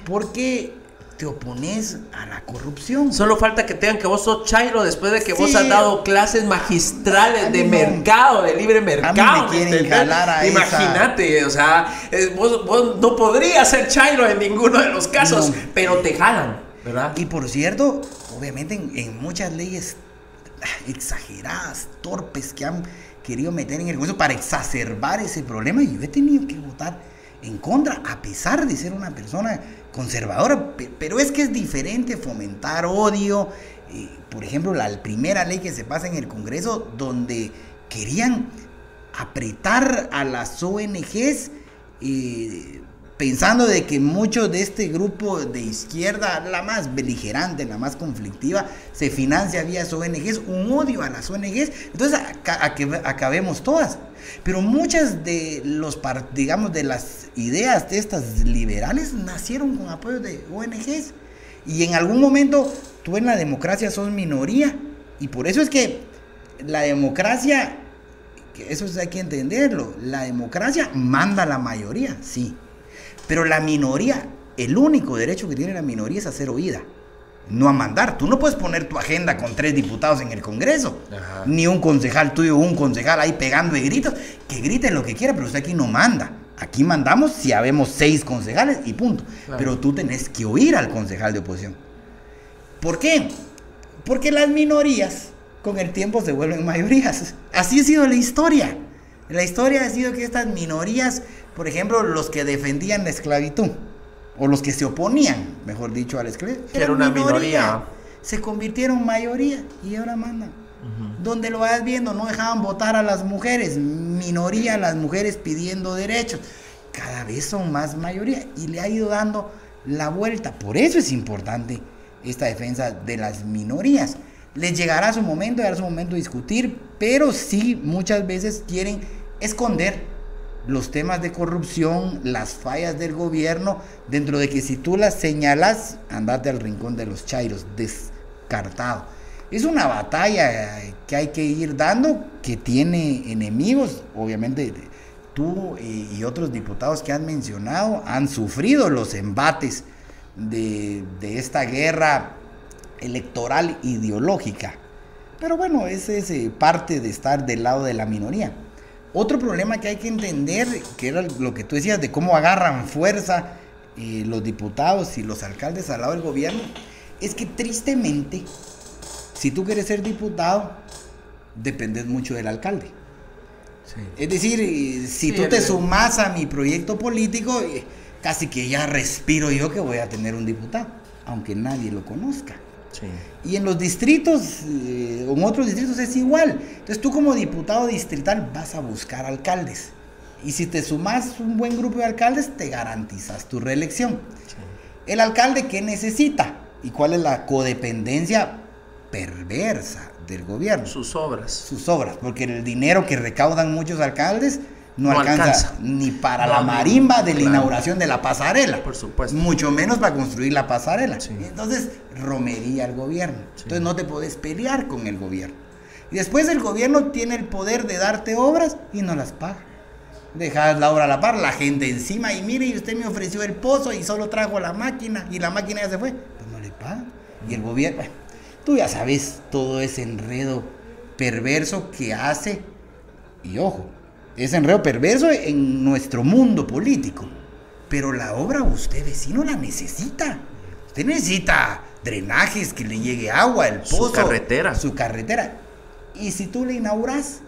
porque te opones a la corrupción. Solo falta que tengan que vos sos Chairo después de que vos has dado clases magistrales de mercado, de libre mercado. Imagínate, o sea, vos, no podrías ser Chairo en ninguno de los casos, pero te jalan, ¿verdad? Y por cierto, obviamente en, muchas leyes exageradas, torpes que han querido meter en el Congreso para exacerbar ese problema y yo he tenido que votar en contra, a pesar de ser una persona conservadora. Pero es que es diferente fomentar odio. Eh, por ejemplo, la primera ley que se pasa en el Congreso donde querían apretar a las ONGs. Eh, pensando de que muchos de este grupo de izquierda, la más beligerante, la más conflictiva, se financia vía ONGs, un odio a las ONGs, entonces a, que acabemos todas. Pero muchas de los digamos de las ideas de estas liberales nacieron con apoyo de ONGs y en algún momento tú en la democracia sos minoría. Y por eso es que la democracia eso hay que entenderlo, la democracia manda a la mayoría, sí, pero la minoría, el único derecho que tiene la minoría es a ser oída, no a mandar. Tú no puedes poner tu agenda con tres diputados en el Congreso, ni un concejal tuyo un concejal ahí pegando de gritos, que grite lo que quiera, pero usted aquí no manda. Aquí mandamos si habemos seis concejales y punto. Pero tú tenés que oír al concejal de oposición. ¿Por qué? Porque las minorías con el tiempo se vuelven mayorías. Así ha sido la historia. La historia ha sido que estas minorías por ejemplo, los que defendían la esclavitud, o los que se oponían, mejor dicho, a la esclavitud, que era una minoría, se convirtieron en mayoría y ahora mandan. Donde lo vas viendo, no dejaban votar a las mujeres, minoría las mujeres pidiendo derechos. Cada vez son más mayoría y le ha ido dando la vuelta. Por eso es importante esta defensa de las minorías. Les llegará su momento, llegará su momento de discutir, pero sí muchas veces quieren esconder los temas de corrupción, las fallas del gobierno, dentro de que si tú las señalas, andate al rincón de los chairos, descartado. Es una batalla que hay que ir dando, que tiene enemigos, obviamente tú y otros diputados que han mencionado han sufrido los embates de, de esta guerra electoral ideológica. Pero bueno, ese es eh, parte de estar del lado de la minoría. Otro problema que hay que entender, que era lo que tú decías, de cómo agarran fuerza eh, los diputados y los alcaldes al lado del gobierno, es que tristemente, si tú quieres ser diputado, dependes mucho del alcalde. Es decir, eh, si tú te sumas a mi proyecto político, eh, casi que ya respiro yo que voy a tener un diputado, aunque nadie lo conozca. Y en los distritos, eh, en otros distritos es igual. Entonces tú como diputado distrital vas a buscar alcaldes. Y si te sumas un buen grupo de alcaldes, te garantizas tu reelección. El alcalde, ¿qué necesita? ¿Y cuál es la codependencia perversa del gobierno? Sus obras. Sus obras, porque el dinero que recaudan muchos alcaldes no, alcanza, ni para la marimba de la inauguración de la pasarela. Por supuesto. Mucho menos para construir la pasarela. Entonces, romería al gobierno. Entonces no te puedes pelear con el gobierno. Y después el gobierno tiene el poder de darte obras y no las paga. Dejas la obra a la par, la gente encima y mire, y usted me ofreció el pozo y solo trajo la máquina y la máquina ya se fue. Pues no le paga. Y el gobierno, tú ya sabes todo ese enredo perverso que hace. Y ojo, es enredo perverso en nuestro mundo político. Pero la obra usted vecino la necesita. Usted necesita drenajes, que le llegue agua, el pozo. Su carretera. Su carretera. Y si tú le inauguras,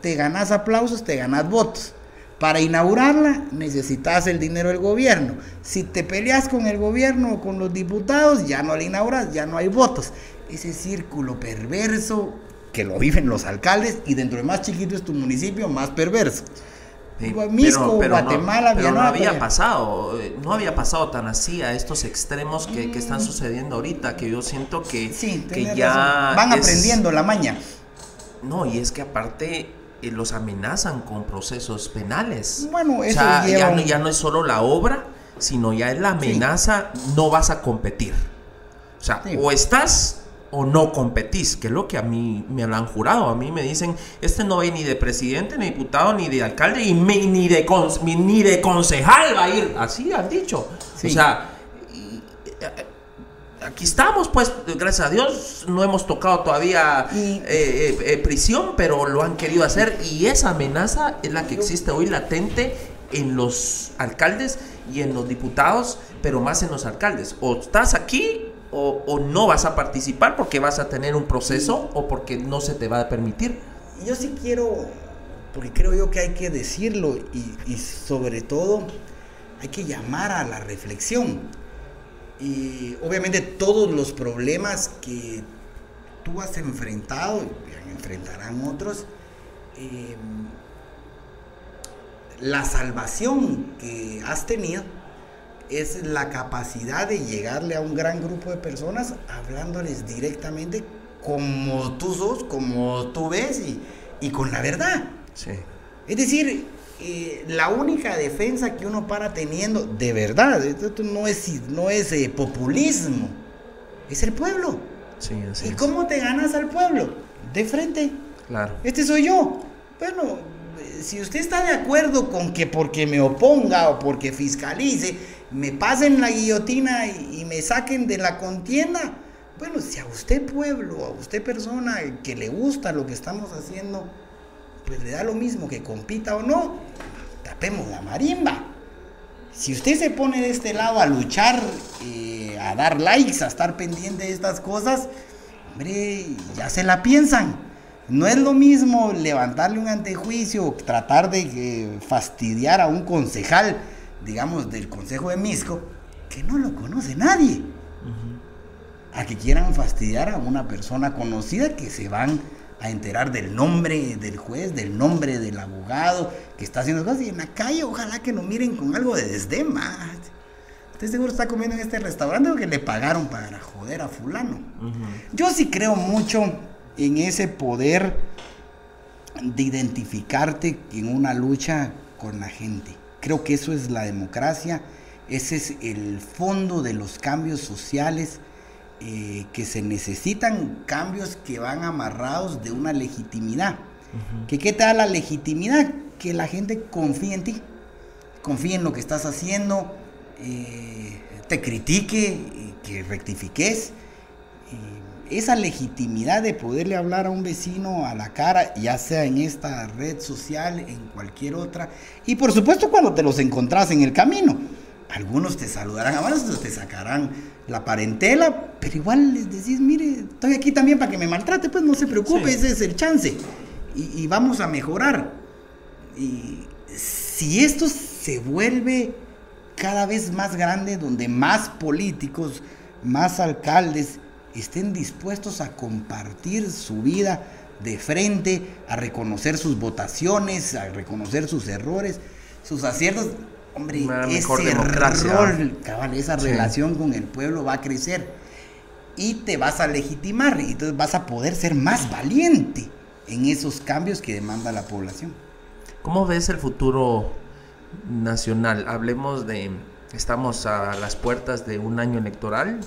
te ganas aplausos, te ganas votos. Para inaugurarla necesitas el dinero del gobierno. Si te peleas con el gobierno o con los diputados, ya no la inauguras, ya no hay votos. Ese círculo perverso que lo viven los alcaldes y dentro de más chiquito es tu municipio, más perverso. Misco, Guatemala, no, no había pasado, eh, no había pasado tan así a estos extremos que, están sucediendo ahorita, que yo siento que, que ya van aprendiendo la maña. No, y es que aparte eh, los amenazan con procesos penales. Bueno, eso ya, no, ya no es solo la obra, sino ya es la amenaza, no vas a competir. O sea, o estás o no competís, que es lo que a mí me lo han jurado. A mí me dicen, este no va ni de presidente, ni diputado, ni de alcalde, y ni, de ni de concejal va a ir. Así han dicho. O sea, eh, aquí estamos, pues, gracias a Dios, no hemos tocado todavía eh, eh, prisión, pero lo han querido hacer y esa amenaza es la que existe hoy latente en los alcaldes y en los diputados, pero más en los alcaldes. O estás aquí o, no vas a participar porque vas a tener un proceso o porque no se te va a permitir. Yo sí quiero porque creo yo que hay que decirlo y, sobre todo hay que llamar a la reflexión. Y obviamente todos los problemas que tú has enfrentado, y enfrentarán otros, eh, la salvación que has tenido es la capacidad de llegarle a un gran grupo de personas hablándoles directamente como tú sos, como tú ves y, con la verdad. Es decir, eh, la única defensa que uno para teniendo, de verdad, esto no es, no es eh, populismo, es el pueblo. ¿Y cómo te ganas al pueblo? De frente. Claro. Este soy yo. Bueno, si usted está de acuerdo con que porque me oponga o porque fiscalice, me pasen la guillotina y, me saquen de la contienda, bueno, si a usted pueblo, a usted persona que le gusta lo que estamos haciendo, pues le da lo mismo que compita o no, tapemos la marimba. Si usted se pone de este lado a luchar, eh, a dar likes, a estar pendiente de estas cosas, hombre, ya se la piensan. No es lo mismo levantarle un antejuicio, tratar de eh, fastidiar a un concejal, digamos, del Consejo de Misco, que no lo conoce nadie. A que quieran fastidiar a una persona conocida que se van a enterar del nombre del juez, del nombre del abogado que está haciendo cosas. Y en la calle, ojalá que no miren con algo de desdén más. Usted seguro está comiendo en este restaurante porque le pagaron para joder a fulano. Yo sí creo mucho en ese poder de identificarte en una lucha con la gente. Creo que eso es la democracia, ese es el fondo de los cambios sociales eh, que se necesitan, cambios que van amarrados de una legitimidad. ¿Que ¿Qué te da la legitimidad? Que la gente confíe en ti, confíe en lo que estás haciendo, eh, te critique, que rectifiques esa legitimidad de poderle hablar a un vecino a la cara, ya sea en esta red social, en cualquier otra, y por supuesto cuando te los encontrás en el camino. Algunos te saludarán a otros te sacarán la parentela, pero igual les decís, mire, estoy aquí también para que me maltrate, pues no se preocupe, ese es el chance. Y, y vamos a mejorar. Y si esto se vuelve cada vez más grande, donde más políticos, más alcaldes, estén dispuestos a compartir su vida de frente, a reconocer sus votaciones, a reconocer sus errores, sus aciertos. Hombre, ese rol, cabal, esa relación con el pueblo va a crecer y te vas a legitimar y entonces vas a poder ser más valiente en esos cambios que demanda la población. ¿Cómo ves el futuro nacional? Hablemos de, estamos a las puertas de un año electoral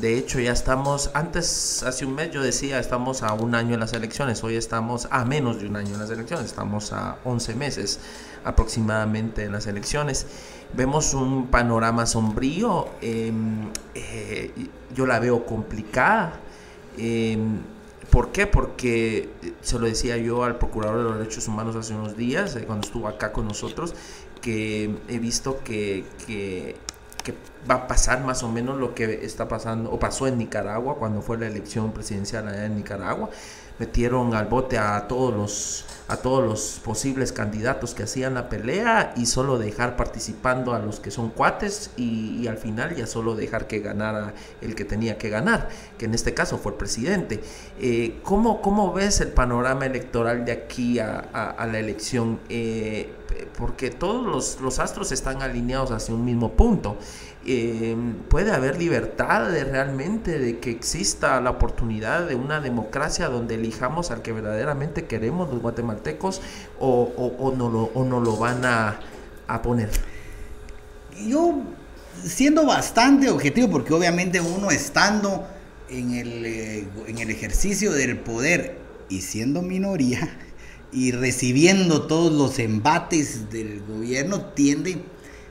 de hecho, ya estamos, antes, hace un mes yo decía, estamos a un año en las elecciones, hoy estamos a menos de un año en las elecciones, estamos a 11 meses aproximadamente en las elecciones. Vemos un panorama sombrío, em, eh, yo la veo complicada. Em, ¿Por qué? Porque eh, se lo decía yo al Procurador de los Derechos Humanos hace unos días, eh, cuando estuvo acá con nosotros, que he visto que, que va a pasar más o menos lo que está pasando o pasó en Nicaragua cuando fue la elección presidencial allá en Nicaragua. Metieron al bote a todos los a todos los posibles candidatos que hacían la pelea y solo dejar participando a los que son cuates y, al final ya solo dejar que ganara el que tenía que ganar, que en este caso fue el presidente. Eh, ¿cómo, ¿cómo, ves el panorama electoral de aquí a, la elección? Eh, porque todos los, los astros están alineados hacia un mismo punto. Eh, puede haber libertad de realmente de que exista la oportunidad de una democracia donde elijamos al que verdaderamente queremos los guatemaltecos o, no, lo, o no lo van a, poner. Yo, siendo bastante objetivo, porque obviamente uno estando en el, eh, en el ejercicio del poder y siendo minoría (laughs) y recibiendo todos los embates del gobierno, tiende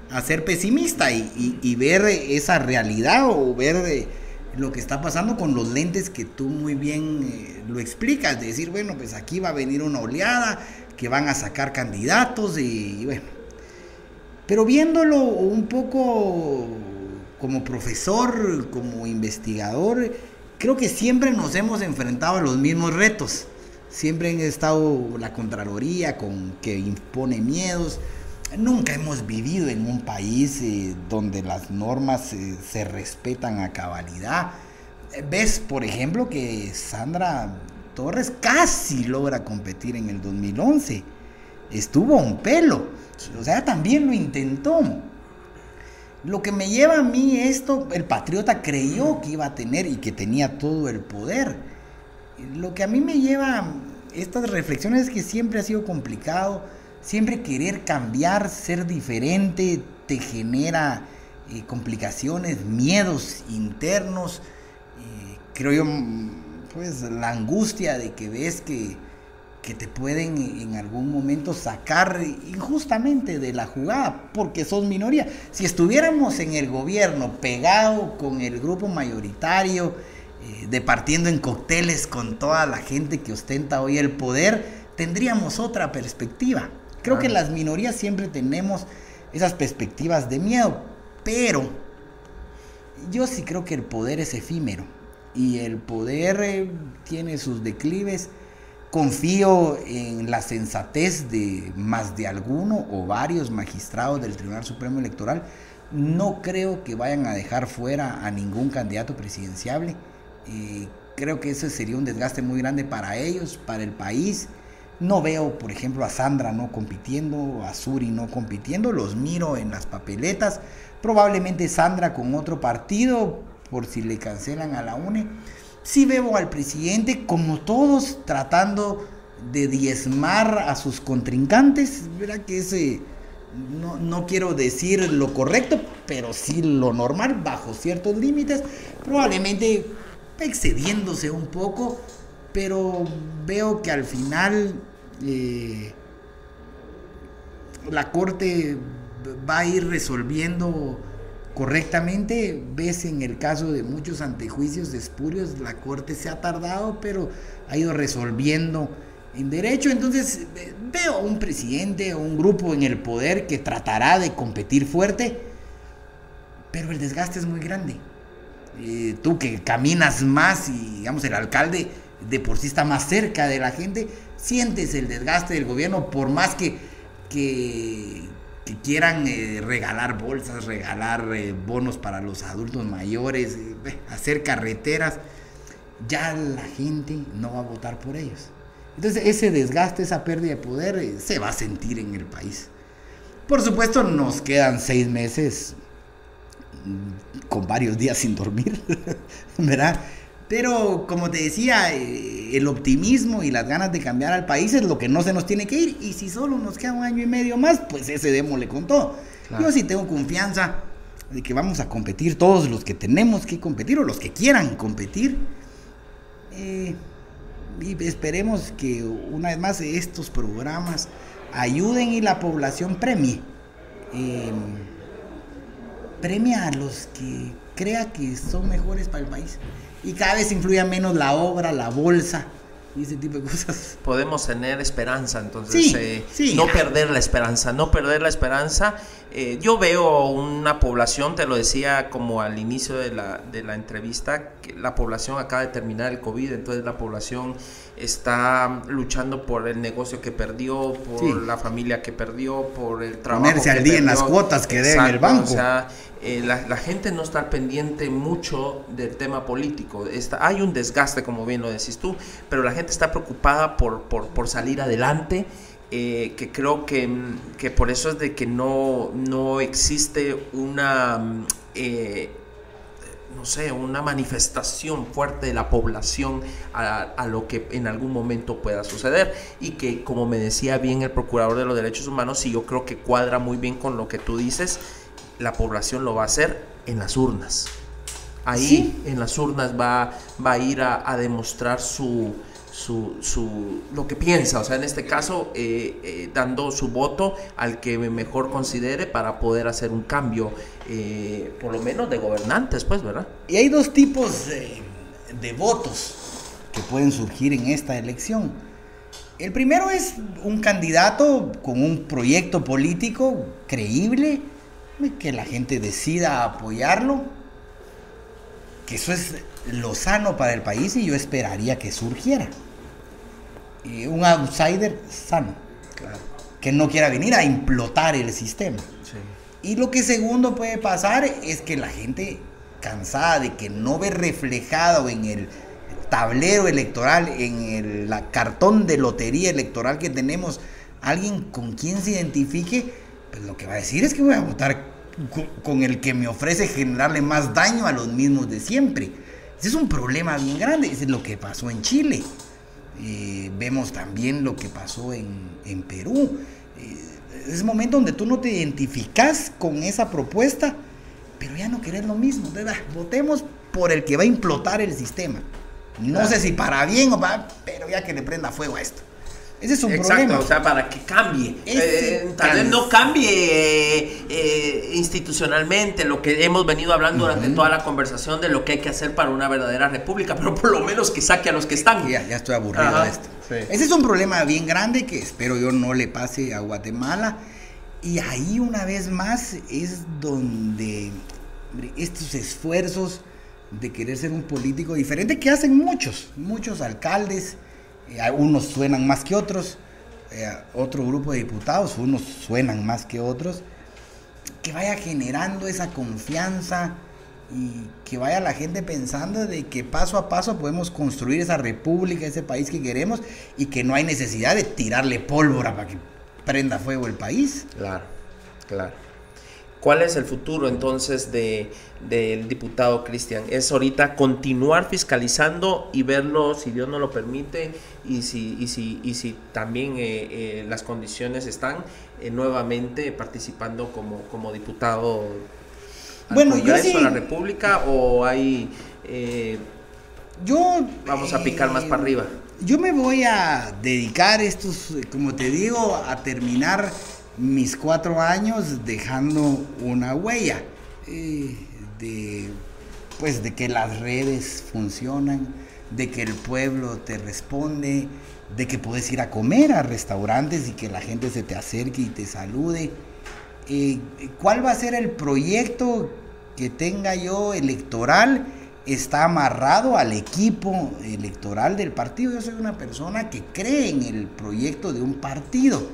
a ser pesimista y, ver esa realidad o ver eh, lo que está pasando con los lentes que tú muy bien eh, lo explicas, de decir, bueno, pues aquí va a venir una oleada, que van a sacar candidatos y, bueno. Pero viéndolo un poco como profesor, como investigador, creo que siempre nos hemos enfrentado a los mismos retos. Siempre han estado la Contraloría con que impone miedos. Nunca hemos vivido en un país eh, donde las normas eh, se respetan a cabalidad. Ves, por ejemplo, que Sandra Torres casi logra competir en el 2011. Estuvo a un pelo. O sea, también lo intentó. Lo que me lleva a mí esto, el patriota creyó que iba a tener y que tenía todo el poder. Lo que a mí me lleva a estas reflexiones es que siempre ha sido complicado, siempre querer cambiar, ser diferente, te genera eh, complicaciones, miedos internos. Eh, creo yo, pues la angustia de que ves que que te pueden en algún momento sacar injustamente de la jugada, porque sos minoría. Si estuviéramos en el gobierno pegado con el grupo mayoritario, eh, departiendo en cócteles con toda la gente que ostenta hoy el poder, tendríamos otra perspectiva. Creo que las minorías siempre tenemos esas perspectivas de miedo, pero yo sí creo que el poder es efímero y el poder eh, tiene sus declives Confío en la sensatez de más de alguno o varios magistrados del Tribunal Supremo Electoral. No creo que vayan a dejar fuera a ningún candidato presidenciable. Eh, creo que ese sería un desgaste muy grande para ellos, para el país. No veo, por ejemplo, a Sandra no compitiendo, a Suri no compitiendo. Los miro en las papeletas. Probablemente Sandra con otro partido, por si le cancelan a la UNE sí veo al presidente, como todos, tratando de diezmar a sus contrincantes. Verá que ese, no, no, quiero decir lo correcto, pero sí lo normal, bajo ciertos límites, probablemente excediéndose un poco, pero veo que al final eh, la Corte va a ir resolviendo correctamente. Ves en el caso de muchos antejuicios de espurios, la Corte se ha tardado, pero ha ido resolviendo en derecho. Entonces veo un presidente o un grupo en el poder que tratará de competir fuerte, pero el desgaste es muy grande. Eh, tú que caminas más y digamos el alcalde de por sí está más cerca de la gente, sientes el desgaste del gobierno por más que, quieran eh, regalar bolsas, regalar eh, bonos para los adultos mayores, eh, hacer carreteras, ya la gente no va a votar por ellos. Entonces ese desgaste, esa pérdida de poder se va a sentir en el país. Por supuesto nos quedan seis meses mm, con varios días sin dormir, (laughs) ¿verdad? Pero como te decía, eh, el optimismo y las ganas de cambiar al país es lo que no se nos tiene que ir. Y si solo nos queda un año y medio más, pues ese démosle con todo. Yo sí tengo confianza de que vamos a competir todos los que tenemos que competir o los que quieran competir. Eh, y esperemos que una vez más estos programas ayuden y la población premie. Eh, premia a los que crea que son mejores para el país y cada vez influye menos la obra, la bolsa y ese tipo de cosas. Podemos tener esperanza, entonces eh, no perder la esperanza, no perder la esperanza. Eh, yo veo una población, te lo decía como al inicio de la, de la entrevista, que la población acaba de terminar el COVID, entonces la población está luchando por el negocio que perdió, por la familia que perdió, por el trabajo. Ponerse al día en las cuotas que debe el banco. O sea, eh, la, gente no está pendiente mucho del tema político. Está, hay un desgaste, como bien lo decís tú, pero la gente está preocupada por, por, salir adelante. Eh, que creo que, que, por eso es de que no, no existe una, eh, no sé, una manifestación fuerte de la población a, a, lo que en algún momento pueda suceder. Y que, como me decía bien el Procurador de los Derechos Humanos, y yo creo que cuadra muy bien con lo que tú dices, la población lo va a hacer en las urnas. Ahí en las urnas va, va a ir a, demostrar su, su, lo que piensa, o sea, en este caso, eh, eh, dando su voto al que mejor considere para poder hacer un cambio, eh, por lo menos de gobernantes, pues, ¿verdad? Y hay dos tipos de votos que pueden surgir en esta elección. El primero es un candidato con un proyecto político creíble, que la gente decida apoyarlo, que eso es lo sano para el país y yo esperaría que surgiera. Eh, un outsider sano, que no quiera venir a implotar el sistema. Y lo que segundo puede pasar es que la gente cansada de que no ve reflejado en el tablero electoral, en el cartón de lotería electoral que tenemos, alguien con quien se identifique, pues lo que va a decir es que voy a votar con el que me ofrece generarle más daño a los mismos de siempre. Ese es un problema bien grande, es lo que pasó en Chile. Eh, vemos también lo que pasó en, en Perú. Eh, es momento donde tú no te identificas con esa propuesta, pero ya no querés lo mismo. votemos por el que va a implotar el sistema. No sé si para bien o para, pero ya que le prenda fuego a esto. Ese es un Exacto, o sea, para que cambie. Eh, tal vez no cambie eh, institucionalmente lo que hemos venido hablando durante toda la conversación de lo que hay que hacer para una verdadera república, pero por lo menos que saque a los que están. Ya, ya estoy aburrido de esto. Ese es un problema bien grande que espero yo no le pase a Guatemala. Y ahí una vez más es donde estos esfuerzos de querer ser un político diferente que hacen muchos, muchos alcaldes, eh, unos suenan más que otros, eh, otro grupo de diputados, unos suenan más que otros, que vaya generando esa confianza y que vaya la gente pensando de que paso a paso podemos construir esa república, ese país que queremos y que no hay necesidad de tirarle pólvora para que prenda fuego el país. Claro, claro. ¿Cuál es el futuro entonces de, del diputado Cristian? Es ahorita continuar fiscalizando y verlo, si Dios no lo permite, y si, y si, y si también eh, eh, las condiciones están, eh, nuevamente participando como, como diputado al bueno, Congreso yo de la República o hay... yo... Vamos a picar más para arriba. Yo me voy a dedicar estos, como te digo, a terminar mis cuatro años dejando una huella eh, de, pues, de que las redes funcionan, de que el pueblo te responde, de que puedes ir a comer a restaurantes y que la gente se te acerque y te salude. Eh, ¿Cuál va a ser el proyecto que tenga yo electoral? Está amarrado al equipo electoral del partido. Yo soy una persona que cree en el proyecto de un partido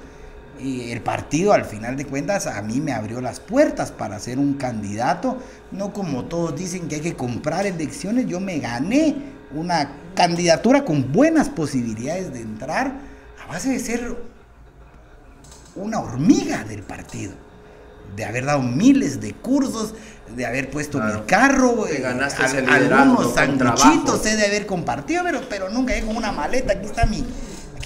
y el partido al final de cuentas a mí me abrió las puertas para ser un candidato, no como todos dicen que hay que comprar elecciones, yo me gané una candidatura con buenas posibilidades de entrar a base de ser una hormiga del partido, de haber dado miles de cursos, de haber puesto mi carro, eh, ganaste algunos sanguchitos, de haber compartido, pero, pero nunca con una maleta, aquí está mi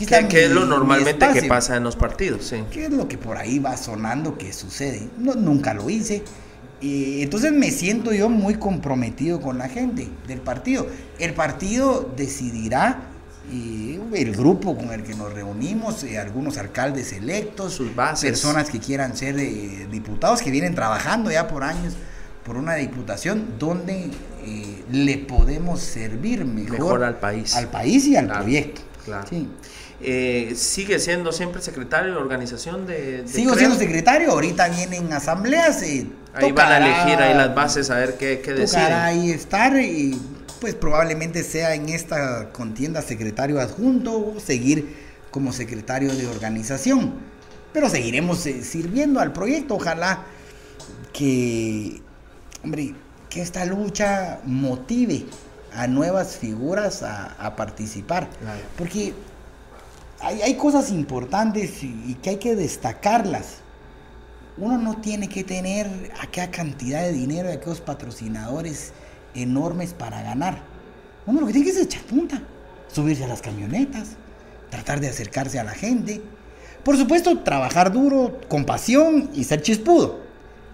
¿Qué, es lo normalmente que pasa en los partidos? Sí. ¿Qué es lo que por ahí va sonando que sucede? No, nunca lo hice. Y entonces me siento yo muy comprometido con la gente del partido. El partido decidirá y el grupo con el que nos reunimos, eh, algunos alcaldes electos, sus bases, personas que quieran ser eh, diputados, que vienen trabajando ya por años por una diputación donde eh, le podemos servir mejor, al país, al país y al proyecto. Claro. Sí. Eh, ¿Sigue siendo siempre secretario de organización de, Sigo siendo secretario, ahorita vienen asambleas. y ahí van a elegir ahí las bases a ver qué, qué deciden. ahí estar y pues probablemente sea en esta contienda secretario adjunto o seguir como secretario de organización. Pero seguiremos eh, sirviendo al proyecto. Ojalá que, hombre, que esta lucha motive a nuevas figuras a, participar. Porque hay, cosas importantes y, que hay que destacarlas. Uno no tiene que tener aquella cantidad de dinero y aquellos patrocinadores enormes para ganar. Uno lo que tiene que es echar punta, subirse a las camionetas, tratar de acercarse a la gente. Por supuesto, trabajar duro, con pasión y ser chispudo.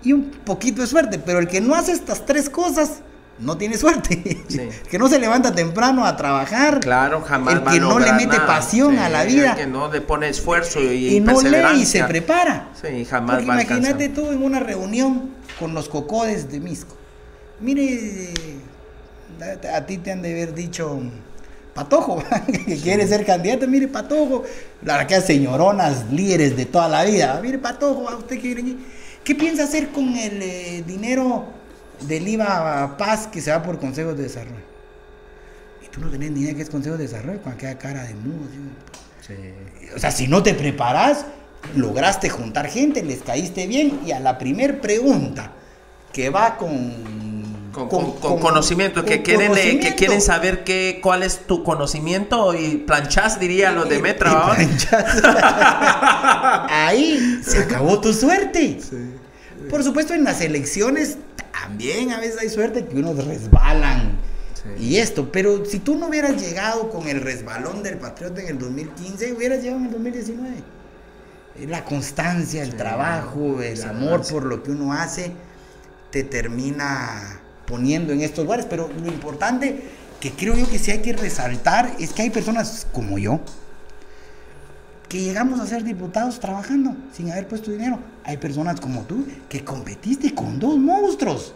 Y un poquito de suerte, pero el que no hace estas tres cosas, no tiene suerte. (laughs) que no se levanta temprano a trabajar. Claro, jamás. El que no le mete pasión a la vida. El que no le pone esfuerzo y, y no lee y se prepara. Sí, jamás Porque imagínate tú en una reunión con los cocodes de Misco. Mire, a ti te han de haber dicho Patojo, (laughs) que quiere ser candidato, mire Patojo, la que señoronas líderes de toda la vida, mire Patojo, ¿a usted quiere? ¿Qué piensa hacer con el eh, dinero del IVA Paz que se va por consejos de desarrollo. Y tú no tenés ni idea qué es consejo de desarrollo con aquella cara de mudo. O sea, si no te preparas, lograste juntar gente, les caíste bien y a la primer pregunta que va con con, conocimiento, que, quieren, que quieren saber qué, cuál es tu conocimiento y planchas, diría los de Metra. (laughs) Ahí se acabó tu suerte. Por supuesto, en las elecciones también a veces hay suerte que unos resbalan. Y esto, pero si tú no hubieras llegado con el resbalón del Patriota en el 2015, hubieras llegado en el 2019. La constancia, el trabajo, el amor por lo que uno hace, te termina poniendo en estos lugares. Pero lo importante que creo yo que sí hay que resaltar es que hay personas como yo que llegamos a ser diputados trabajando sin haber puesto dinero. Hay personas como tú que competiste con dos monstruos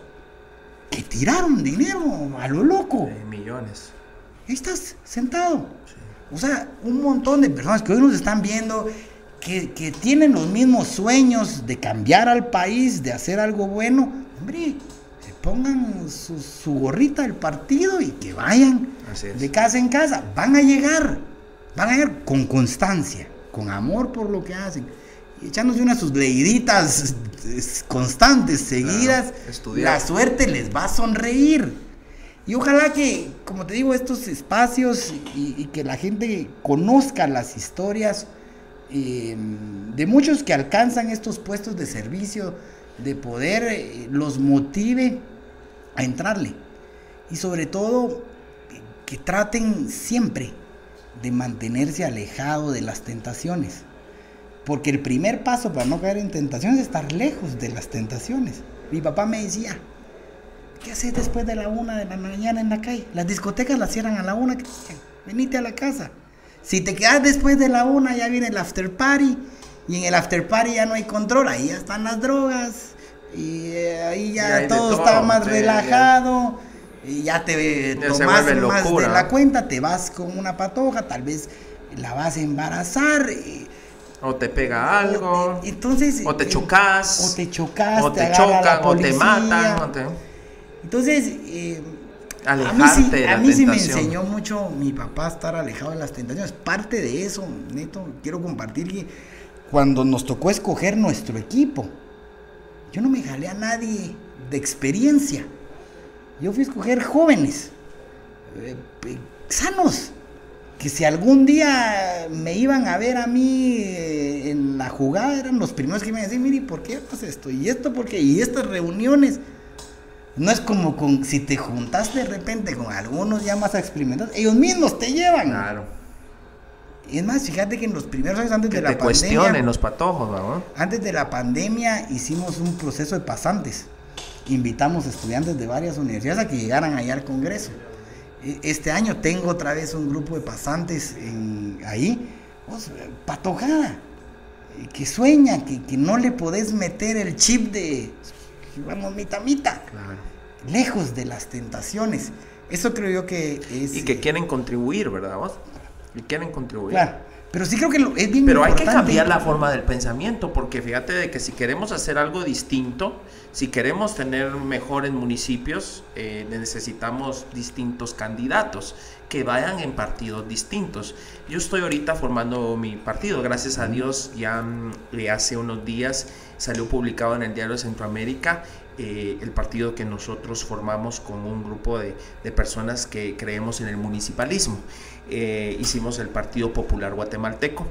que tiraron dinero a lo loco. millones. Ahí estás sentado. O sea, un montón de personas que hoy nos están viendo, que, que, tienen los mismos sueños de cambiar al país, de hacer algo bueno. Hombre, pongan su, gorrita del partido y que vayan de casa en casa. Van a llegar, van a llegar con constancia, con amor por lo que hacen. Y echándose unas sus leiditas constantes, seguidas, la suerte les va a sonreír. Y ojalá que, como te digo, estos espacios y, que la gente conozca las historias em, de muchos que alcanzan estos puestos de servicio, de poder eh, los motive a entrarle. Y sobre todo, que traten siempre de mantenerse alejado de las tentaciones. Porque el primer paso para no caer en tentaciones es estar lejos de las tentaciones. Mi papá me decía, ¿qué haces después de la una de la mañana en la calle? Las discotecas las cierran a la una, venite a la casa. Si te quedas después de la una, ya viene el after party. Y en el after party ya no hay control, ahí ya están las drogas, y eh, ahí ya todo, está más relajado. Y ya te tomas más de la cuenta, te vas con una patoja, tal vez la vas a embarazar. o te pega algo. entonces, o te eh, chocas. O te chocas. O te, chocan, o te matan. Entonces, eh, a mí, sí, a mí sí me enseñó mucho mi papá a estar alejado de las tentaciones. Parte de eso, neto, quiero compartir que cuando nos tocó escoger nuestro equipo, yo no me jalé a nadie de experiencia. Yo fui a escoger jóvenes, eh, sanos, que si algún día me iban a ver a mí eh, en la jugada, eran los primeros que me decir, mire, ¿por qué haces esto? ¿Y esto por qué? Y estas reuniones. No es como con si te juntas de repente con algunos ya más experimentados, ellos mismos te llevan. Claro. Es más, fíjate que en los primeros años antes de la te cuestionen los patojos, ¿no? Antes de la pandemia hicimos un proceso de pasantes. Invitamos estudiantes de varias universidades a que llegaran allá al Congreso. E, este año tengo otra vez un grupo de pasantes ahí, pues, patojada, que sueña, que, no le podés meter el chip de, vamos, mitad, mitad. Claro. Lejos de las tentaciones. Eso creo yo que es... Y que quieren contribuir, ¿verdad? ¿Vos? y quieren contribuir. Claro. Pero sí creo que es bien Pero hay que cambiar la forma del pensamiento, porque fíjate de que si queremos hacer algo distinto, si queremos tener mejores municipios, eh, necesitamos distintos candidatos que vayan en partidos distintos. Yo estoy ahorita formando mi partido, gracias a Dios, ya mm, hace unos días salió publicado en el Diario de Centroamérica eh, el partido que nosotros formamos con un grupo de, de personas que creemos en el municipalismo. Eh, hicimos el Partido Popular Guatemalteco.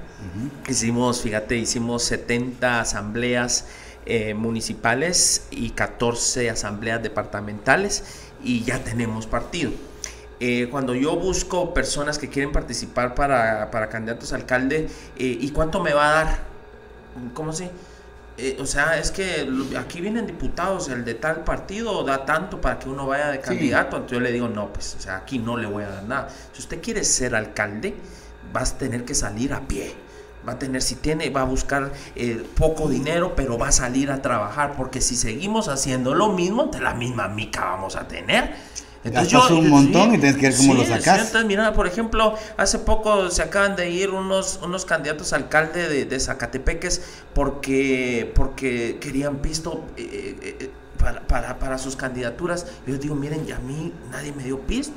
Hicimos, fíjate, hicimos 70 asambleas eh, municipales y 14 asambleas departamentales y ya tenemos partido. Eh, cuando yo busco personas que quieren participar para, para candidatos a alcalde, ¿y cuánto me va a dar? ¿Cómo así? Eh, o sea, es que aquí vienen diputados, el de tal partido da tanto para que uno vaya de candidato. Entonces yo le digo, no, pues, o sea, aquí no le voy a dar nada. Si usted quiere ser alcalde, vas a tener que salir a pie. Va a tener, si tiene, va a buscar eh, poco dinero, pero va a salir a trabajar. Porque si seguimos haciendo lo mismo, de la misma mica vamos a tener. Entonces yo, un montón y tienes que ver cómo lo sacas. entonces, mira, por ejemplo, hace poco se acaban de ir unos, unos candidatos a alcalde de, de Zacatepeques porque, porque querían pisto eh, eh, eh, para, para, para, sus candidaturas. Yo digo, miren, a mí nadie me dio pisto.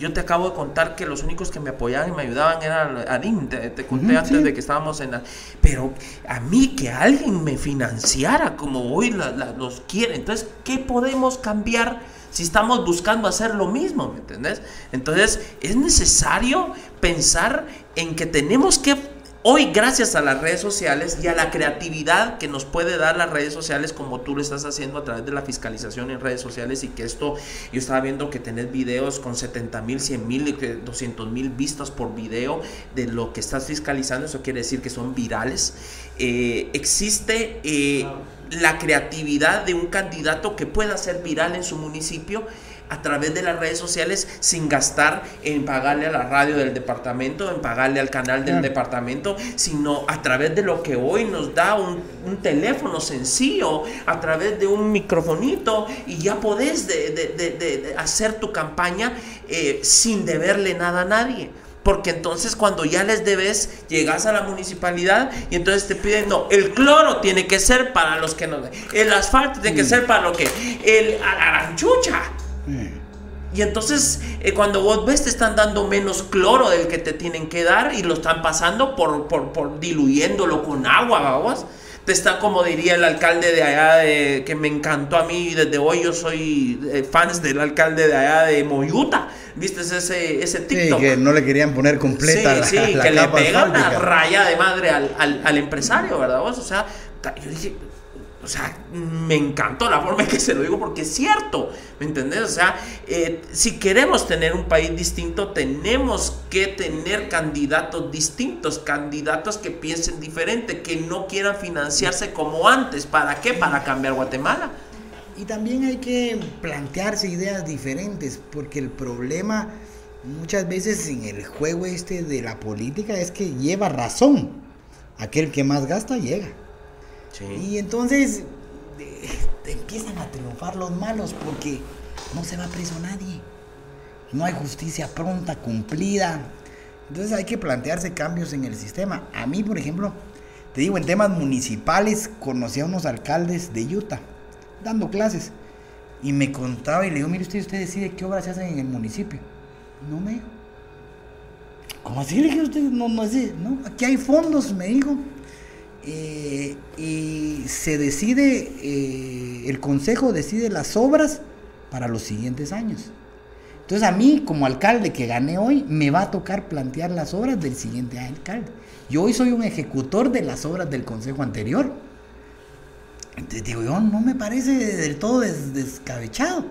Yo te acabo de contar que los únicos que me apoyaban y me ayudaban eran Adin, te, te conté antes de que estábamos en la... Pero a mí que alguien me financiara como hoy los quiere, entonces, ¿qué podemos cambiar? Si estamos buscando hacer lo mismo, ¿me entendés? Entonces es necesario pensar en que tenemos que Hoy, gracias a las redes sociales y a la creatividad que nos puede dar las redes sociales, como tú lo estás haciendo a través de la fiscalización en redes sociales, y que esto, yo estaba viendo que tenés videos con 70 mil, 100 mil, 200 mil vistas por video de lo que estás fiscalizando, eso quiere decir que son virales. Eh, existe eh, la creatividad de un candidato que pueda ser viral en su municipio a través de las redes sociales sin gastar en pagarle a la radio del departamento, en pagarle al canal del departamento, sino a través de lo que hoy nos da un, teléfono sencillo, a través de un microfonito y ya podés de, hacer tu campaña eh, sin deberle nada a nadie. Porque entonces cuando ya les debes, llegas a la municipalidad y entonces te piden, no, el cloro tiene que ser para los que no... El asfalto tiene que mm. ser para lo que... El aranchucha y entonces, eh, cuando vos ves, te están dando menos cloro del que te tienen que dar y lo están pasando por, por, diluyéndolo con agua, vamos. Te está como diría el alcalde de allá, de, que me encantó a mí, desde hoy yo soy eh, fans del alcalde de allá de Moyuta. ¿Viste ese, ese TikTok? Sí, que no le querían poner completa sí, sí, (laughs) que le pega una raya de madre al, al, al empresario, ¿verdad? Vos? O sea, yo dije, o sea, me encantó la forma en que se lo digo porque es cierto, ¿me entendés? O sea, eh, si queremos tener un país distinto, tenemos que tener candidatos distintos, candidatos que piensen diferente, que no quieran financiarse como antes. ¿Para qué? Para cambiar Guatemala. Y también hay que plantearse ideas diferentes, porque el problema muchas veces en el juego este de la política es que lleva razón. Aquel que más gasta llega. Y entonces te empiezan a triunfar los malos porque no se va preso nadie. No hay justicia pronta, cumplida. Entonces hay que plantearse cambios en el sistema. A mí, por ejemplo, te digo, en temas municipales conocí a unos alcaldes de Utah dando clases. Y me contaba y le digo, mire usted, usted decide qué obras se hacen en el municipio. No me. ¿Cómo así le dije usted? No, no, no, aquí hay fondos, me dijo. Eh, y se decide, eh, el consejo decide las obras para los siguientes años. Entonces a mí como alcalde que gané hoy, me va a tocar plantear las obras del siguiente alcalde. Yo hoy soy un ejecutor de las obras del consejo anterior. Entonces digo, yo no me parece del todo descabechado.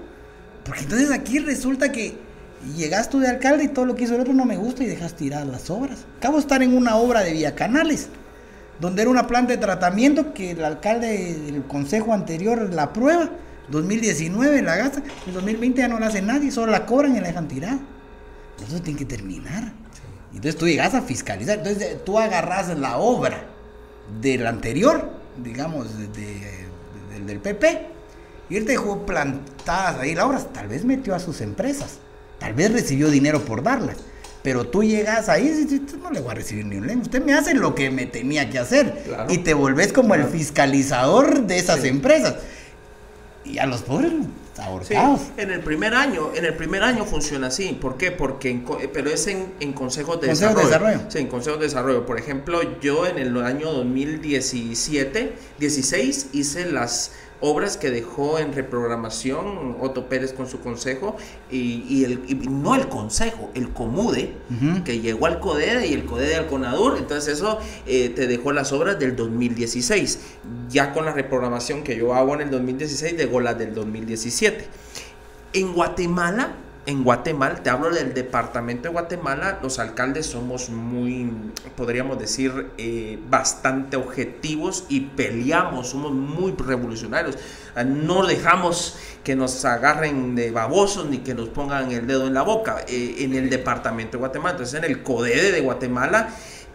Porque entonces aquí resulta que llegas tú de alcalde y todo lo que hizo el otro no me gusta y dejas tirar las obras. Acabo de estar en una obra de vía canales donde era una planta de tratamiento que el alcalde del consejo anterior la aprueba, 2019 la gasta, en 2020 ya no la hace nadie, solo la cobran y la dejan tirar. Eso tiene que terminar. Entonces tú llegas a fiscalizar, entonces tú agarras la obra del anterior, digamos, del PP, y él te dejó plantadas ahí la obra, tal vez metió a sus empresas, tal vez recibió dinero por darlas pero tú llegas ahí y dices, no le voy a recibir ni un lente. Usted me hace lo que me tenía que hacer. Y te volvés como el fiscalizador de esas empresas. Y a los pobres ahorcados. en el primer año, en el primer año funciona así. ¿Por qué? Porque pero es en, en consejos de desarrollo. de desarrollo. Sí, en consejos de desarrollo. Por ejemplo, yo en el año 2017, 16 hice las obras que dejó en reprogramación Otto Pérez con su consejo y, el, no el consejo, el Comude, que llegó al CODEDE y el CODEDE al CONADUR, entonces eso eh, te dejó las obras del 2016, ya con la reprogramación que yo hago en el 2016 dejó las del 2017. En Guatemala en Guatemala, te hablo del departamento de Guatemala, los alcaldes somos muy, podríamos decir, eh, bastante objetivos y peleamos, somos muy revolucionarios. Ah, no dejamos que nos agarren de babosos ni que nos pongan el dedo en la boca eh, en el departamento de Guatemala. Entonces, en el CODEDE de Guatemala,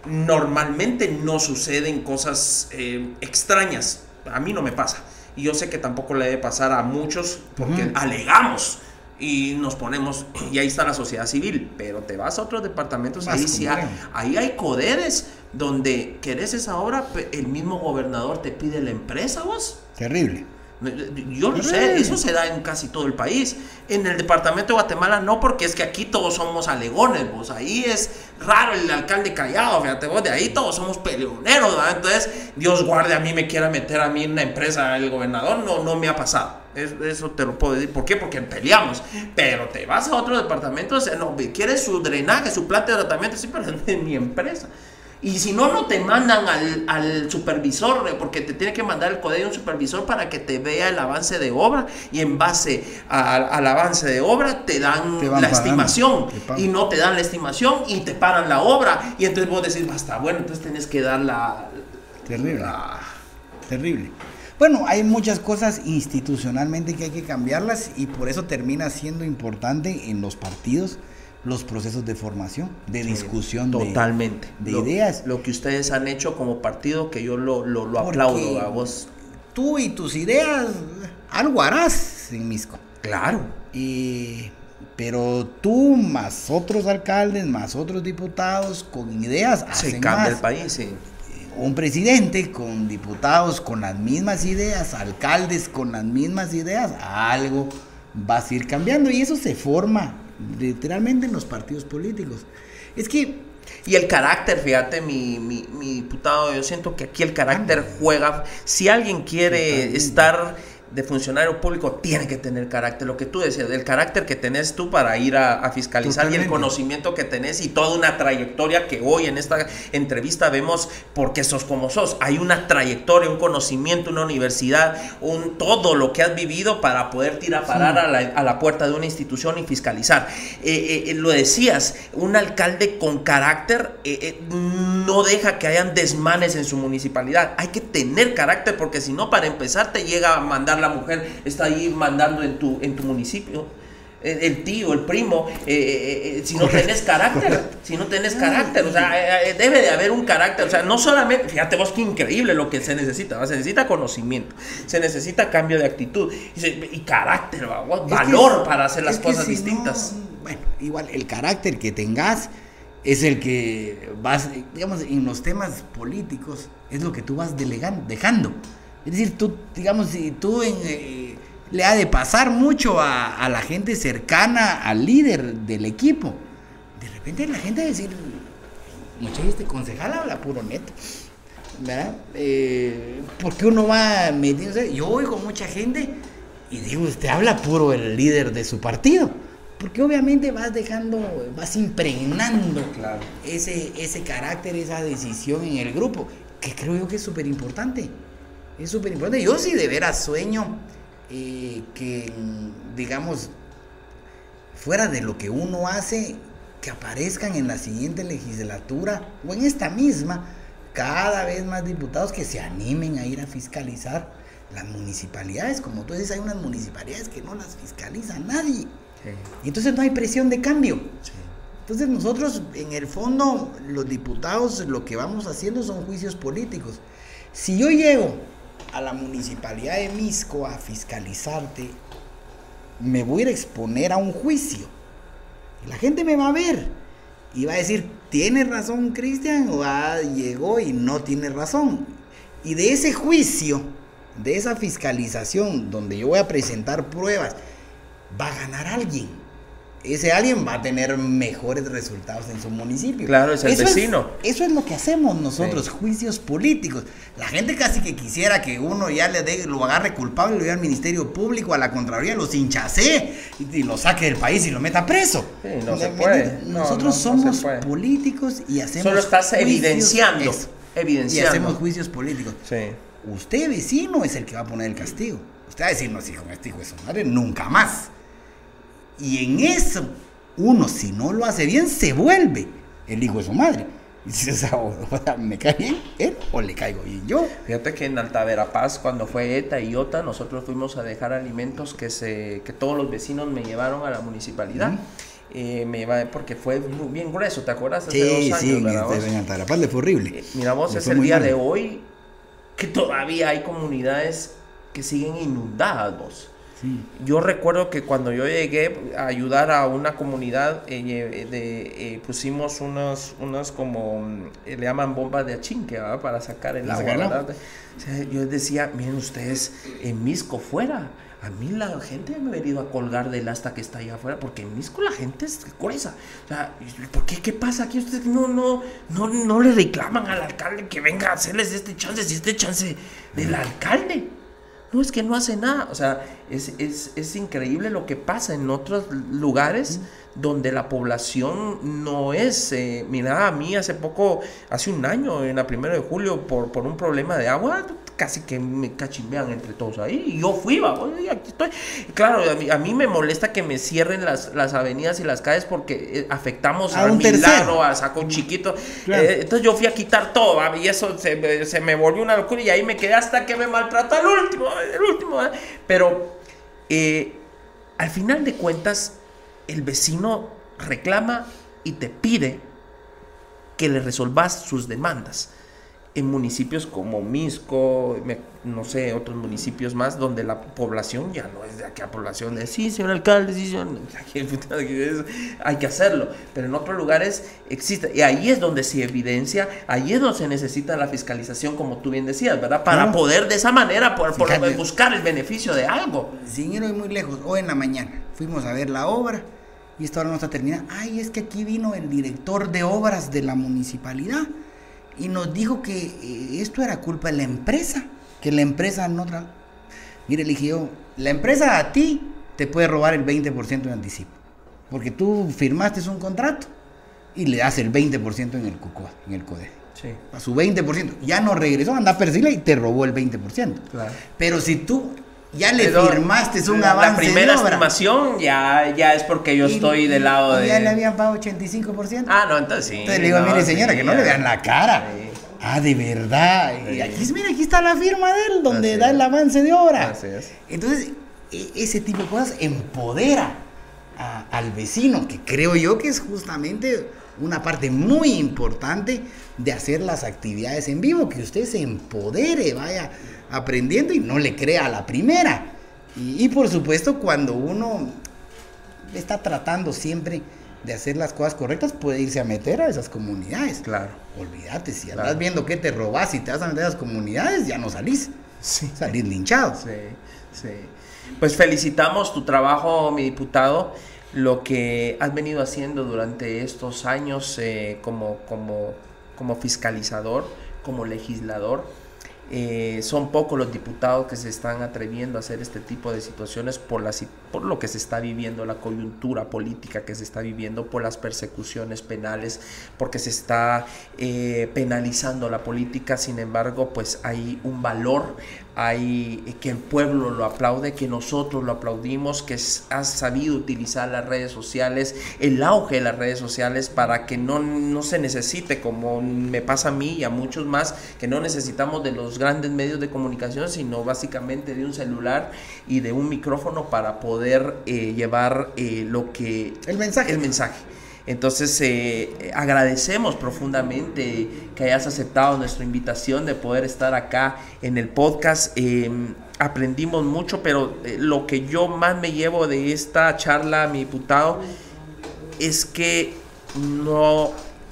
normalmente no suceden cosas eh, extrañas. A mí no me pasa. Y yo sé que tampoco le debe pasar a muchos porque alegamos y nos ponemos, y ahí está la sociedad civil, pero te vas a otros departamentos, ahí, sí hay, ahí hay coderes donde querés esa obra, el mismo gobernador te pide la empresa vos. Terrible. Yo lo sé, eso se da en casi todo el país. En el departamento de Guatemala no, porque es que aquí todos somos alegones, vos. Ahí es raro el alcalde callado, fíjate vos, de ahí todos somos peleoneros, ¿verdad? Entonces, Dios guarde a mí, me quiera meter a mí en una empresa, el gobernador, no, no me ha pasado. Eso te lo puedo decir. ¿Por qué? Porque peleamos. Pero te vas a otro departamento, o sea, no, quieres su drenaje, su plata de tratamiento, sí, pero es (laughs) de mi empresa. Y si no, no te mandan al, supervisor, porque te tiene que mandar el código un supervisor para que te vea el avance de obra y en base al avance de obra te dan la estimación y no te dan la estimación y te paran la obra y entonces vos decís, basta, bueno, entonces tienes que dar la... Terrible. Terrible. Bueno, hay muchas cosas institucionalmente que hay que cambiarlas y por eso termina siendo importante en los partidos los procesos de formación, de discusión totalmente. de, ideas. Lo que ustedes han hecho como partido, que yo lo, lo, aplaudo a vos. Tú y tus ideas, algo harás en Misco. Claro. Y, pero tú, más otros alcaldes, más otros diputados, con ideas, Se cambia el país, sí. Un presidente con diputados con las mismas ideas, alcaldes con las mismas ideas, algo va a ir cambiando y eso se forma literalmente en los partidos políticos. Es que... Y el carácter, fíjate, mi, mi, mi diputado, yo siento que aquí el carácter juega. Si alguien quiere estar de funcionario público tiene que tener carácter, lo que tú decías, el carácter que tenés tú para ir a, fiscalizar y el conocimiento que tenés y toda una trayectoria que hoy en esta entrevista vemos porque sos como sos. Hay una trayectoria, un conocimiento, una universidad, un todo lo que has vivido para poder tirar a parar a, la, puerta de una institución y fiscalizar. Eh, eh, eh, lo decías, un alcalde con carácter no deja que hayan desmanes en su municipalidad. Hay que tener carácter porque si no, para empezar, te llega a mandar la mujer está ahí mandando en tu, en tu municipio. Eh, el tío, el primo, eh, eh, si no tenés carácter, si no tenés carácter, o sea, debe de haber un carácter, o sea, no solamente, fíjate vos qué increíble lo que se necesita, se necesita conocimiento, se necesita cambio de actitud y, carácter, valor para hacer las cosas distintas. bueno, igual el carácter que tengas es el que vas, digamos, en los temas políticos, es lo que tú vas delegando, dejando. Es decir, tú, digamos, si tú eh, le ha de pasar mucho a, la gente cercana al líder del equipo. De repente la gente va a decir, muchachos, este concejal habla puro neto. ¿Verdad? Eh, porque uno va metiéndose. Yo oigo mucha gente y digo, usted habla puro el líder de su partido. Porque obviamente vas dejando, vas impregnando ese, ese carácter, esa decisión en el grupo, que creo yo que es súper importante. Es súper importante. Yo sí de veras sueño eh, que, digamos, fuera de lo que uno hace, que aparezcan en la siguiente legislatura o en esta misma cada vez más diputados que se animen a ir a fiscalizar las municipalidades. Como tú dices, hay unas municipalidades que no las fiscaliza nadie. Y entonces no hay presión de cambio. Entonces nosotros, en el fondo, los diputados lo que vamos haciendo son juicios políticos. Si yo llego a la municipalidad de Misco a fiscalizarte, me voy a ir a exponer a un juicio. La gente me va a ver y va a decir, ¿tiene razón Cristian? O ah, llegó y no tiene razón. Y de ese juicio, de esa fiscalización, donde yo voy a presentar pruebas, va a ganar alguien ese alguien va a tener mejores resultados en su municipio. Claro, es el vecino. eso es lo que hacemos nosotros, juicios políticos. La gente casi que quisiera que uno ya le dé, lo agarre culpable, lo lleve al Ministerio Público, a la Contraloría, lo hinchase y, lo saque del país y lo meta preso. no se puede. Nosotros somos políticos y hacemos. Solo estás evidenciando. evidenciando. Y hacemos juicios políticos. Usted, vecino, es el que va a poner el castigo. Usted va a decir, no, hijo, este hijo de su madre, nunca más. Y en eso, uno si no lo hace bien, se vuelve el hijo de su madre. Y dices, (laughs) o ¿me cae bien él o le caigo bien yo? Fíjate que en Alta Verapaz, cuando fue ETA y OTA, nosotros fuimos a dejar alimentos que, se, que todos los vecinos me llevaron a la municipalidad. Eh, me porque fue bien grueso, ¿te acuerdas? Hace sí, dos años, sí, en, Alta Verapaz le fue horrible. Eh, mira vos, es el día de hoy que todavía hay comunidades que siguen inundadas, vos. Yo recuerdo que cuando yo llegué a ayudar a una comunidad, eh, de, eh, pusimos unos, unos como, le llaman bombas de achinque, Para sacar el agua. yo decía, miren ustedes, en Misco fuera a mí la gente me ha venido a colgar del asta que está allá afuera, porque en Misco la gente es gruesa. O sea, ¿por qué? ¿Qué pasa aquí? Ustedes no, no, no, no le reclaman al alcalde que venga a hacerles este chance, si este chance del alcalde. No, es que no hace nada. O sea, es, es, es increíble lo que pasa en otros lugares donde la población no es. Eh, mira, a mí hace poco, hace un año, en la primera de julio, por, por un problema de agua, casi que me cachimbean entre todos ahí. Y yo fui, vamos, y aquí estoy. Claro, a mí, me molesta que me cierren las, las avenidas y las calles porque eh, afectamos a, un Milagro, a Saco Chiquito. Eh, entonces yo fui a quitar todo, y eso se, se, me volvió una locura y ahí me quedé hasta que me maltrató el último, el último. Pero al final de cuentas, el vecino reclama y te pide que le resolvas sus demandas. En municipios como Misco, no sé, otros municipios más, donde la población ya no es de aquella población de sí, señor alcalde, sí, señor, (laughs) hay que hacerlo, pero en otros lugares existe, y ahí es donde se evidencia, ahí es donde se necesita la fiscalización, como tú bien decías, ¿verdad? Para poder de esa manera por, buscar el beneficio de algo. Sin ir muy lejos, hoy en la mañana fuimos a ver la obra y esta hora no está terminada. Ay, es que aquí vino el director de obras de la municipalidad y nos dijo que eh, esto era culpa de la empresa, que la empresa no tra... Mire, le dije yo, la empresa a ti te puede robar el 20% de anticipo, porque tú firmaste un contrato y le das el 20% en el CUCOA, en el CODE. Sí. A su 20%. Ya no regresó, anda a perseguirla y te robó el 20%. Claro. Pero si tú ya le firmaste es un avance. La primera estimación ya, ya es porque yo estoy del lado de. Ya le habían pagado 85%. Ah, no, entonces sí. Entonces le digo, mire señora, que no le vean la cara. Ah, de verdad. Y aquí, mira, aquí está la firma de él, donde da el avance de obra. Así es. Entonces, e, ese tipo de cosas empodera al vecino, que creo yo que es justamente una parte muy importante de hacer las actividades en vivo, que usted se empodere, vaya aprendiendo y no le crea a la primera. Y, por supuesto, cuando uno está tratando siempre de hacer las cosas correctas, puede irse a meter a esas comunidades. Claro. Olvídate, si andas viendo que te robas y te vas a meter a esas comunidades, ya no salís. Sí. Salís linchado. Sí, sí. Pues felicitamos tu trabajo, mi diputado, lo que has venido haciendo durante estos años eh, como, como, como fiscalizador, como legislador eh, son pocos los diputados que se están atreviendo a hacer este tipo de situaciones por, la, por lo que se está viviendo, la coyuntura política que se está viviendo, por las persecuciones penales, porque se está eh, penalizando la política. Sin embargo, pues hay un valor, hay que el pueblo lo aplaude, que nosotros lo aplaudimos, que ha sabido utilizar las redes sociales, el auge de las redes sociales para que no, no se necesite, como me pasa a mí y a muchos más, que no necesitamos de los grandes medios de comunicación, sino básicamente de un celular y de un micrófono para poder eh, llevar eh, lo que... El mensaje. El mensaje. Entonces eh, agradecemos profundamente que hayas aceptado nuestra invitación de poder estar acá en el podcast. Em, aprendimos mucho, pero eh, lo que yo más me llevo de esta charla, mi diputado, es que no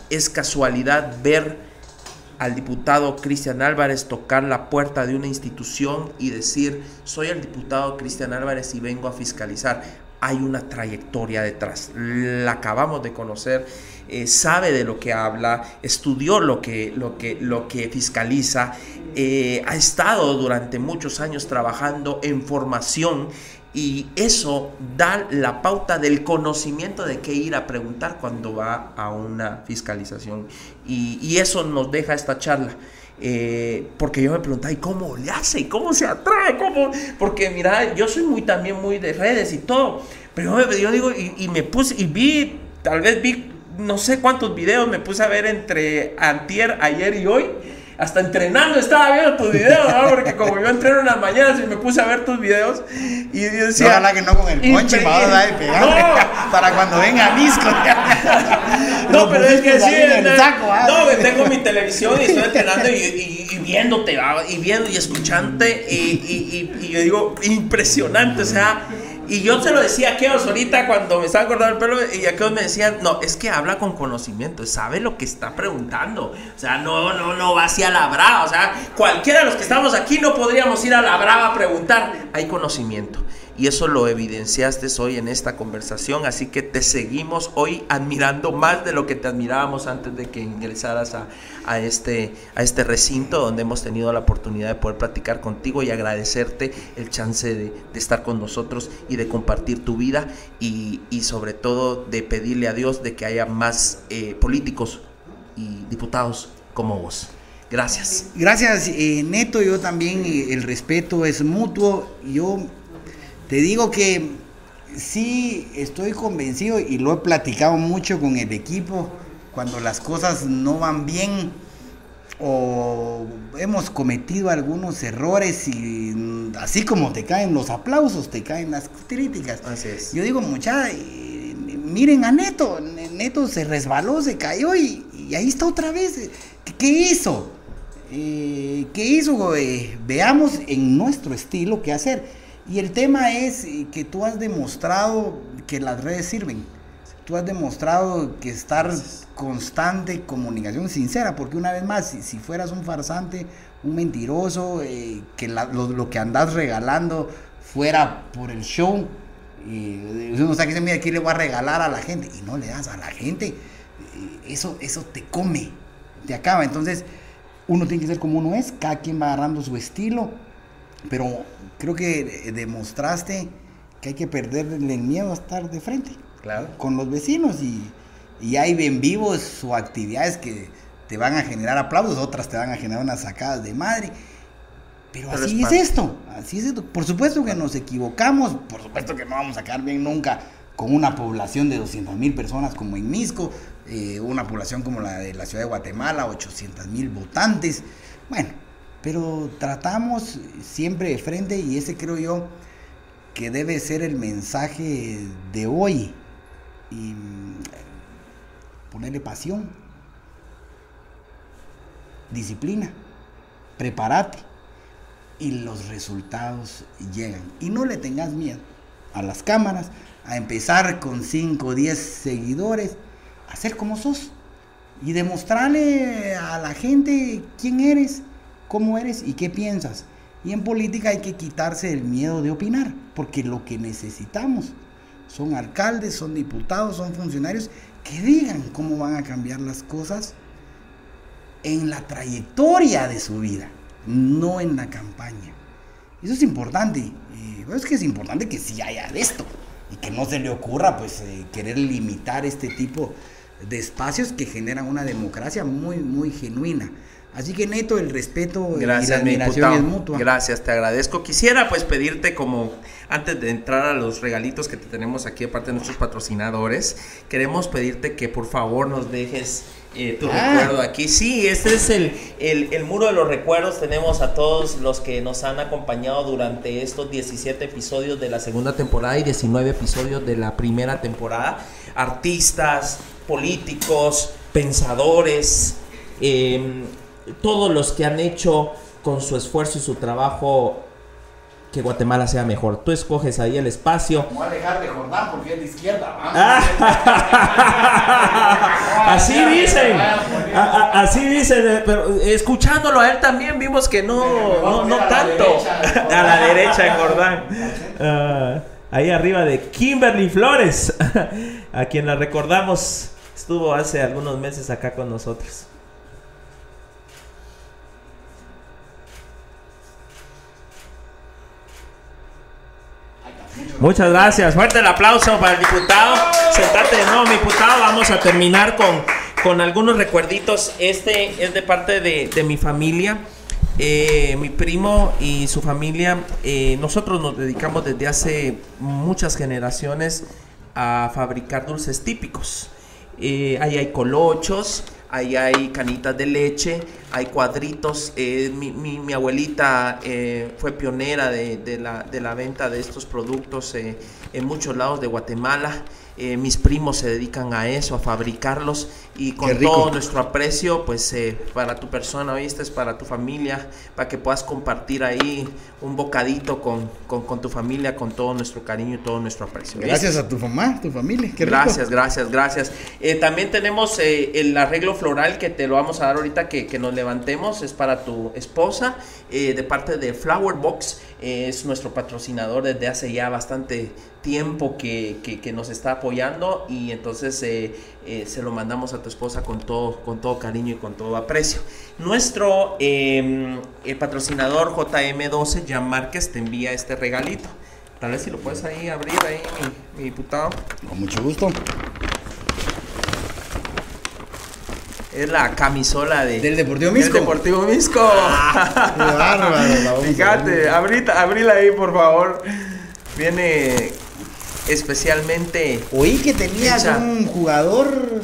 es casualidad ver al diputado Cristian Álvarez tocar la puerta de una institución y decir, soy el diputado Cristian Álvarez y vengo a fiscalizar hay una trayectoria detrás. La acabamos de conocer, eh, sabe de lo que habla, estudió lo que, lo que, lo que fiscaliza, eh, ha estado durante muchos años trabajando en formación y eso da la pauta del conocimiento de qué ir a preguntar cuando va a una fiscalización. Y, y eso nos deja esta charla. Eh, porque yo me preguntaba, ¿y cómo le hace? ¿Y cómo se atrae? ¿Cómo? Porque mira, yo soy muy también muy de redes y todo. Pero yo, digo, y, me puse, y vi, tal vez vi, no sé cuántos videos me puse a ver entre antier, ayer y hoy. Hasta entrenando estaba viendo tus videos, ¿no? Porque como yo entreno en las mañanas y me puse a ver tus videos y yo decía... No, ojalá que no con el ponche, (laughs) para cuando venga Misco. (laughs) no, pero es que sí, ¿ah? no, que tengo mi televisión y estoy entrenando y, y, viéndote, y viendo y escuchándote y, y yo digo, impresionante, o sea y yo se lo decía a Keos ahorita cuando me estaba cortando el pelo y a Keos me decían, no, es que habla con conocimiento, sabe lo que está preguntando. O sea, no, no, no va hacia la brava. O sea, cualquiera de los que estamos aquí no podríamos ir a la brava a preguntar. Hay conocimiento. Y eso lo evidenciaste hoy en esta conversación, así que te seguimos hoy admirando más de lo que te admirábamos antes de que ingresaras a, este, a este recinto donde hemos tenido la oportunidad de poder platicar contigo y agradecerte el chance de, estar con nosotros y de compartir tu vida y, sobre todo de pedirle a Dios de que haya más eh, políticos y diputados como vos. Gracias. Gracias, eh, Neto. Yo también, eh, el respeto es mutuo. Yo te digo que sí estoy convencido y lo he platicado mucho con el equipo cuando las cosas no van bien o hemos cometido algunos errores y así como te caen los aplausos, te caen las críticas. Así es. Yo digo, mucha, miren a Neto, Neto se resbaló, se cayó y, ahí está otra vez. ¿Qué hizo? Eh, ¿Qué hizo? Eh, veamos en nuestro estilo qué hacer. Y el tema es eh, que tú has demostrado que las redes sirven. Tú has demostrado que estar constante comunicación sincera, porque una vez más, si, fueras un farsante, un mentiroso, eh, que lo, que andas regalando fuera por el show, y uno que se mira aquí le voy a regalar a la gente, y no le das a la gente, eh, eso, eso te come, te acaba. Entonces, uno tiene que ser como uno es, cada quien va agarrando su estilo, pero creo que demostraste que hay que perderle el miedo a estar de frente claro. con los vecinos y, y hay en vivos o actividades que te van a generar aplausos, otras te van a generar unas sacadas de madre. Pero, así es, esto, así es esto. Por supuesto que nos equivocamos, por supuesto que no vamos a quedar bien nunca con una población de 200 mil personas como en Misco, eh, una población como la de la ciudad de Guatemala, 800 mil votantes. Bueno, pero tratamos siempre de frente y ese creo yo que debe ser el mensaje de hoy y mm, ponerle pasión, disciplina, prepárate y los resultados llegan. Y no le tengas miedo a las cámaras, a empezar con 5 o 10 seguidores, a ser como sos y demostrarle a la gente quién eres cómo eres y qué piensas. Y en política hay que quitarse el miedo de opinar, porque lo que necesitamos son alcaldes, son diputados, son funcionarios que digan cómo van a cambiar las cosas en la trayectoria de su vida, no en la campaña. Eso es importante. Y es que es importante que sí haya de esto y que no se le ocurra pues eh, querer limitar este tipo de espacios que generan una democracia muy muy genuina. Así que neto, el respeto Gracias, y la admiración es mutua. Gracias, te agradezco. Quisiera pues pedirte como antes de entrar a los regalitos que te tenemos aquí aparte de nuestros patrocinadores, queremos pedirte que por favor nos dejes eh, tu ah. recuerdo aquí. Sí, este es el, el, muro de los recuerdos. Tenemos a todos los que nos han acompañado durante estos 17 episodios de la segunda temporada y 19 episodios de la primera temporada. Artistas, políticos, pensadores. Eh, todos los que han hecho con su esfuerzo y su trabajo que Guatemala sea mejor. Tú escoges ahí el espacio. Voy a dejar de Jordán porque es de izquierda. (laughs) así dicen. así dicen. Pero escuchándolo a él también vimos que no, no, tanto. (laughs) a la derecha en Jordán. (laughs) Ah, ahí arriba de Kimberly Flores, a quien la recordamos. Estuvo hace algunos meses acá con nosotros. Muchas gracias. Fuerte el aplauso para el diputado. Sentate de nuevo, diputado. Vamos a terminar con, con algunos recuerditos. Este es de parte de, de mi familia. Eh, mi primo y su familia, eh, nosotros nos dedicamos desde hace muchas generaciones a fabricar dulces típicos. Eh, ahí hay colochos, ahí hay canitas de leche, hay cuadritos. Eh, mi, mi, mi, abuelita eh, fue pionera de, de, la, de, la, venta de estos productos eh, en muchos lados de Guatemala. Mis primos se dedican a eso, a fabricarlos y con todo nuestro aprecio, pues para tu persona, ¿viste? Para tu familia, para que puedas compartir ahí un bocadito con, con, con tu familia, con todo nuestro cariño y todo nuestro aprecio. Gracias a tu mamá, tu familia. Qué rico. Gracias, gracias, gracias. Eh, también tenemos eh, el arreglo floral que te lo vamos a dar ahorita que, que nos levantemos, es para tu esposa, eh, de parte de Flower Box, es nuestro patrocinador desde hace ya bastante tiempo que, que, que nos está apoyando y entonces se lo mandamos a tu esposa con todo, con todo cariño y con todo aprecio. Nuestro eh, patrocinador JM12, Jan Márquez, te envía este regalito. Tal vez si lo puedes ahí abrir ahí, mi, mi diputado. Con mucho gusto. Es la camisola de, del Deportivo Misco. Del Deportivo Misco. Ah, (laughs) qué bárbaro. Fíjate, abrita, abrila ahí, por favor. Viene especialmente. Oí que tenías hecha. un jugador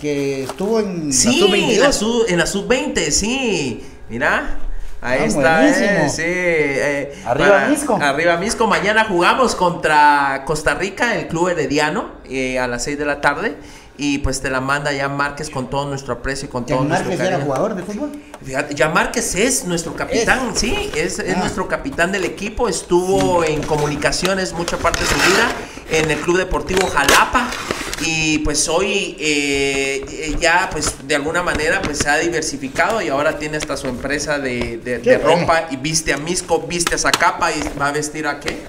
que estuvo en sí, la sub-22. En la sub, en la sub-20, sí. Mira. Ahí ah, está, eh, sí. Eh, arriba para, Misco. Arriba Misco. Mañana jugamos contra Costa Rica, el club herediano, eh, a las 6 de la tarde. Y pues te la manda ya Márquez con todo nuestro aprecio y con todo nuestro Márquez era jugador de fútbol? Fíjate, ya Márquez es nuestro capitán, es. sí, es, es ah. nuestro capitán del equipo. Estuvo en comunicaciones mucha parte de su vida en el Club Deportivo Jalapa y pues hoy eh, ya pues de alguna manera pues se ha diversificado y ahora tiene hasta su empresa de, de, de ropa y viste a Misco, viste a Zacapa y va a vestir a qué?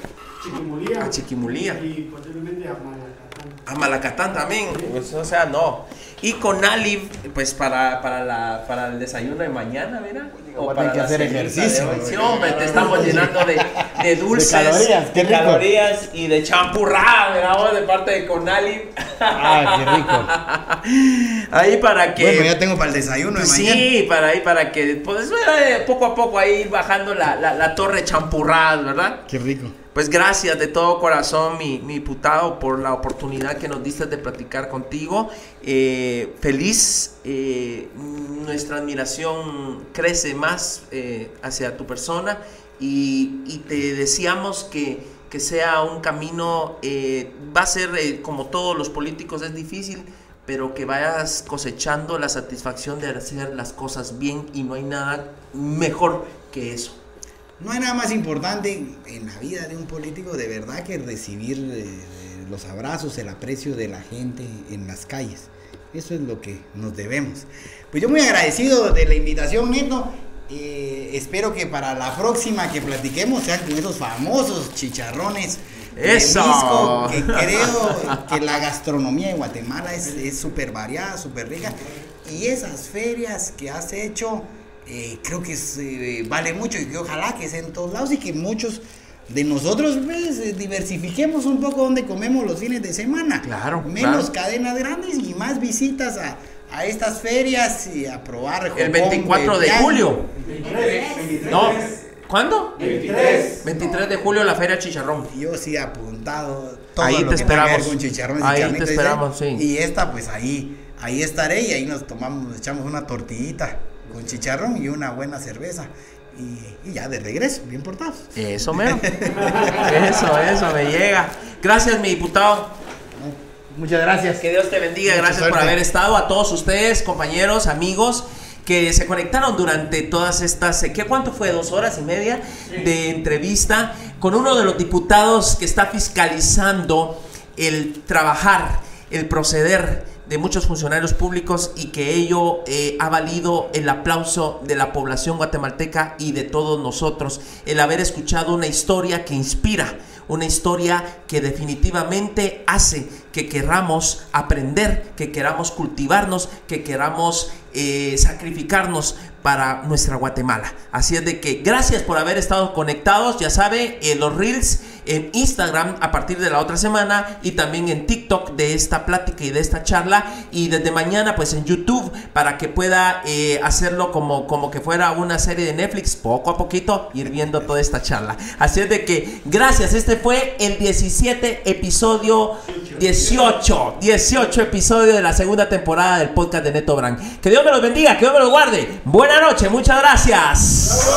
Chiquimulía. A Chiquimulía. Y posiblemente a Malacatán. A Malacatán también, pues, o sea, no. Y con Ali, pues para, para, la, para el desayuno de mañana, mira. O para que hacer ejercicio. Sí, hombre, te estamos llenando de, de dulces, de calorías, de calorías y de champurrada, ¿verdad? De parte de Conali. Ah, qué rico. (laughs) Ahí para que. Bueno, ya tengo para el desayuno de sí, mañana. Sí, para ahí, para que. Pues poco a poco ahí bajando la, la, la torre champurrada, ¿verdad? Qué rico. Pues gracias de todo corazón, mi, mi diputado, por la oportunidad que nos diste de platicar contigo. Eh, feliz, eh, nuestra admiración crece más eh, hacia tu persona y, te deseamos que, que, sea un camino, eh, va a ser como todos los políticos, es difícil, pero que vayas cosechando la satisfacción de hacer las cosas bien y no hay nada mejor que eso. No hay nada más importante en la vida de un político de verdad que recibir eh, los abrazos, el aprecio de la gente en las calles. Eso es lo que nos debemos. Pues yo muy agradecido de la invitación, Neto. Eh, espero que para la próxima que platiquemos sean con esos famosos chicharrones. Eso. De Misco, que (laughs) creo que la gastronomía de Guatemala es súper variada, súper rica. Y esas ferias que has hecho eh, creo que es, eh, vale mucho y que ojalá que sea en todos lados y que muchos de nosotros pues, diversifiquemos un poco donde comemos los fines de semana. Claro. Menos claro. cadenas grandes y más visitas a, a estas ferias y a probar. El 24 de julio. 23, 23. No. ¿Cuándo? 23. 23 de julio la Feria Chicharrón. Yo sí he apuntado todo ahí lo te que esperamos. con chicharrones ahí y carnitas, te esperamos, sí. Y esta pues ahí, ahí estaré y ahí nos tomamos, nos echamos una tortillita con chicharrón y una buena cerveza. Y, y, ya de regreso, bien portados. Eso, mero. eso, eso, me llega. Gracias, mi diputado. Muchas gracias. Que Dios te bendiga. Mucha gracias suerte. por haber estado. A todos ustedes, compañeros, amigos que se conectaron durante todas estas, ¿qué cuánto fue? Dos horas y media sí. de entrevista con uno de los diputados que está fiscalizando el trabajar, el proceder de muchos funcionarios públicos y que ello eh, ha valido el aplauso de la población guatemalteca y de todos nosotros, el haber escuchado una historia que inspira, una historia que definitivamente hace que queramos aprender, que queramos cultivarnos, que queramos eh, sacrificarnos para nuestra Guatemala. Así es de que gracias por haber estado conectados. Ya sabe, en los Reels en Instagram a partir de la otra semana y también en TikTok de esta plática y de esta charla. Y desde mañana, pues en YouTube para que pueda eh, hacerlo como, como que fuera una serie de Netflix, poco a poquito, ir viendo toda esta charla. Así es de que gracias. Este fue el 17 episodio 18. 18 episodio de la segunda temporada del podcast de Neto Brand. Que Dios me los bendiga, que Dios me los guarde. Buenas noches, muchas gracias.